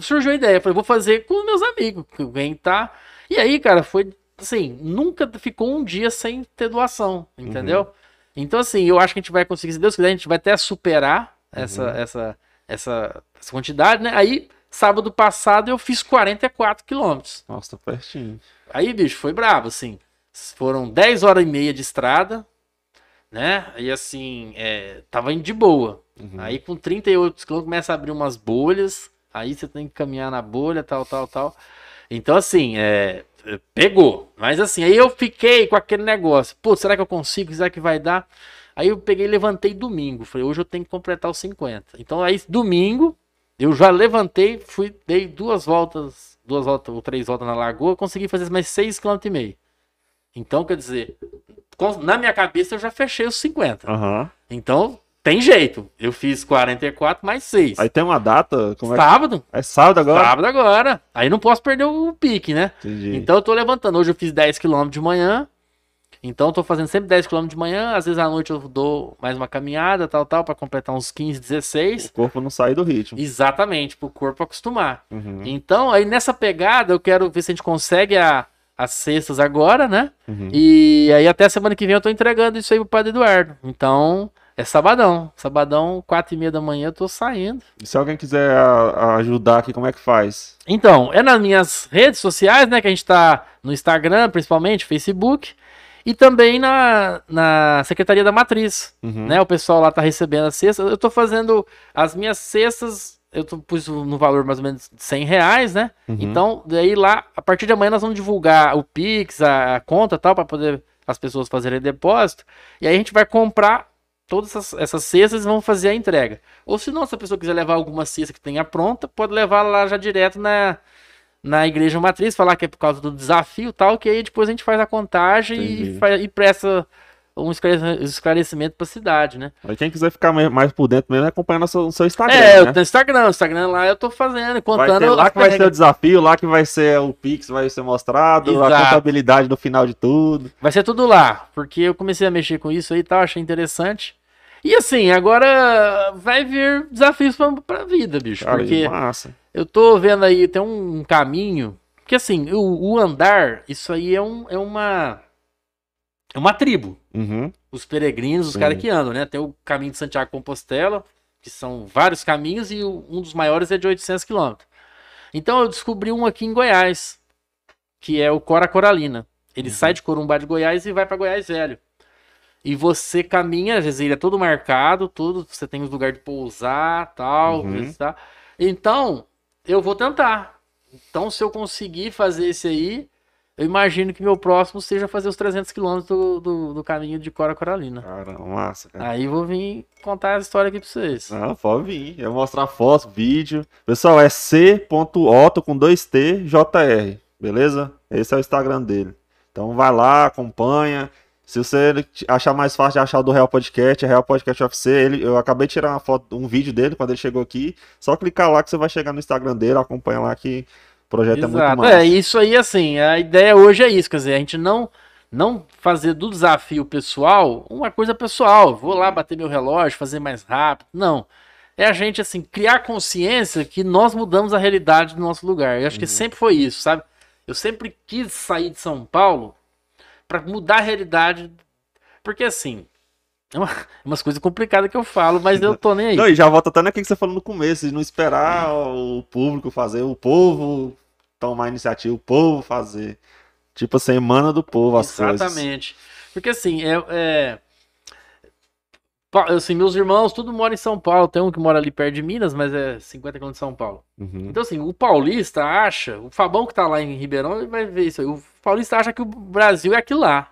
surgiu a ideia, eu falei, vou fazer com meus amigos, que quem tá. E aí, cara, foi assim, nunca ficou um dia sem ter doação, entendeu? Uhum. Então, assim, eu acho que a gente vai conseguir, se Deus quiser, a gente vai até superar essa, Uhum. essa, essa, essa quantidade, né? Aí, sábado passado, eu fiz 44 quilômetros. Nossa, tá pertinho. Aí, bicho, foi brabo, assim. Foram 10 horas e meia de estrada, né? E assim, é, tava indo de boa. Uhum. Aí com 38 quilômetros começa a abrir umas bolhas. Aí você tem que caminhar na bolha, tal, tal, tal. Então, assim, é, pegou. Mas assim, aí eu fiquei com aquele negócio. Pô, será que eu consigo? Será que vai dar? Aí eu peguei e levantei domingo. Falei, hoje eu tenho que completar os 50. Então aí, domingo, eu já levantei, fui, dei duas voltas, duas voltas ou três voltas na lagoa, consegui fazer mais 6,5 km. Então, quer dizer, na minha cabeça eu já fechei os 50. Aham. Então, tem jeito. Eu fiz 44 mais 6. Aí tem uma data? Como é, que- Sábado. é sábado agora? Sábado agora. Aí não posso perder o pique, né? Entendi. Então eu tô levantando. Hoje eu fiz 10 km de manhã. Então eu tô fazendo sempre 10 km de manhã. Às vezes à noite eu dou mais uma caminhada, tal, tal, pra completar uns 15, 16. O corpo não sai do ritmo. Exatamente, pro corpo acostumar. Uhum, Então, aí nessa pegada, eu quero ver se a gente consegue a- as cestas agora, né? uhum. E aí até semana que vem eu tô entregando isso aí pro Padre Eduardo. Então, é sabadão. Sabadão, quatro e meia da manhã, eu tô saindo. E se alguém quiser a- a ajudar aqui, como é que faz? Então, é nas minhas redes sociais, né? Que a gente tá no Instagram, principalmente, Facebook. E também na, na Secretaria da Matriz, Uhum. né? O pessoal lá tá recebendo as cestas. Eu tô fazendo as minhas cestas, eu tô, pus no valor mais ou menos de 100 reais, né? Uhum. Então, daí lá, a partir de amanhã nós vamos divulgar o Pix, a, a conta tal, para poder as pessoas fazerem depósito. E aí a gente vai comprar todas essas, essas cestas e vamos fazer a entrega. Ou se não, se a pessoa quiser levar alguma cesta que tenha pronta, pode levar lá já direto na, na igreja matriz, falar que é por causa do desafio e tal, que aí depois a gente faz a contagem Entendi. e, fa- e presta um esclarecimento para a cidade, né? Aí quem quiser ficar mais- por dentro mesmo é acompanhando o seu, o seu Instagram, é, eu né? tenho Instagram, o Instagram lá eu tô fazendo, contando lá que vai ser o desafio, lá que vai ser o Pix, vai ser mostrado, a Exato. contabilidade no final de tudo. Vai ser tudo lá, porque eu comecei a mexer com isso aí e tal, achei interessante. E assim, agora vai vir desafios pra, pra vida, bicho. Cara, porque massa. eu tô vendo aí, tem um caminho. Porque assim, o, o andar, isso aí é, um, é uma. É uma tribo. Uhum. Os peregrinos, os caras que andam, né? Tem o caminho de Santiago Compostela, que são vários caminhos, e um dos maiores é de 800 quilômetros. Então eu descobri um aqui em Goiás, que é o Cora Coralina. Ele Uhum. sai de Corumbá de Goiás e vai para Goiás Velho. E você caminha, às vezes ele é todo marcado, tudo, você tem os lugares de pousar, tal, Uhum. visitar. Então, eu vou tentar. Então, se eu conseguir fazer esse aí, eu imagino que meu próximo seja fazer os 300 quilômetros do, do, do caminho de Cora Coralina. Cara, massa, cara. Aí eu vou vir contar a história aqui pra vocês. Não, pode vir. Eu vou mostrar foto, vídeo. Pessoal, é c.otto com 2t jr, beleza? Esse é o Instagram dele. Então vai lá, acompanha. Se você achar mais fácil de achar o do Real Podcast, é Real Podcast UFC. Ele, eu acabei de tirar uma foto, um vídeo dele quando ele chegou aqui. Só clicar lá que você vai chegar no Instagram dele, acompanha lá que o projeto é muito Exato. massa. É, isso aí, assim, a ideia hoje é isso, quer dizer, a gente não, não fazer do desafio pessoal uma coisa pessoal. Vou lá bater meu relógio, fazer mais rápido. Não. É a gente, assim, criar consciência que nós mudamos a realidade do nosso lugar. Eu acho que sempre foi isso, sabe? Eu sempre quis sair de São Paulo para mudar a realidade. Porque, assim, é uma, umas coisas complicadas que eu falo, mas eu tô nem aí. Não, e já volta até naquilo que você falou no começo, de não esperar o público fazer, o povo tomar a iniciativa, o povo fazer. Tipo, a semana do povo, as coisas. Exatamente. Porque assim, é, é- assim, meus irmãos, tudo mora em São Paulo. Tem um que mora ali perto de Minas, mas é 50 km de São Paulo. Uhum. Então, assim, o paulista acha, o Fabão que tá lá em Ribeirão, ele vai ver isso aí. O paulista acha que o Brasil é aquilo lá.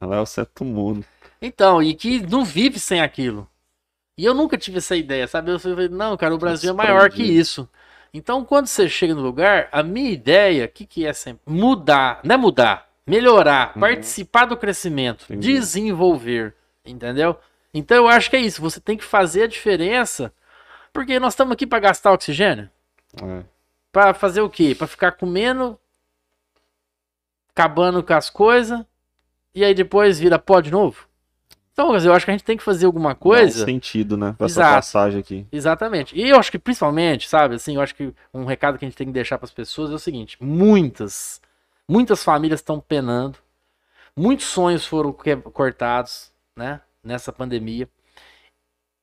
Ela é o centro do mundo. Então, e que não vive sem aquilo. E eu nunca tive essa ideia, sabe? Eu falei, não, cara, o Brasil é maior que isso. Então, quando você chega no lugar, a minha ideia, o que, que é sempre? Mudar, não é mudar, melhorar, Uhum. participar do crescimento, Entendi. desenvolver, entendeu? Então eu acho que é isso. Você tem que fazer a diferença. Porque nós estamos aqui para gastar oxigênio. É. Pra fazer o quê? Pra ficar comendo, acabando com as coisas, e aí depois vira pó de novo? Então, quer dizer, eu acho que a gente tem que fazer alguma um coisa. sentido, né? Pra essa Exato. passagem aqui. Exatamente. E eu acho que principalmente, sabe, assim, eu acho que um recado que a gente tem que deixar para as pessoas é o seguinte: muitas, muitas famílias estão penando, muitos sonhos foram cortados, né, nessa pandemia,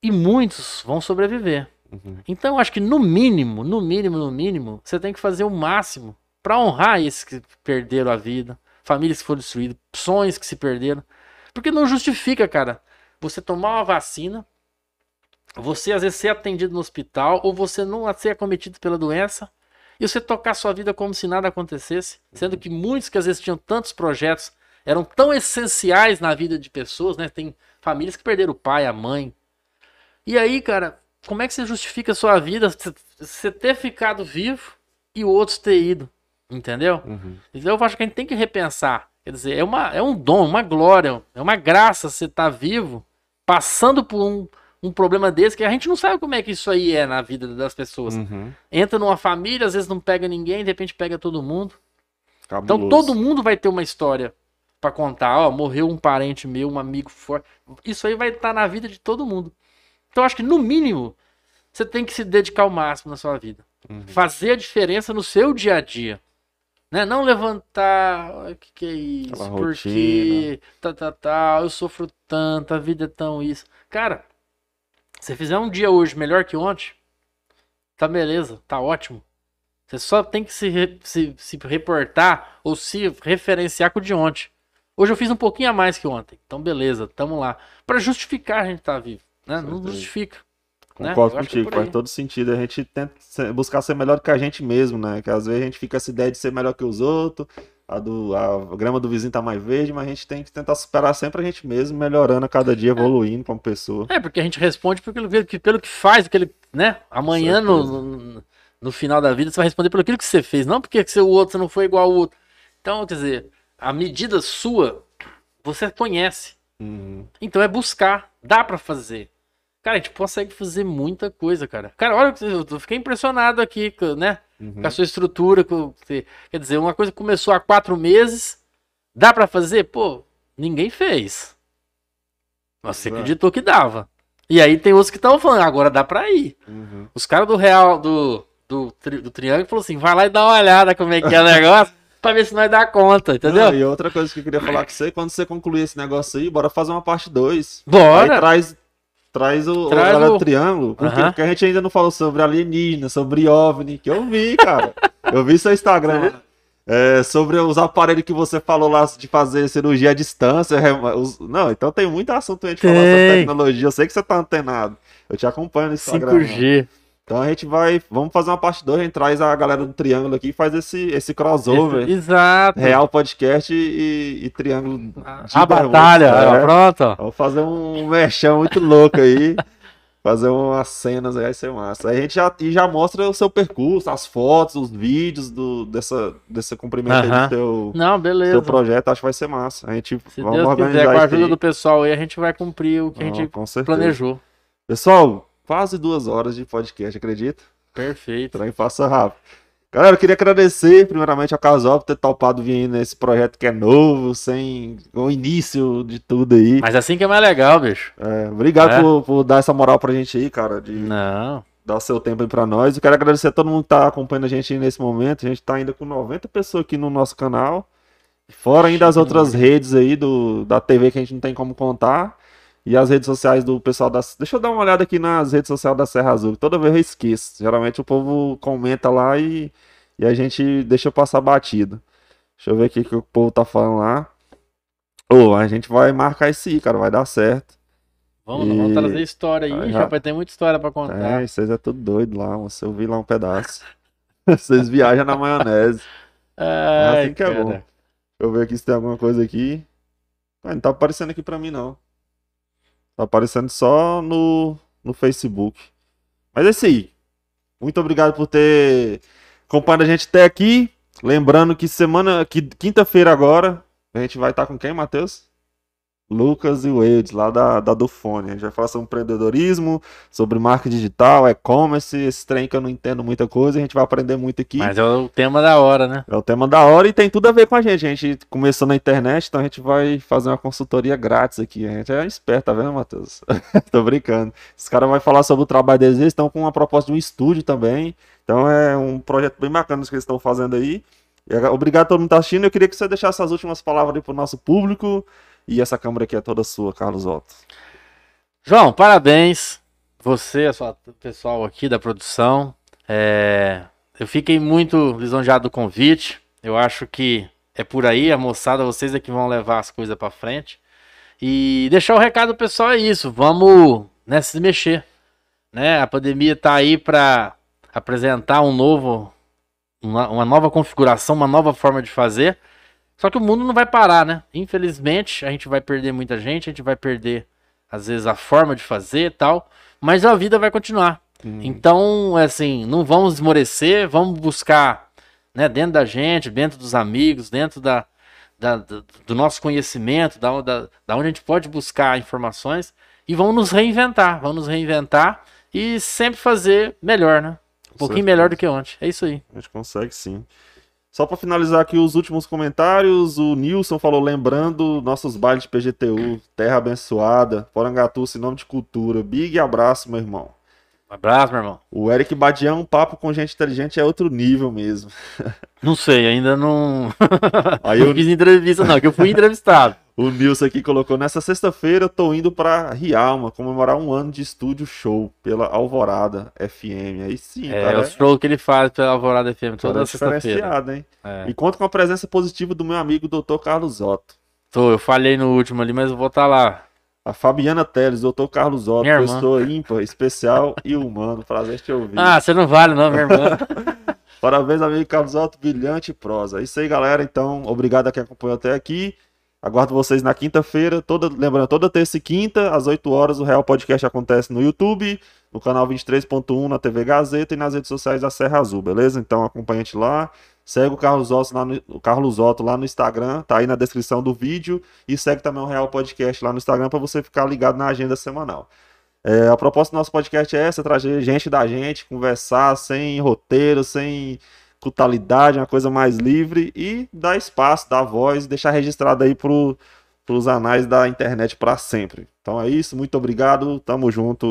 e muitos vão sobreviver. Uhum. Então, eu acho que no mínimo, no mínimo, no mínimo, você tem que fazer o máximo para honrar esses que perderam a vida, famílias que foram destruídas, sonhos que se perderam. Porque não justifica, cara, você tomar uma vacina, você às vezes ser atendido no hospital, ou você não ser acometido pela doença, e você tocar sua vida como se nada acontecesse. Sendo que muitos que às vezes tinham tantos projetos, eram tão essenciais na vida de pessoas, né? Tem famílias que perderam o pai, a mãe. E aí, cara, como é que você justifica a sua vida, você ter ficado vivo e outros ter ido? Entendeu? Uhum. Então eu acho que a gente tem que repensar. Quer dizer, é, uma, é um dom, uma glória, é uma graça você estar vivo, passando por um, um problema desse, que a gente não sabe como é que isso aí é na vida das pessoas. Uhum. Entra numa família, às vezes não pega ninguém, de repente pega todo mundo. Então Cabuloso. todo mundo vai ter uma história pra contar. Ó, morreu um parente meu, um amigo forte. Isso aí vai estar na vida de todo mundo. Então eu acho que no mínimo você tem que se dedicar ao máximo na sua vida. Uhum. Fazer a diferença no seu dia a dia. Né? Não levantar, o que, que é isso? Aquela Porque tá, tá, tá, eu sofro tanto, a vida é tão isso. Cara, se fizer um dia hoje melhor que ontem, tá beleza, tá ótimo. Você só tem que se, se, se reportar ou se referenciar com o de ontem. Hoje eu fiz um pouquinho a mais que ontem. Então, beleza, tamo lá. Pra justificar a gente estar vivo. Né? Não Certeza. justifica. né? Concordo Eu acho que é contigo, aí. faz todo sentido. A gente tenta buscar ser melhor que a gente mesmo, né? Que às vezes a gente fica com essa ideia de ser melhor que os outros, a, do, a grama do vizinho tá mais verde, mas a gente tem que tentar superar sempre a gente mesmo, melhorando a cada dia, evoluindo como pessoa. É, porque a gente responde pelo que, pelo que faz, aquele, né? Amanhã, no, no, no final da vida, você vai responder pelo que você fez, não porque o outro não foi igual ao outro. Então, quer dizer, a medida sua, você conhece. Uhum. Então é buscar, dá pra fazer. Cara, a gente consegue fazer muita coisa, cara. Cara, olha, eu eu fiquei impressionado aqui, né? Uhum. Com a sua estrutura. Com, quer dizer, uma coisa que começou há quatro meses, dá pra fazer? Pô, ninguém fez. Mas você acreditou que dava. E aí tem outros que estão falando, agora dá pra ir. Uhum. Os caras do Real, do, do, do Triângulo, falou assim: vai lá e dá uma olhada como é que é o negócio, pra ver se nós dá conta, entendeu? Não, e outra coisa que eu queria falar com você, quando você concluir esse negócio aí, bora fazer uma parte 2. Aí Bora! traz, traz o, Traz o, triângulo, porque, Aham. porque a gente ainda não falou sobre alienígena, sobre OVNI, que eu vi, cara. <laughs> eu vi seu Instagram. É, sobre os aparelhos que você falou lá de fazer cirurgia à distância. os- Não, então tem muito assunto a gente falar sobre tecnologia. Eu sei que você tá antenado. Eu te acompanho no Instagram. mano. 5G. Então a gente vai. Vamos fazer uma parte 2, a gente traz a galera do Triângulo aqui e faz esse, esse crossover. Exato. Real Podcast e, e Triângulo. de A batalha, é. pronto. Vamos fazer um mexão muito louco aí. <laughs> fazer umas cenas aí, vai ser massa. Aí a gente já, já mostra o seu percurso, as fotos, os vídeos do, dessa, desse cumprimento aí do seu, Não, beleza. seu projeto. Acho que vai ser massa. A gente Se vamos Deus organizar quiser, com a ajuda aí. do pessoal aí, a gente vai cumprir o que a Não, gente com certeza. planejou. Pessoal, quase duas horas de podcast, acredita? Perfeito. Trem passa rápido. Galera, eu queria agradecer primeiramente ao Casal por ter topado vir nesse projeto que é novo, sem o início de tudo aí. Mas assim que é mais legal, bicho. É, obrigado É. por, por dar essa moral pra gente aí, cara, de Não. dar o seu tempo aí pra nós. Eu quero agradecer a todo mundo que tá acompanhando a gente aí nesse momento. A gente tá ainda com 90 pessoas aqui no nosso canal. Fora ainda as outras redes aí do, da TV que a gente não tem como contar. E as redes sociais do pessoal da. Deixa eu dar uma olhada aqui nas redes sociais da Serra Azul. Toda vez eu esqueço. Geralmente o povo comenta lá e, e a gente deixa passar batido. Deixa eu ver aqui o que o povo tá falando lá. Ô, a gente vai marcar isso aí, cara. Vai dar certo. Vamos, E- vamos trazer história aí, já. rapaz. Tem muita história pra contar. É, vocês é tudo doido lá. Eu vi lá um pedaço. <laughs> vocês viajam na maionese. Ai, assim que é cara. bom. Deixa eu ver aqui se tem alguma coisa aqui. Ah, não tá aparecendo aqui pra mim, não. Tá aparecendo só no, no Facebook. Mas é isso aí. Muito obrigado por ter acompanhado a gente até aqui. Lembrando que semana, que quinta-feira agora, a gente vai estar com quem, Matheus? Lucas e o Eudes, lá da, da Dufone. A gente vai falar sobre empreendedorismo, sobre marketing digital, e-commerce, esse trem que eu não entendo muita coisa, a gente vai aprender muito aqui. Mas é o tema da hora, né? É o tema da hora e tem tudo a ver com a gente. A gente começou na internet, então a gente vai fazer uma consultoria grátis aqui. A gente é esperto, tá vendo, Matheus? <laughs> Tô brincando. Os caras vão falar sobre o trabalho deles, eles estão com uma proposta de um estúdio também. Então é um projeto bem bacana que eles estão fazendo aí. Obrigado a todo mundo que tá assistindo. Eu queria que você deixasse as últimas palavras aí pro nosso público. E essa câmera aqui é toda sua, Carlos Otto. João, parabéns. Você, o pessoal aqui da produção. É... Eu fiquei muito lisonjeado do convite. Eu acho que é por aí, a moçada, vocês é que vão levar as coisas para frente. E deixar o recado pessoal é isso. Vamos né, se mexer. Né? A pandemia tá aí para apresentar um novo, uma, uma nova configuração, uma nova forma de fazer. Só que o mundo não vai parar, né? Infelizmente, a gente vai perder muita gente, a gente vai perder, às vezes, a forma de fazer e tal, mas a vida vai continuar. Hum. Então, assim, não vamos esmorecer, vamos buscar, né, dentro da gente, dentro dos amigos, dentro da, da, do nosso conhecimento, da, da, da onde a gente pode buscar informações e vamos nos reinventar, vamos nos reinventar e sempre fazer melhor, né? Um pouquinho melhor do que ontem. É isso aí. A gente consegue sim. Só para finalizar aqui os últimos comentários, o Nilson falou, lembrando nossos bailes de PGTU, Terra Abençoada, Porangatu, nome de cultura. Big abraço, meu irmão. Um abraço, meu irmão. O Eric Badião, um papo com gente inteligente é outro nível mesmo. Não sei, ainda não. Aí eu... não fiz entrevista, não, que eu fui entrevistado. O Nilson aqui colocou: nessa sexta-feira tô indo pra Rialma comemorar um ano de estúdio show pela Alvorada FM. Aí sim, é, cara. É o show que ele faz pela Alvorada FM toda sexta-feira. hein? É. E conta com a presença positiva do meu amigo Dr. Carlos Otto. Tô, eu falhei no último ali, mas eu vou estar tá lá. A Fabiana Teles, Dr. Carlos Otto, pessoa ímpar, especial <laughs> e humano. Prazer te ouvir. Ah, você não vale, não, minha irmã. <laughs> Parabéns, amigo Carlos Otto, brilhante prosa. É isso aí, galera. Então, obrigado a quem acompanhou até aqui. Aguardo vocês na quinta-feira, toda, lembrando, toda terça e quinta, às 8 horas, o Real Podcast acontece no YouTube, no canal 23.1, na TV Gazeta e nas redes sociais da Serra Azul, beleza? Então acompanha a gente lá, segue o Carlos Otto lá no, o Carlos Otto lá no Instagram, tá aí na descrição do vídeo, e segue também o Real Podcast lá no Instagram para você ficar ligado na agenda semanal. É, a proposta do nosso podcast é essa, trazer gente da gente, conversar sem roteiro, sem brutalidade, uma coisa mais livre e dar espaço, dar voz, deixar registrado aí para os anais da internet para sempre. Então é isso, muito obrigado, tamo junto